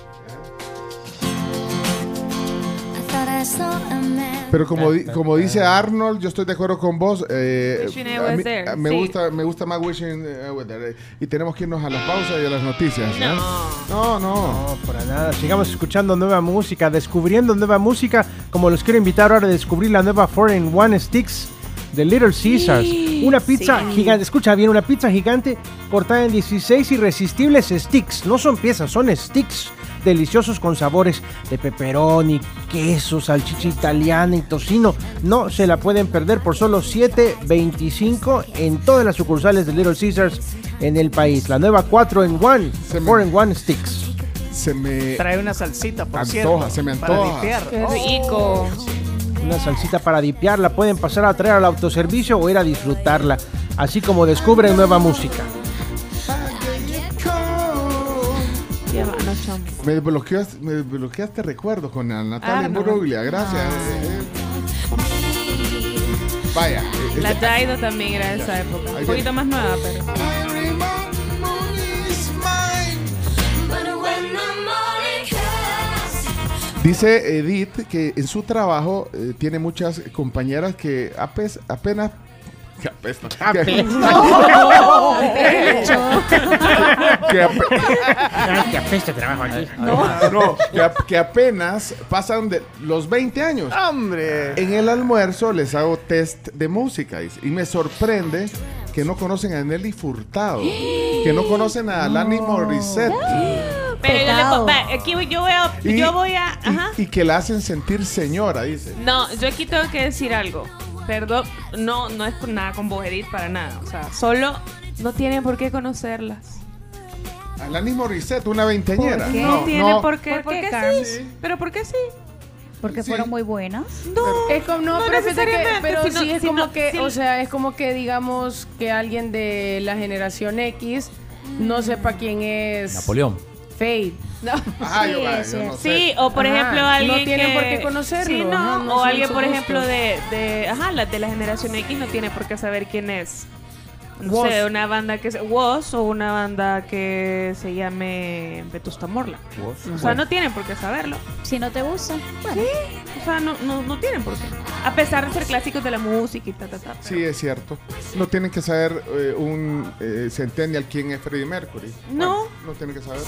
Pero como, di- como dice Arnold, yo estoy de acuerdo con vos. eh, I a mí- a- me, sí. gusta, me gusta más Wishing I was there. eh, Y tenemos que irnos a las pausas y a las noticias. ¿no? No, no. No, para nada. Sigamos escuchando nueva música, descubriendo nueva música, como los quiero invitar ahora a descubrir la nueva 4 in 1 Sticks de Little Caesars. una pizza sí. gigante, escucha bien, una pizza gigante cortada en 16 irresistibles sticks. No son piezas, son sticks deliciosos con sabores de pepperoni, queso, salchicha italiana y tocino. No se la pueden perder por solo 7.25 en todas las sucursales de Little Caesars en el país. La nueva 4 en 1, 4 en 1 sticks. Se me Trae una salsita, por Antoja, cierto. se me para antoja. dipear. Qué rico. Una salsita para dipear, la pueden pasar a traer al autoservicio o ir a disfrutarla, así como descubren nueva música. Me bloqueaste, me bloqueaste recuerdos con Natalia. Imbruglia. Gracias. Ah. Vaya. eh, La Dido también era de esa época. Un poquito más nueva, pero. Dice Edith que en su trabajo eh, tiene muchas compañeras que apenas... Que apestan. Que, que ape- que apesta trabajo aquí. No, no, que, ap- que apenas pasan de los 20 años. ¡Hombre! En el almuerzo les hago test de música y me sorprende que no conocen a Nelly Furtado, que no conocen a Alanis Morissette Pero yo, le po- va, aquí yo voy a. Y- yo voy a. Ajá. y que la hacen sentir señora, dice. No, yo aquí tengo que decir algo. Perdón, no, no es por nada con vos, Edith, para nada. O sea, solo no tienen por qué conocerlas. Alanis Morissette, una veinteñera. ¿Por qué? No, tienen no. por qué. ¿Por ¿Por qué, sí? ¿Pero por qué sí? Porque Sí. fueron muy buenas. No, Es como, no, No pero, fíjate que- necesariamente, pero sino- sí es sino- como que, sí. o sea, es como que digamos que alguien de la generación X no sepa quién es Napoleón. Fade. No. Ah, yo, Sí, yo no sé. Sí, o por Ajá, ejemplo no alguien tienen que... por qué conocerlo, Sí, no, ajá, no o alguien, por ejemplo, de, de... Ajá, la de la generación X no tiene por qué saber quién es. No Woz. sé, una banda que... se- Woz o una banda que se llame Vetusta Morla. O sea, no tienen por qué saberlo. Si no te gusta, bueno. O sea, no, no, no tienen por qué. A pesar de ser clásicos de la música y ta, ta, ta. Sí, es cierto. No tienen que saber eh, un eh, centennial quién es Freddie Mercury. No. Bueno, no tienen que saber.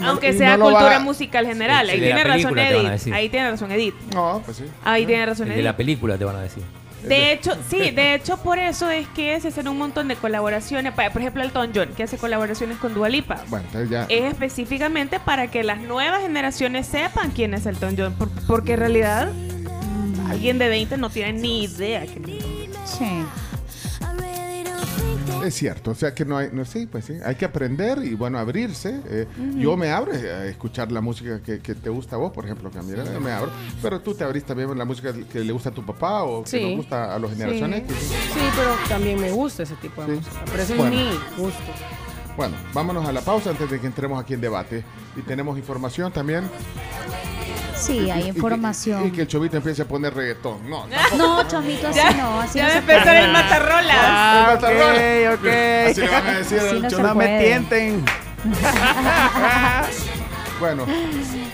No- Aunque sea no lo cultura va- musical general. Sí, Ahí tiene razón Edith. Ahí tiene razón Edith. No, pues sí. Ahí tiene razón El de Edith. la película te van a decir. De hecho, sí, de hecho por eso es que se hacen un montón de colaboraciones. Por ejemplo, Elton John, que hace colaboraciones con Dua Lipa. Bueno, entonces ya. Es específicamente para que las nuevas generaciones sepan quién es Elton John. por- porque en realidad alguien de 20 no tiene ni idea. quién es. Sí. Es cierto, o sea que no hay, no sí, pues sí, hay que aprender y bueno, abrirse. eh, Yo me abro a escuchar la música que, que te gusta a vos, por ejemplo, que a mí no me abro, pero tú te abrís también la música que le gusta a tu papá o que nos gusta a los generaciones. Sí. Sí, pero también me gusta ese tipo de música. Pero ese Bueno. es mi gusto. Bueno, vámonos a la pausa antes de que entremos aquí en debate. Y tenemos información también. Sí, hay Y- y que- información. Y que el chovito empiece a poner reggaetón. No, No, chomito, así Ya- no. Así ya no va a empezar el matarrolas. Ah, El matarrolas. ok, ok. Así le van a decir Así al no chomito. Me tienten. Bueno,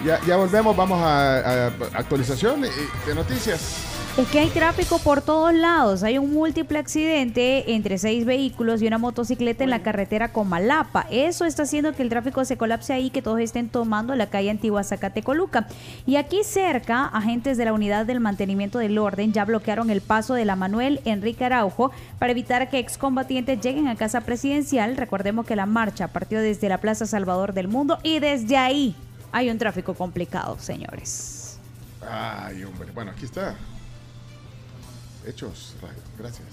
ya, ya volvemos, vamos a, a actualización de noticias. Es que hay tráfico por todos lados. Hay un múltiple accidente entre seis vehículos y una motocicleta en la carretera Comalapa. Eso está haciendo que el tráfico se colapse ahí, que todos estén tomando la calle Antigua Zacatecoluca. Y aquí cerca, agentes de la Unidad del Mantenimiento del Orden ya bloquearon el paso de la Manuel Enrique Araujo para evitar que excombatientes lleguen a casa presidencial. Recordemos que la marcha partió desde la Plaza Salvador del Mundo y desde ahí hay un tráfico complicado, señores. Ay, hombre. Bueno, aquí está. Hechos, Radio. Gracias.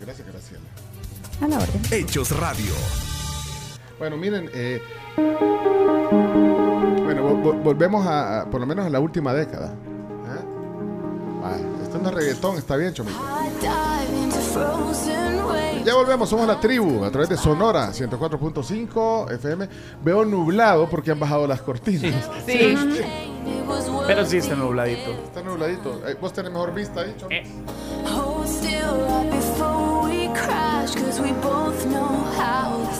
Gracias, Graciela. A la orden. Hechos Radio. Bueno, miren, eh, bueno, vo- vo- volvemos a, a- por lo menos a la última década. ¿Eh? Esto no es reggaetón, está bien, chomito. Ya volvemos, somos la tribu a través de Sonora 104.5 FM. Veo nublado porque han bajado las cortinas. Sí. Pero sí está nubladito. Está nubladito. Eh, Vos tenés mejor vista ahí, chomito.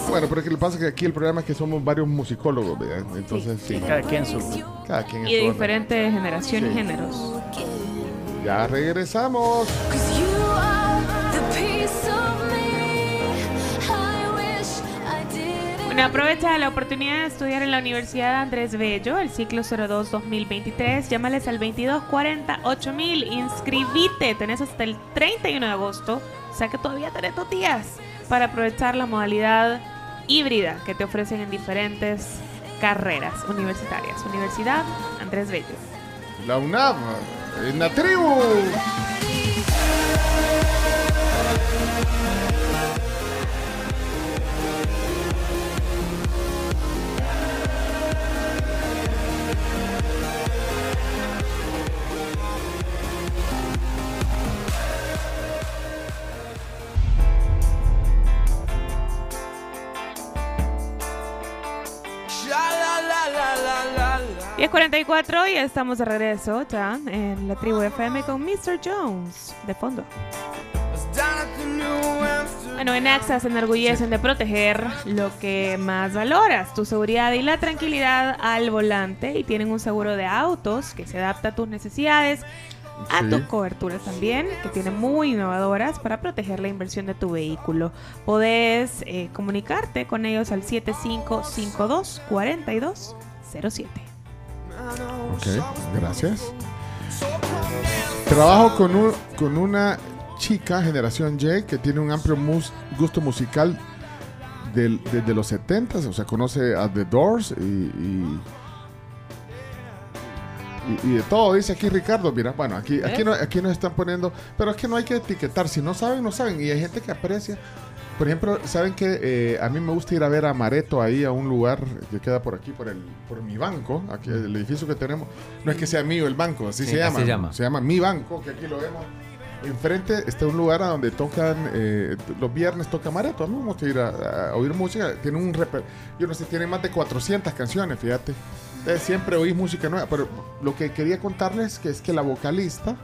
Bueno, pero es que lo que pasa es que aquí el problema es que somos varios musicólogos, ¿verdad? Entonces, sí. Cada quien su. Cada quien en Y de diferentes generaciones Sí. y géneros. Ya regresamos. Bueno, aprovecha la oportunidad de estudiar en la Universidad Andrés Bello, el ciclo 02-2023. Llámales al 2240-8000. Inscribite. Tenés hasta el 31 de agosto. O sea que todavía tenés dos días para aprovechar la modalidad híbrida que te ofrecen en diferentes carreras universitarias. Universidad Andrés Bello. La UNAM, en la 10.44 y estamos de regreso ya en la tribu FM con Mr. Jones de fondo. Bueno, en AXA se enorgullecen de proteger lo que más valoras, tu seguridad y la tranquilidad al volante y tienen un seguro de autos que se adapta a tus necesidades, a Sí. tus coberturas también, que tienen muy innovadoras para proteger la inversión de tu vehículo. Podés eh, comunicarte con ellos al 7552-4207. Ok, gracias. Trabajo con, un, con una chica, generación Y, que tiene un amplio mus- gusto musical del- desde los 70 o sea, conoce a The Doors y, y, y- y de todo, dice aquí Ricardo, mira, bueno, aquí, aquí, no, aquí nos están poniendo, pero es que no hay que etiquetar, si no saben, no saben, y hay gente que aprecia. Por ejemplo, saben que eh, a mí me gusta ir a ver a Mareto ahí a un lugar que queda por aquí, por el, por mi banco, aquí el edificio que tenemos. No es que sea mío el banco, así Sí, se así llama. se llama. Se llama mi banco, que aquí lo vemos. Enfrente está un lugar a donde tocan, eh, los viernes toca Mareto. A mí me gusta ir a, a oír música. Tiene un reper- yo no sé, tiene más de 400 canciones, fíjate. Eh, siempre oí música nueva, pero lo que quería contarles que es que la vocalista,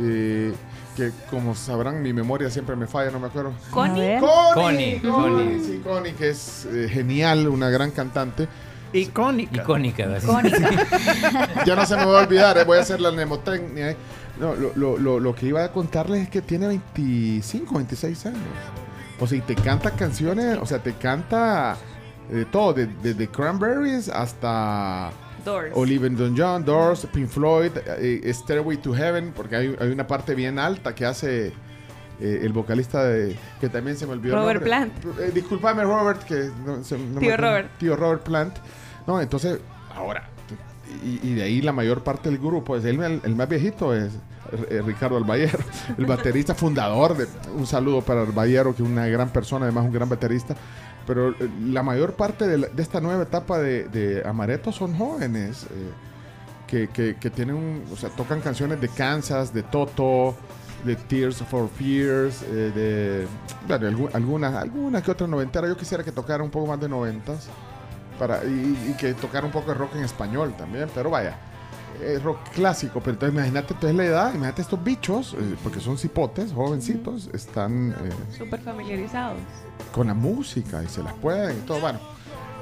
eh, que como sabrán, mi memoria siempre me falla, no me acuerdo. ¿Connie? Connie, Connie, Connie. Sí, Connie, que es eh, genial, una gran cantante. Icónica. Icónica. así. ya no se me va a olvidar, eh, voy a hacer la mnemotecnia. eh. No, lo, lo- lo- lo que iba a contarles es que tiene 25, 26 años. O sea, y te canta canciones, o sea, te canta de todo, de- desde Cranberries hasta Doors. Olivia Newton-John, Doors, Pink Floyd, eh, Stairway to Heaven, porque hay, hay una parte bien alta que hace eh, el vocalista de que también se me olvidó. el Robert nombre. Plant. Eh, discúlpame, Robert, que no, se- no Tío. Robert. Tío Robert Plant. No, entonces, ahora, y, y de ahí la mayor parte del grupo, es el, el más viejito es eh, Ricardo Albayero, el baterista fundador de un saludo para Albayero, que es una gran persona, además un gran baterista. Pero eh, la mayor parte de, la- esta nueva etapa de, de Amaretto son jóvenes eh, que, que- tienen, o sea, tocan canciones de Kansas, de Toto, de Tears for Fears, eh, de algunas, algunas que otras noventeras. Yo quisiera que tocara un poco más de noventas. para, y, y que tocara un poco de rock en español también, pero vaya. Es rock clásico, pero entonces imagínate entonces la edad, imagínate estos bichos, eh, porque son cipotes, jovencitos, están eh, Súper familiarizados. con la música y se las pueden y todo. Bueno,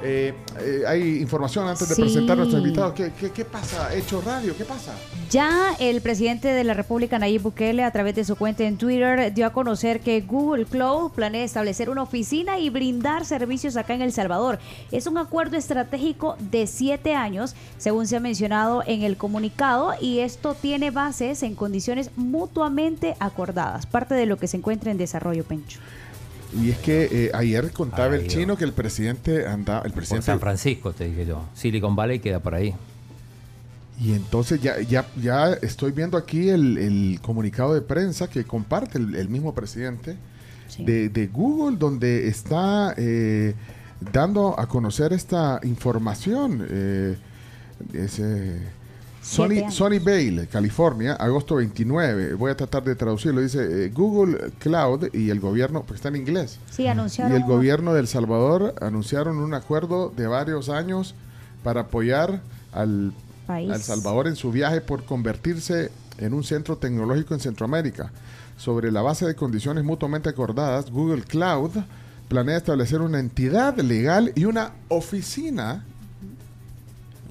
eh, eh, hay información antes de Sí. presentar a nuestro invitado. ¿Qué, qué, qué pasa? Hecho Radio, ¿qué pasa? Ya el presidente de la República, Nayib Bukele, a través de su cuenta en Twitter, dio a conocer que Google Cloud planea establecer una oficina y brindar servicios acá en El Salvador. Es un acuerdo estratégico de siete años, según se ha mencionado en el comunicado, y esto tiene bases en condiciones mutuamente acordadas, parte de lo que se encuentra en desarrollo, Pencho. Y es que eh, ayer contaba el chino que el presidente andaba, el Por presidente San Francisco, te dije yo. Silicon Valley queda por ahí. Y entonces ya, ya, ya estoy viendo aquí el, el comunicado de prensa que comparte el, el mismo presidente de, de Google, donde está eh, dando a conocer esta información. eh, es, eh, Siete Sony. Sony Vale, California, agosto 29. Voy a tratar de traducirlo. Dice eh, Google Cloud y el gobierno, porque está en inglés. Sí, anunciaron. Y el gobierno de El Salvador anunciaron un acuerdo de varios años para apoyar al País. El Salvador en su viaje por convertirse en un centro tecnológico en Centroamérica. Sobre la base de condiciones mutuamente acordadas, Google Cloud planea establecer una entidad legal y una oficina,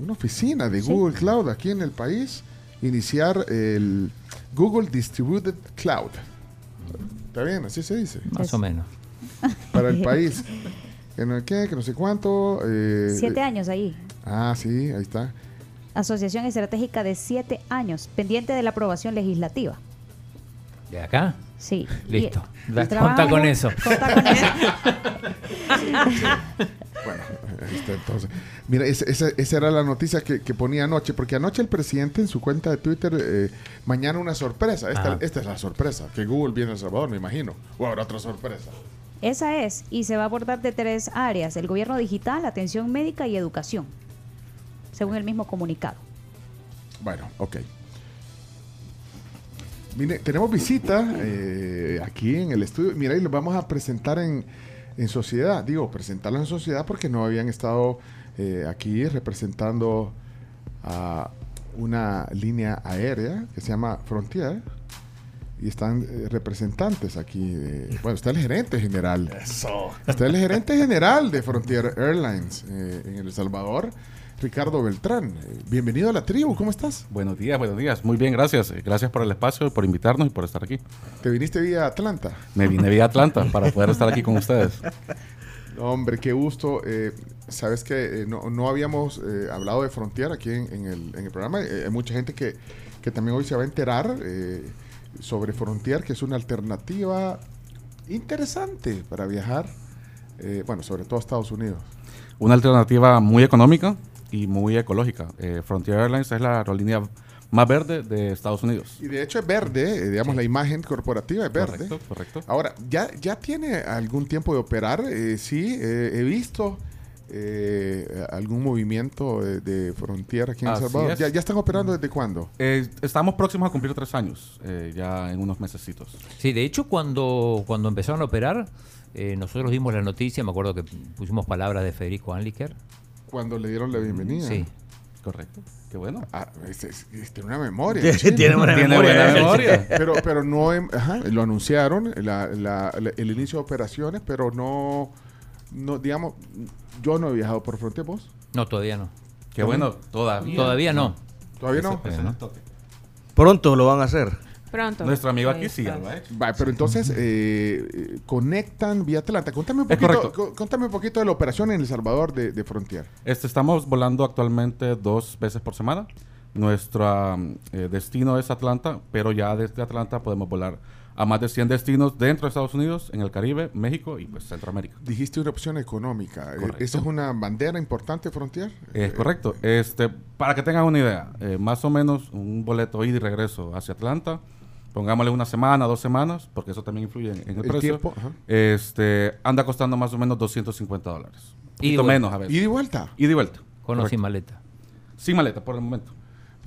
una oficina de Sí. Google Cloud aquí en el país, iniciar el Google Distributed Cloud. ¿Está bien? Así se dice. Más o menos. Para el país. Que no, ¿qué? que no sé cuánto. eh, Siete años ahí. Ah, sí, ahí está. Asociación Estratégica de siete años, pendiente de la aprobación legislativa. ¿De acá? Sí. Listo. Y- Conta con eso. Conta con eso. Bueno, ahí está entonces. Mira, ese- ese- esa era la noticia que, que ponía anoche, porque anoche el presidente en su cuenta de Twitter, eh, mañana una sorpresa. Esta, esta es la sorpresa, que Google viene a El Salvador, me imagino. O habrá otra sorpresa. Esa es, y se va a abordar de tres áreas, el gobierno digital, atención médica y educación, según el mismo comunicado. Bueno, ok. Mire, tenemos visita eh, aquí en el estudio. Mira, y los vamos a presentar en, en sociedad. Digo, presentarlos en sociedad porque no habían estado eh, aquí representando a una línea aérea que se llama Frontier. Y están eh, representantes aquí. de- bueno, está el gerente general. Eso. Está el gerente general de Frontier Airlines eh, en El Salvador, Ricardo Beltrán. Eh, bienvenido a la tribu, ¿cómo estás? Buenos días, buenos días. Muy bien, gracias. Gracias por el espacio, por invitarnos y por estar aquí. ¿Te viniste vía Atlanta? Me vine vía Atlanta para poder estar aquí con ustedes. Hombre, qué gusto. Sabes que eh, no, no habíamos eh, hablado de Frontier aquí en, en el, en el programa. Eh, hay mucha gente que, que también hoy se va a enterar sobre Frontier, que es una alternativa interesante para viajar, bueno, sobre todo a Estados Unidos. Una alternativa muy económica y muy ecológica. Frontier Airlines es la aerolínea más verde de Estados Unidos. Y de hecho es verde, digamos, la imagen corporativa es verde. Correcto, correcto. Ahora, ¿ya, ya tiene algún tiempo de operar? Eh, sí, he visto eh, algún movimiento de, de Frontier aquí en El Salvador. es. ¿Ya, ¿Ya están operando desde cuándo? Eh, estamos próximos a cumplir tres años, eh, ya en unos mesecitos. Sí, de hecho, cuando, cuando empezaron a operar, eh, nosotros dimos la noticia, me acuerdo que pusimos palabras de Federico Anliker. Cuando le dieron la bienvenida. Sí. Correcto. Qué bueno. Ah, es- es- es- tiene una memoria. Tiene- Tiene memoria. buena memoria. Pero, pero no, em- ajá, lo anunciaron, la- la- la- el inicio de operaciones, pero no, no, digamos, yo no he viajado por Frontier, ¿vos? No, todavía no. Qué bueno, todavía. Todavía no. ¿Todavía no? Ese- ese no toque. Pronto lo van a hacer. Pronto. Nuestro amigo aquí sí, está. ya lo ha hecho. Va, pero entonces eh, eh, conectan vía Atlanta. Contame un poquito, correcto. co- contame un poquito de la operación en El Salvador de, de Frontier. Este, estamos volando actualmente dos veces por semana. Nuestro um, eh, destino es Atlanta, pero ya desde Atlanta podemos volar a más de 100 destinos dentro de Estados Unidos, en el Caribe, México y pues Centroamérica. Dijiste una opción económica. Eh, Correcto. ¿Esa es una bandera importante, Frontier? Es correcto. Este, para que tengan una idea, eh, más o menos un boleto ida y regreso hacia Atlanta, pongámosle una semana, dos semanas, porque eso también influye en, en el, El precio. tiempo, este, anda costando más o menos 250 dólares. Y vuelta. menos a veces. ¿Ida y vuelta? Ida y vuelta. Con o sin maleta. Sin maleta por el momento.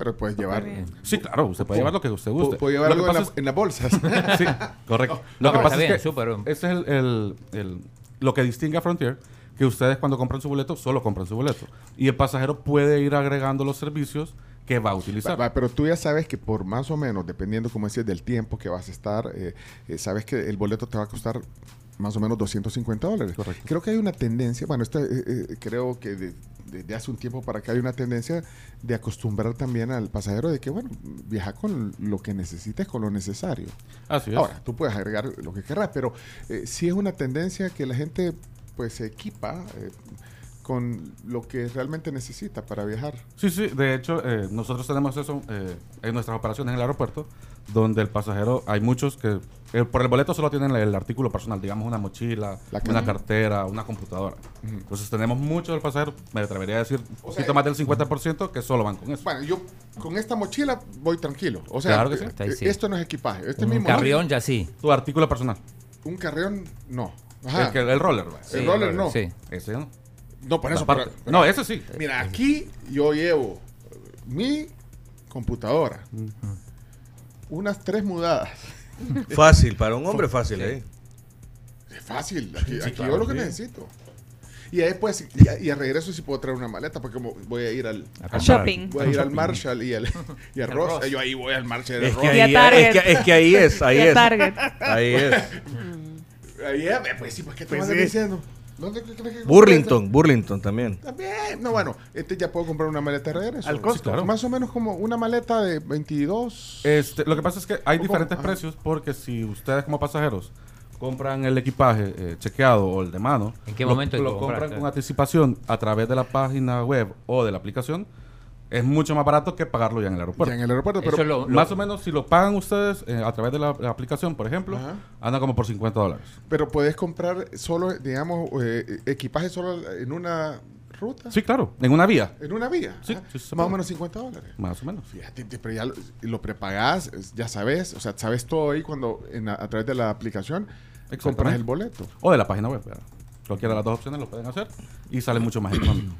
Pero puedes llevar. Sí, claro, usted puede llevar lo que usted guste. Puedo llevar algo en, pasa la- es- en las bolsas. sí, correcto. No, lo que pasa bien, es que súper. ese es el, el- el- lo que distingue a Frontier, que ustedes cuando compran su boleto solo compran su boleto. Y el pasajero puede ir agregando los servicios que va a utilizar. Va, va, pero tú ya sabes que por más o menos, dependiendo, como decías, del tiempo que vas a estar, eh, eh, sabes que el boleto te va a costar más o menos 250 dólares. Creo que hay una tendencia, bueno, esta, eh, eh, creo que de- desde hace un tiempo para acá hay una tendencia de acostumbrar también al pasajero de que, bueno, viaja con lo que necesites, con lo necesario. Así es. Ahora, tú puedes agregar lo que querrás, pero eh, sí es una tendencia que la gente pues se equipa eh, con lo que realmente necesita para viajar. Sí, sí, de hecho, eh, nosotros tenemos eso eh, en nuestras operaciones en el aeropuerto, donde el pasajero, hay muchos que eh, por el boleto solo tienen el artículo personal, digamos una mochila, La una ca- cartera, una computadora. Entonces tenemos muchos del pasajero, me atrevería a decir un poquito más del 50% que solo van con eso. Bueno, yo con esta mochila voy tranquilo. O sea, Claro que sí. eh, Está ahí, sí. esto no es equipaje. Este Un mismo carrión ya sí. Tu artículo personal. Un carrión, no. El, que- el roller, ¿va? El roller, no. Sí. Ese no. No, por eso. No, ese sí. Mira, aquí yo llevo mi computadora, unas tres mudadas. Fácil, para un hombre fácil, ¿eh? Es fácil. Aquí, Sí, aquí claro, yo lo que necesito. Y después, y, a- y a regreso sí puedo traer una maleta porque como voy a ir al. Shopping. Voy a ir al. Marshall y al, y Al Ross. Ross. Yo ahí voy al Marshall Es que Ross. ahí- a es que- es que ahí es, ahí Y a es. Target. Ahí es. Ahí es, pues sí, pues ¿qué te Pues vas sí. diciendo? ¿Dónde crees que Burlington, Burlington también. También. No, bueno, este ya puedo comprar una maleta de regreso. Al costo. Sí, claro. Más o menos como una maleta de 22. Este, lo que pasa es que hay ¿Cómo? diferentes Ajá. precios porque si ustedes como pasajeros compran el equipaje eh, chequeado o el de mano, ¿En qué lo- momento lo comprar? compran con anticipación a través de la página web o de la aplicación, es mucho más barato que pagarlo ya en el aeropuerto. Ya en el aeropuerto, pero- Eso lo- lo- más o menos si lo pagan ustedes eh, a través de la, la aplicación, por ejemplo, Ajá. anda como por 50 dólares. Pero puedes comprar solo, digamos, eh, equipaje solo en una ruta. Sí, claro, en una vía. En una vía. Sí, Más o menos 50 dólares. Más o menos. Fíjate, te- pero ya lo, lo prepagás, ya sabes, o sea, sabes todo ahí cuando en la- a través de la aplicación compras el boleto. O de la página web. ¿verdad? Cualquiera de las dos opciones lo pueden hacer y sale mucho más económico.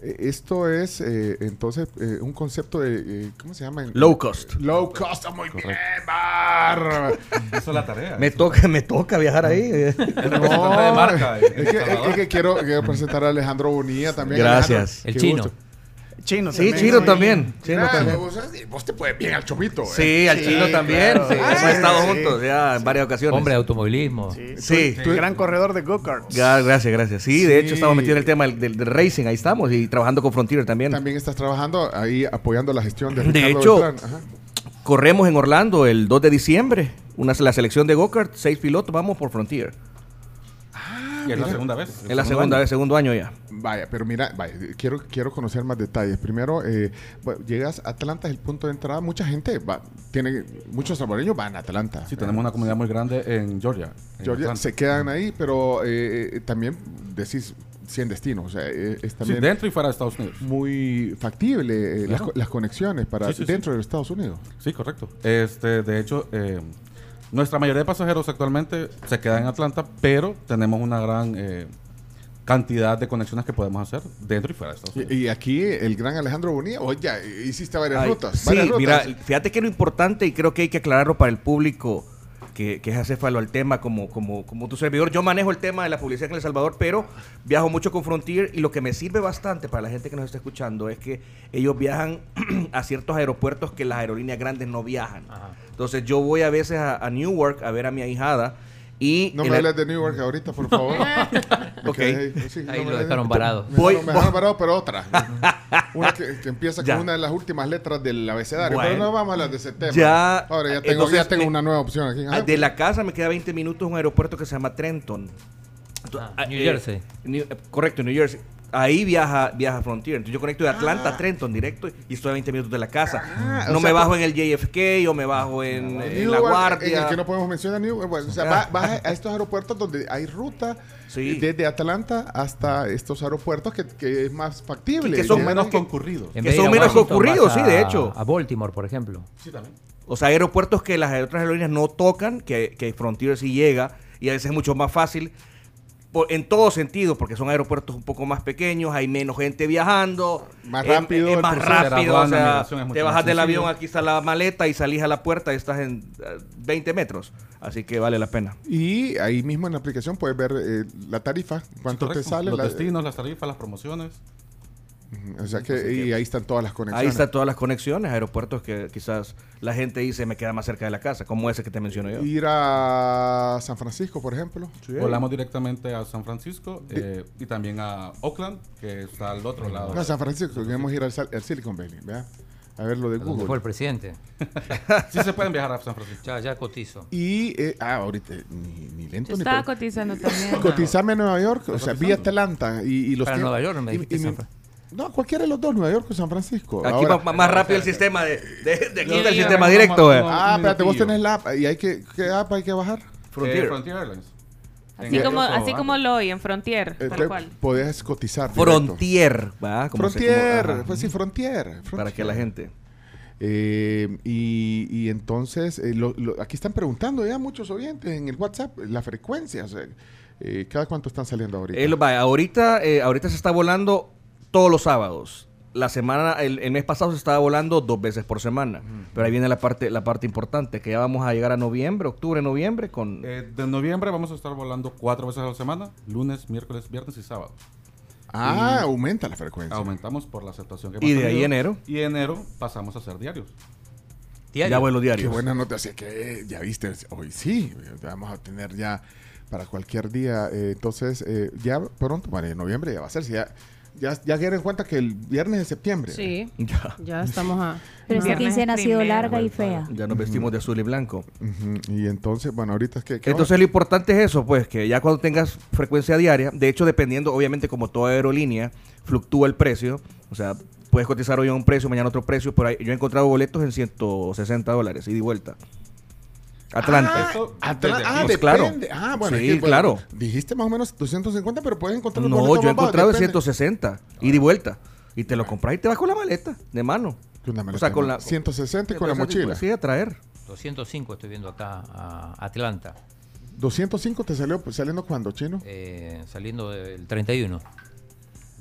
Eh, Esto es eh, entonces eh, un concepto de, eh, ¿cómo se llama? Low cost. Low cost, ah, muy bien, bárbaro. Esa es la tarea. Me toca, me toca viajar ahí. representante de marca es, que, es que quiero, quiero presentar a Alejandro Bonilla también. Gracias. Alejandro, El chino. gusto. Chino Sí, también. Chino también. Chino también. Vos, vos te puedes bien al chomito. ¿eh? Sí, al chino también. claro. sí, Ah, hemos estado sí. juntos ya en varias ocasiones. Hombre de automovilismo. Sí. Gran corredor de go-karts. Gracias, gracias. Sí, de hecho estamos metidos en el tema del, del- del racing, ahí estamos, y trabajando con Frontier también. También estás trabajando ahí apoyando la gestión de De Ricardo hecho, Beltrán. Ajá. Corremos en Orlando el 2 de diciembre, una, la selección de go-kart, seis pilotos, vamos por Frontier. Y es la segunda vez. Es la segunda vez, segundo año ya. Vaya, pero mira, vaya, quiero, quiero conocer más detalles. Primero, eh, bueno, llegas a Atlanta, es el punto de entrada. Mucha gente va, tiene, muchos salvadoreños van a Atlanta. Sí, tenemos una comunidad muy grande en Georgia. en Georgia, Atlanta. se quedan ahí, pero eh, eh, también decís 100 destinos. O sea, eh, es Sí, dentro y fuera de Estados Unidos. muy factible eh, las, Claro. co- las conexiones para Sí, sí, sí. dentro de Estados Unidos. Sí, correcto. Este, de hecho, eh, nuestra mayoría de pasajeros actualmente se quedan en Atlanta, pero tenemos una gran eh, cantidad de conexiones que podemos hacer dentro y fuera de Estados Unidos. Y, y aquí el gran Alejandro Bonilla, oye, hiciste varias Ay, rutas. Sí, varias rutas. mira, fíjate que lo importante y creo que hay que aclararlo para el público que, que es acéfalo al tema como, como, como tu servidor. Yo manejo el tema de la publicidad en El Salvador, pero viajo mucho con Frontier y lo que me sirve bastante para la gente que nos está escuchando es que ellos viajan a ciertos aeropuertos que las aerolíneas grandes no viajan. Entonces yo voy a veces a, a Newark a ver a mi ahijada y... No me hables de New York ahorita, por favor. Ok. ahí, sí, Ahí no lo me- dejaron varado. Me Voy- dejaron, me dejaron varado, pero otra. Una que, que empieza Ya. con una de las últimas letras del abecedario. Bueno. pero no vamos a hablar de ese tema. Ya, Ahora ya tengo, entonces, ya tengo me- una nueva opción aquí. Ah, Ajá. De la casa me queda 20 minutos un aeropuerto que se llama Trenton. Ah, ah, New eh, Jersey. New- eh, correcto, New Jersey. Ahí viaja, viaja Frontier. Entonces yo conecto de Atlanta Ah. a Trenton directo y estoy a 20 minutos de la casa. Ah, no sea, me bajo en el JFK o me bajo en, en Newark, La En el Guardia. que no podemos mencionar. Bueno, o sea, va- vas a estos aeropuertos donde hay ruta Sí. desde Atlanta hasta estos aeropuertos que, que es más factible. Que son menos no- concurridos. Que son menos concurridos, sí, de hecho. A Baltimore, por ejemplo. Sí, también. O sea, hay aeropuertos que las otras aerolíneas no tocan, que, que Frontier sí llega y a veces es mucho más fácil. Por- en todo sentido, porque son aeropuertos un poco más pequeños, hay menos gente viajando. Más es- rápido Es, más rápido, o sea, te bajas del avión, aquí está la maleta y salís a la puerta y estás en eh, 20 metros. Así que vale la pena. Y ahí mismo en la aplicación puedes ver eh, la tarifa, cuánto te Correcto. sale. Los la- destinos, las tarifas, las promociones. O sea que, y ahí están todas las conexiones. Ahí están todas las conexiones, aeropuertos que quizás la gente dice me queda más cerca de la casa, como ese que te menciono yo. Ir a San Francisco, por ejemplo. Volamos directamente a San Francisco eh, y también a Oakland, que está al otro lado. No, San Francisco, queremos ir al, al Silicon Valley, ¿vea? A ver lo de ¿Dónde Google. fue el presidente? sí se pueden viajar a San Francisco. Ya, ya cotizo. Y, eh, ah, ahorita, ni, ni lento Yo ni estaba cotizando también. Cotizarme a Nueva York, o sea, vía Atlanta y, y los Para Nueva York, no me y- dijiste y Fran- No, cualquiera de los dos, Nueva York o San Francisco. Aquí Ahora- va más rápido el sistema de, de, de aquí está el sistema no, directo. no, eh. no, Ah, espérate, vos tenés la app y hay que, ¿qué app hay que bajar? Frontier. Eh, Frontier Airlines. Así como, así como lo oí en Frontier, Eh, tal cual. Podés cotizar. Frontier, ¿va? Como como- Frontier, ajá. pues sí, Frontier. Para que la gente. Eh, y, y entonces, eh, lo- lo- aquí están preguntando ya muchos oyentes en el WhatsApp la frecuencia. O sea, eh, ¿Cada cuánto están saliendo ahorita? Ahorita, eh, ahorita se está volando todos los sábados. La semana, el, el mes pasado se estaba volando dos veces por semana. Pero ahí viene la parte, la parte importante, que ya vamos a llegar a noviembre, octubre, noviembre, con Eh, de noviembre vamos a estar volando cuatro veces a la semana, lunes, miércoles, viernes y sábado. ah, y- aumenta la frecuencia. Aumentamos por la aceptación que Y de ahí enero. Y enero pasamos a hacer diarios. Diario. ya vuelos Qué diarios. buena nota. Así que, ya viste, hoy sí, vamos a tener ya para cualquier día. eh, entonces, eh, ya pronto, bueno, en noviembre ya va a ser. si ya, ya, ya quieren en cuenta que el viernes de septiembre. Sí, Ya, ya estamos a... Pero esta quincena ha sido larga y fea. ya nos vestimos de azul y blanco. Y entonces, bueno, ahorita es que... que Entonces lo importante es eso, pues, que ya cuando tengas frecuencia diaria, de hecho, dependiendo, obviamente, como toda aerolínea, fluctúa el precio. O sea, puedes cotizar hoy a un precio, mañana otro precio. Pero yo he encontrado boletos en 160 dólares, ida y vuelta. Atlanta. Ah. Pues claro. Ah, bueno, Sí, es que, bueno, claro. Dijiste más o menos 250, pero puedes encontrar los No, yo he encontrado en depende. 160, ida y vuelta. Y te lo compras y te vas con la maleta, de mano. Con la O sea, con la... 160 y con la Pues, mochila. Sí, a traer. 205 estoy viendo acá a Atlanta, 205 te salió pues, saliendo cuando, chino. eh, saliendo del 31.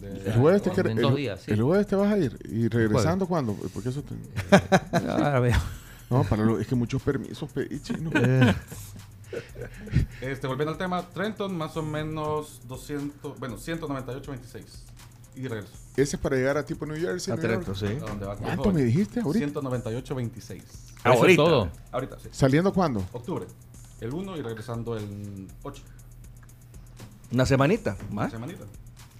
El jueves, te en quer- dos el- días, sí. el jueves te vas a ir. ¿Y regresando cuándo? Porque eso te- Ahora veo. No, para lo- es que muchos permisos pedí, chino. Este, volviendo al tema, Trenton más o menos 200, bueno, 198.26. Y regreso. Ese es para llegar a tipo New Jersey. A New York. Trento, sí. ¿A va? ¿Cuánto me dijiste ahorita? 198.26. ¿Eso es Ahorita. todo? Ahorita, sí. ¿Saliendo cuándo? Octubre. El 1 y regresando el 8. Una semanita, Una más. semanita.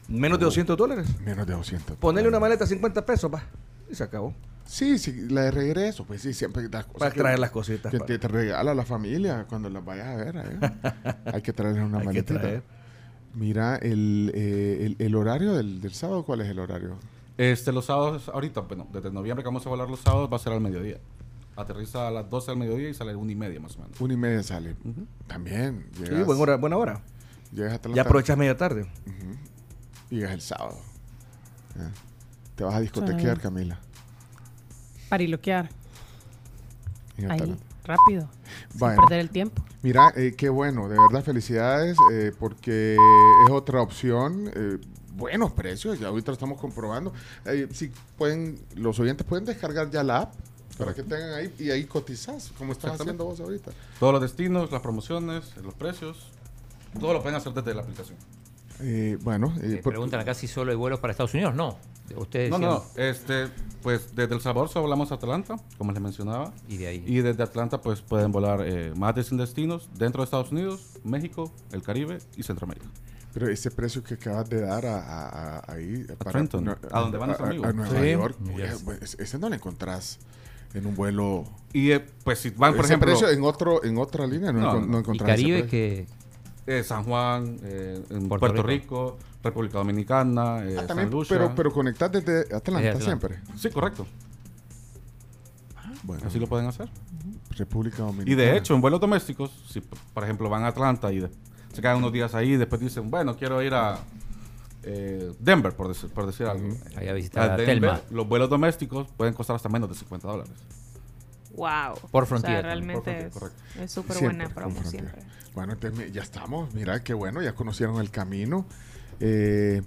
Menos de 200 dólares. Menos de 200. Ponerle una maleta 50 pesos, va. Y se acabó. Sí, sí, la de regreso, pues sí, siempre las cosas Para que- traer las cositas. Que para- te, te regala la familia cuando las vayas a ver. ¿eh? Hay que traerles una Hay que maletita. traer. Mira, el, eh, el, el horario del, del sábado, ¿cuál es el horario? Este, los sábados, ahorita, bueno, desde noviembre que vamos a volar los sábados, va a ser al mediodía. Aterriza a las 12 del mediodía y sale a la 1 y media más o menos. Una y media sale. También. Sí, Llegas, buena hora. Buena hora. llegas hasta la Ya tarde. aprovechas media tarde. Ujú. Y llegas el sábado. Ya. Te vas a discotequear, Sí. Camila. Pariloquear. Ahí, rápido. Bueno. Sin perder el tiempo. Mira, eh, qué bueno, de verdad felicidades, eh, porque es otra opción. eh, buenos precios, ya ahorita lo estamos comprobando. Eh, si pueden, los oyentes pueden descargar ya la app para que tengan ahí y ahí cotizás, como estás haciendo vos ahorita. Todos los destinos, las promociones, los precios, todo lo pueden hacer desde la aplicación. Eh, bueno, eh, por- preguntan acá si solo hay vuelos para Estados Unidos. No. Ustedes No, no, decían- no. Este, pues desde El Salvador solo volamos a Atlanta, como les mencionaba. Y de ahí. Y desde Atlanta, pues pueden volar eh, más de 100 destinos dentro de Estados Unidos, México, el Caribe y Centroamérica. pero ese precio que acabas de dar a, a- a- ahí para- Trenton, no, a donde van nuestro amigo. a Nueva Sí. York, Yes. pues, pues, ese no lo encontrás en un vuelo. Y eh, pues si van, por ese ejemplo, precio en otro en otra línea no, No, no. Y Caribe que eh, San Juan, eh, en Puerto Puerto, Rico. Rico. República Dominicana, eh, Ah, también, San Lucia. pero, pero conectás desde Atlanta, siempre. Sí, correcto. Bueno, Así lo pueden hacer. República Dominicana. Y de hecho, en vuelos domésticos, si por ejemplo van a Atlanta y de- se quedan unos días ahí y después dicen, bueno, quiero ir a eh, Denver, por, decir- por decir algo. Ahí a visitar a Denver, Telma. Los vuelos domésticos pueden costar hasta menos de 50 dólares. Wow. Por O Frontier sea, también, por realmente Frontier, es- súper buena promo siempre. Bueno, entonces mi- ya estamos. Mira qué bueno, ya conocieron el camino. Eh,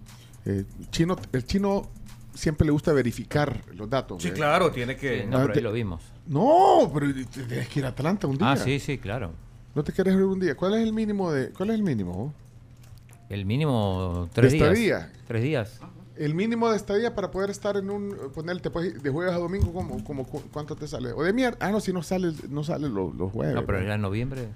eh, chino, el chino siempre le gusta verificar los datos. Sí, ¿eh? claro, tiene que- Sí, no, Ah, pero te- ahí lo vimos. No, pero tienes que ir a Atlanta un día. Ah, sí, sí, claro. ¿No te quieres ir un día? ¿Cuál es el mínimo de cuál es el mínimo? El mínimo tres De días. estadía. Tres días. El mínimo de estadía para poder estar en un ponerle te puedes de jueves a domingo como, como cu- cuánto te sale o de mierda ah no si no sale no sale los, los jueves No, pero ya en noviembre.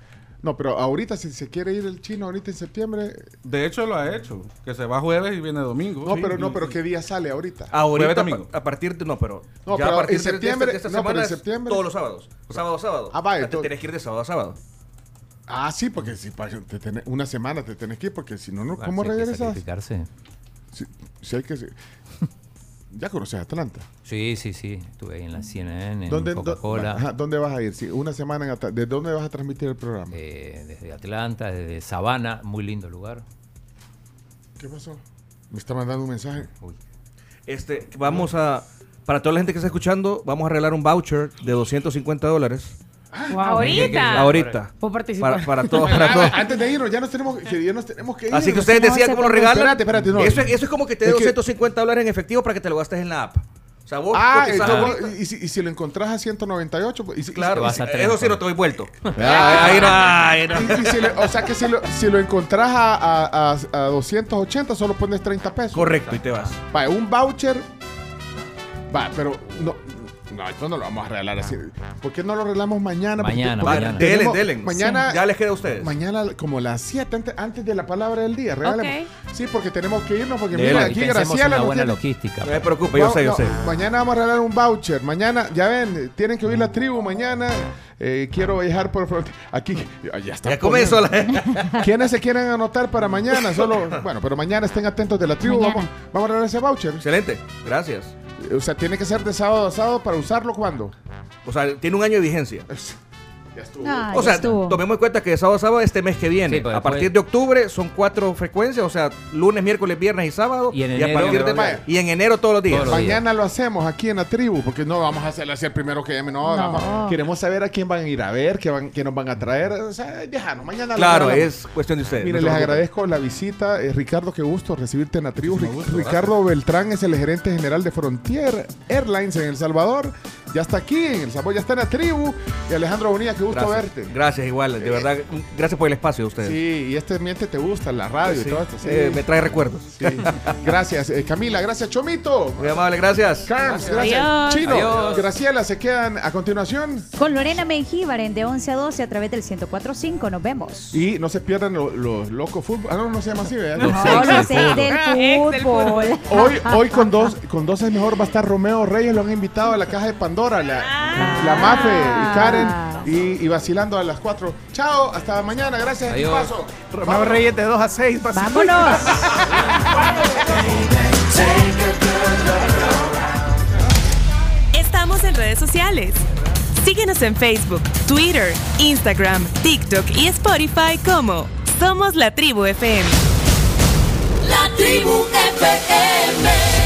no pero ahorita si se quiere ir el chino ahorita en septiembre De hecho, lo ha hecho. Que se va jueves y viene domingo. no Sí, pero no pero qué día sale ahorita Ahorita, Jueves, domingo. a, partir de. No, pero. No, ya pero a partir en de- de septiembre- esta- de esta no, pero en semana es septiembre- Todos los sábados. Sábado, sábado. Ah, vaya, te entonces- tenés que ir de sábado a sábado. ah sí porque si te tenés- una semana te tenés que ir porque si no no Ah, cómo regresas. Si, si hay que ya conoces Atlanta Sí, sí, sí. Estuve ahí en la CNN, en ¿Dónde, Coca-Cola. ajá, ¿Dónde vas a ir? Sí, una semana en Atlanta. ¿De dónde vas a transmitir el programa? eh, desde Atlanta, desde Savannah, muy lindo lugar. ¿Qué pasó? Me está mandando un mensaje. Este, vamos a. Para toda la gente que está escuchando, vamos a arreglar un voucher de 250 dólares. Wow. Ahorita. Ahorita. Puedo participar. Para, para todos, para todos. Antes de irnos, ya nos tenemos que, ya nos tenemos que ir. Así que ustedes decían cómo lo regalan. Espérate, espérate, no. Eso, eso es como que te dé Es que- 250 dólares en efectivo para que te lo gastes en la app. O sea, vos Ah, entonces y, si, y si lo encontrás a 198, pues, y si- y Claro, si- vas a eso tres, sí no te doy vuelto. Ah, Ahí no, ahí no. y- y si le- o sea que si lo, si lo encontrás a, a, a- a 280, solo pones 30 pesos. Correcto, y te vas. Va, un voucher. Va, pero no. No, esto no lo vamos a regalar así. ¿Por qué no lo regalamos mañana? Porque- Mañana, porque mañana. Delen, tenemos- delen. Mañana, Ya les queda a ustedes. mañana como las 7 antes, antes de la palabra del día. Regalemos. Sí, porque tenemos que irnos. Porque Delen. mira, aquí Graciela una buena tiene- logística. No me preocupe, yo No, sé, yo no, sé. Mañana vamos a regalar un voucher. Mañana, ya ven, tienen que oír la tribu mañana. Eh, quiero viajar por frontera. Aquí, ya está. Ya comenzó la- ¿Quiénes se quieren anotar para mañana? Solo, bueno, pero mañana estén atentos de la tribu. Mañana. Vamos, vamos a regalar ese voucher. Excelente, gracias. O sea, tiene que ser de sábado a sábado para usarlo cuando. O sea, tiene un año de vigencia. Ya estuvo. Ah, o ya sea, estuvo. tomemos en cuenta que de sábado a sábado este mes que viene. Sí, pues a partir de octubre son cuatro frecuencias, o sea, lunes, miércoles, viernes y sábado. Y en a enero- partir de Vaya. y en enero todos los días. Todos los días. Mañana lo hacemos aquí en la tribu, porque no vamos a hacerlo así el primero que llame. No, No. vamos- queremos saber a quién van a ir a ver, qué, van, qué nos van a traer. O sea, déjanos, mañana lo Claro, es cuestión de ustedes. Mire, no les agradezco la visita. Eh, Ricardo, qué gusto recibirte en la tribu. Muchísimo Ri- gusto, Ricardo Beltrán es el gerente general de Frontier Airlines en El Salvador. Ya está aquí en El Salvador, ya está en la tribu. Y Alejandro Bonilla, qué gusto Gracias. verte. Gracias, igual. De verdad, gracias por el espacio de ustedes. Sí, y este ambiente te gusta, la radio Sí, y todo esto. sí. eh, me trae recuerdos. Sí. Gracias, eh, Camila. Gracias, Chomito. Muy amable, gracias. Carms, gracias. Adiós. Chino, Adiós. Graciela, se quedan a continuación. Con Lorena Mengíbar en de 11 a 12 a través del 1045. Nos vemos. Y no se pierdan lo- los locos fútbol. Ah, no, no se llama así, ¿verdad? No, los del seis del Ah, del fútbol. Hoy, hoy con dos, con dos es mejor va a estar Romeo Reyes, lo han invitado a la caja de Pandora, la, la Mafe y Karen, y, y vacilando a las 4. Chao, hasta mañana, gracias. Adiós. Paso. Romeo Reyes de 2 a 6. Vámonos. Estamos en redes sociales. Síguenos en Facebook, Twitter, Instagram, TikTok y Spotify como Somos la Tribu FM. La tribu FM.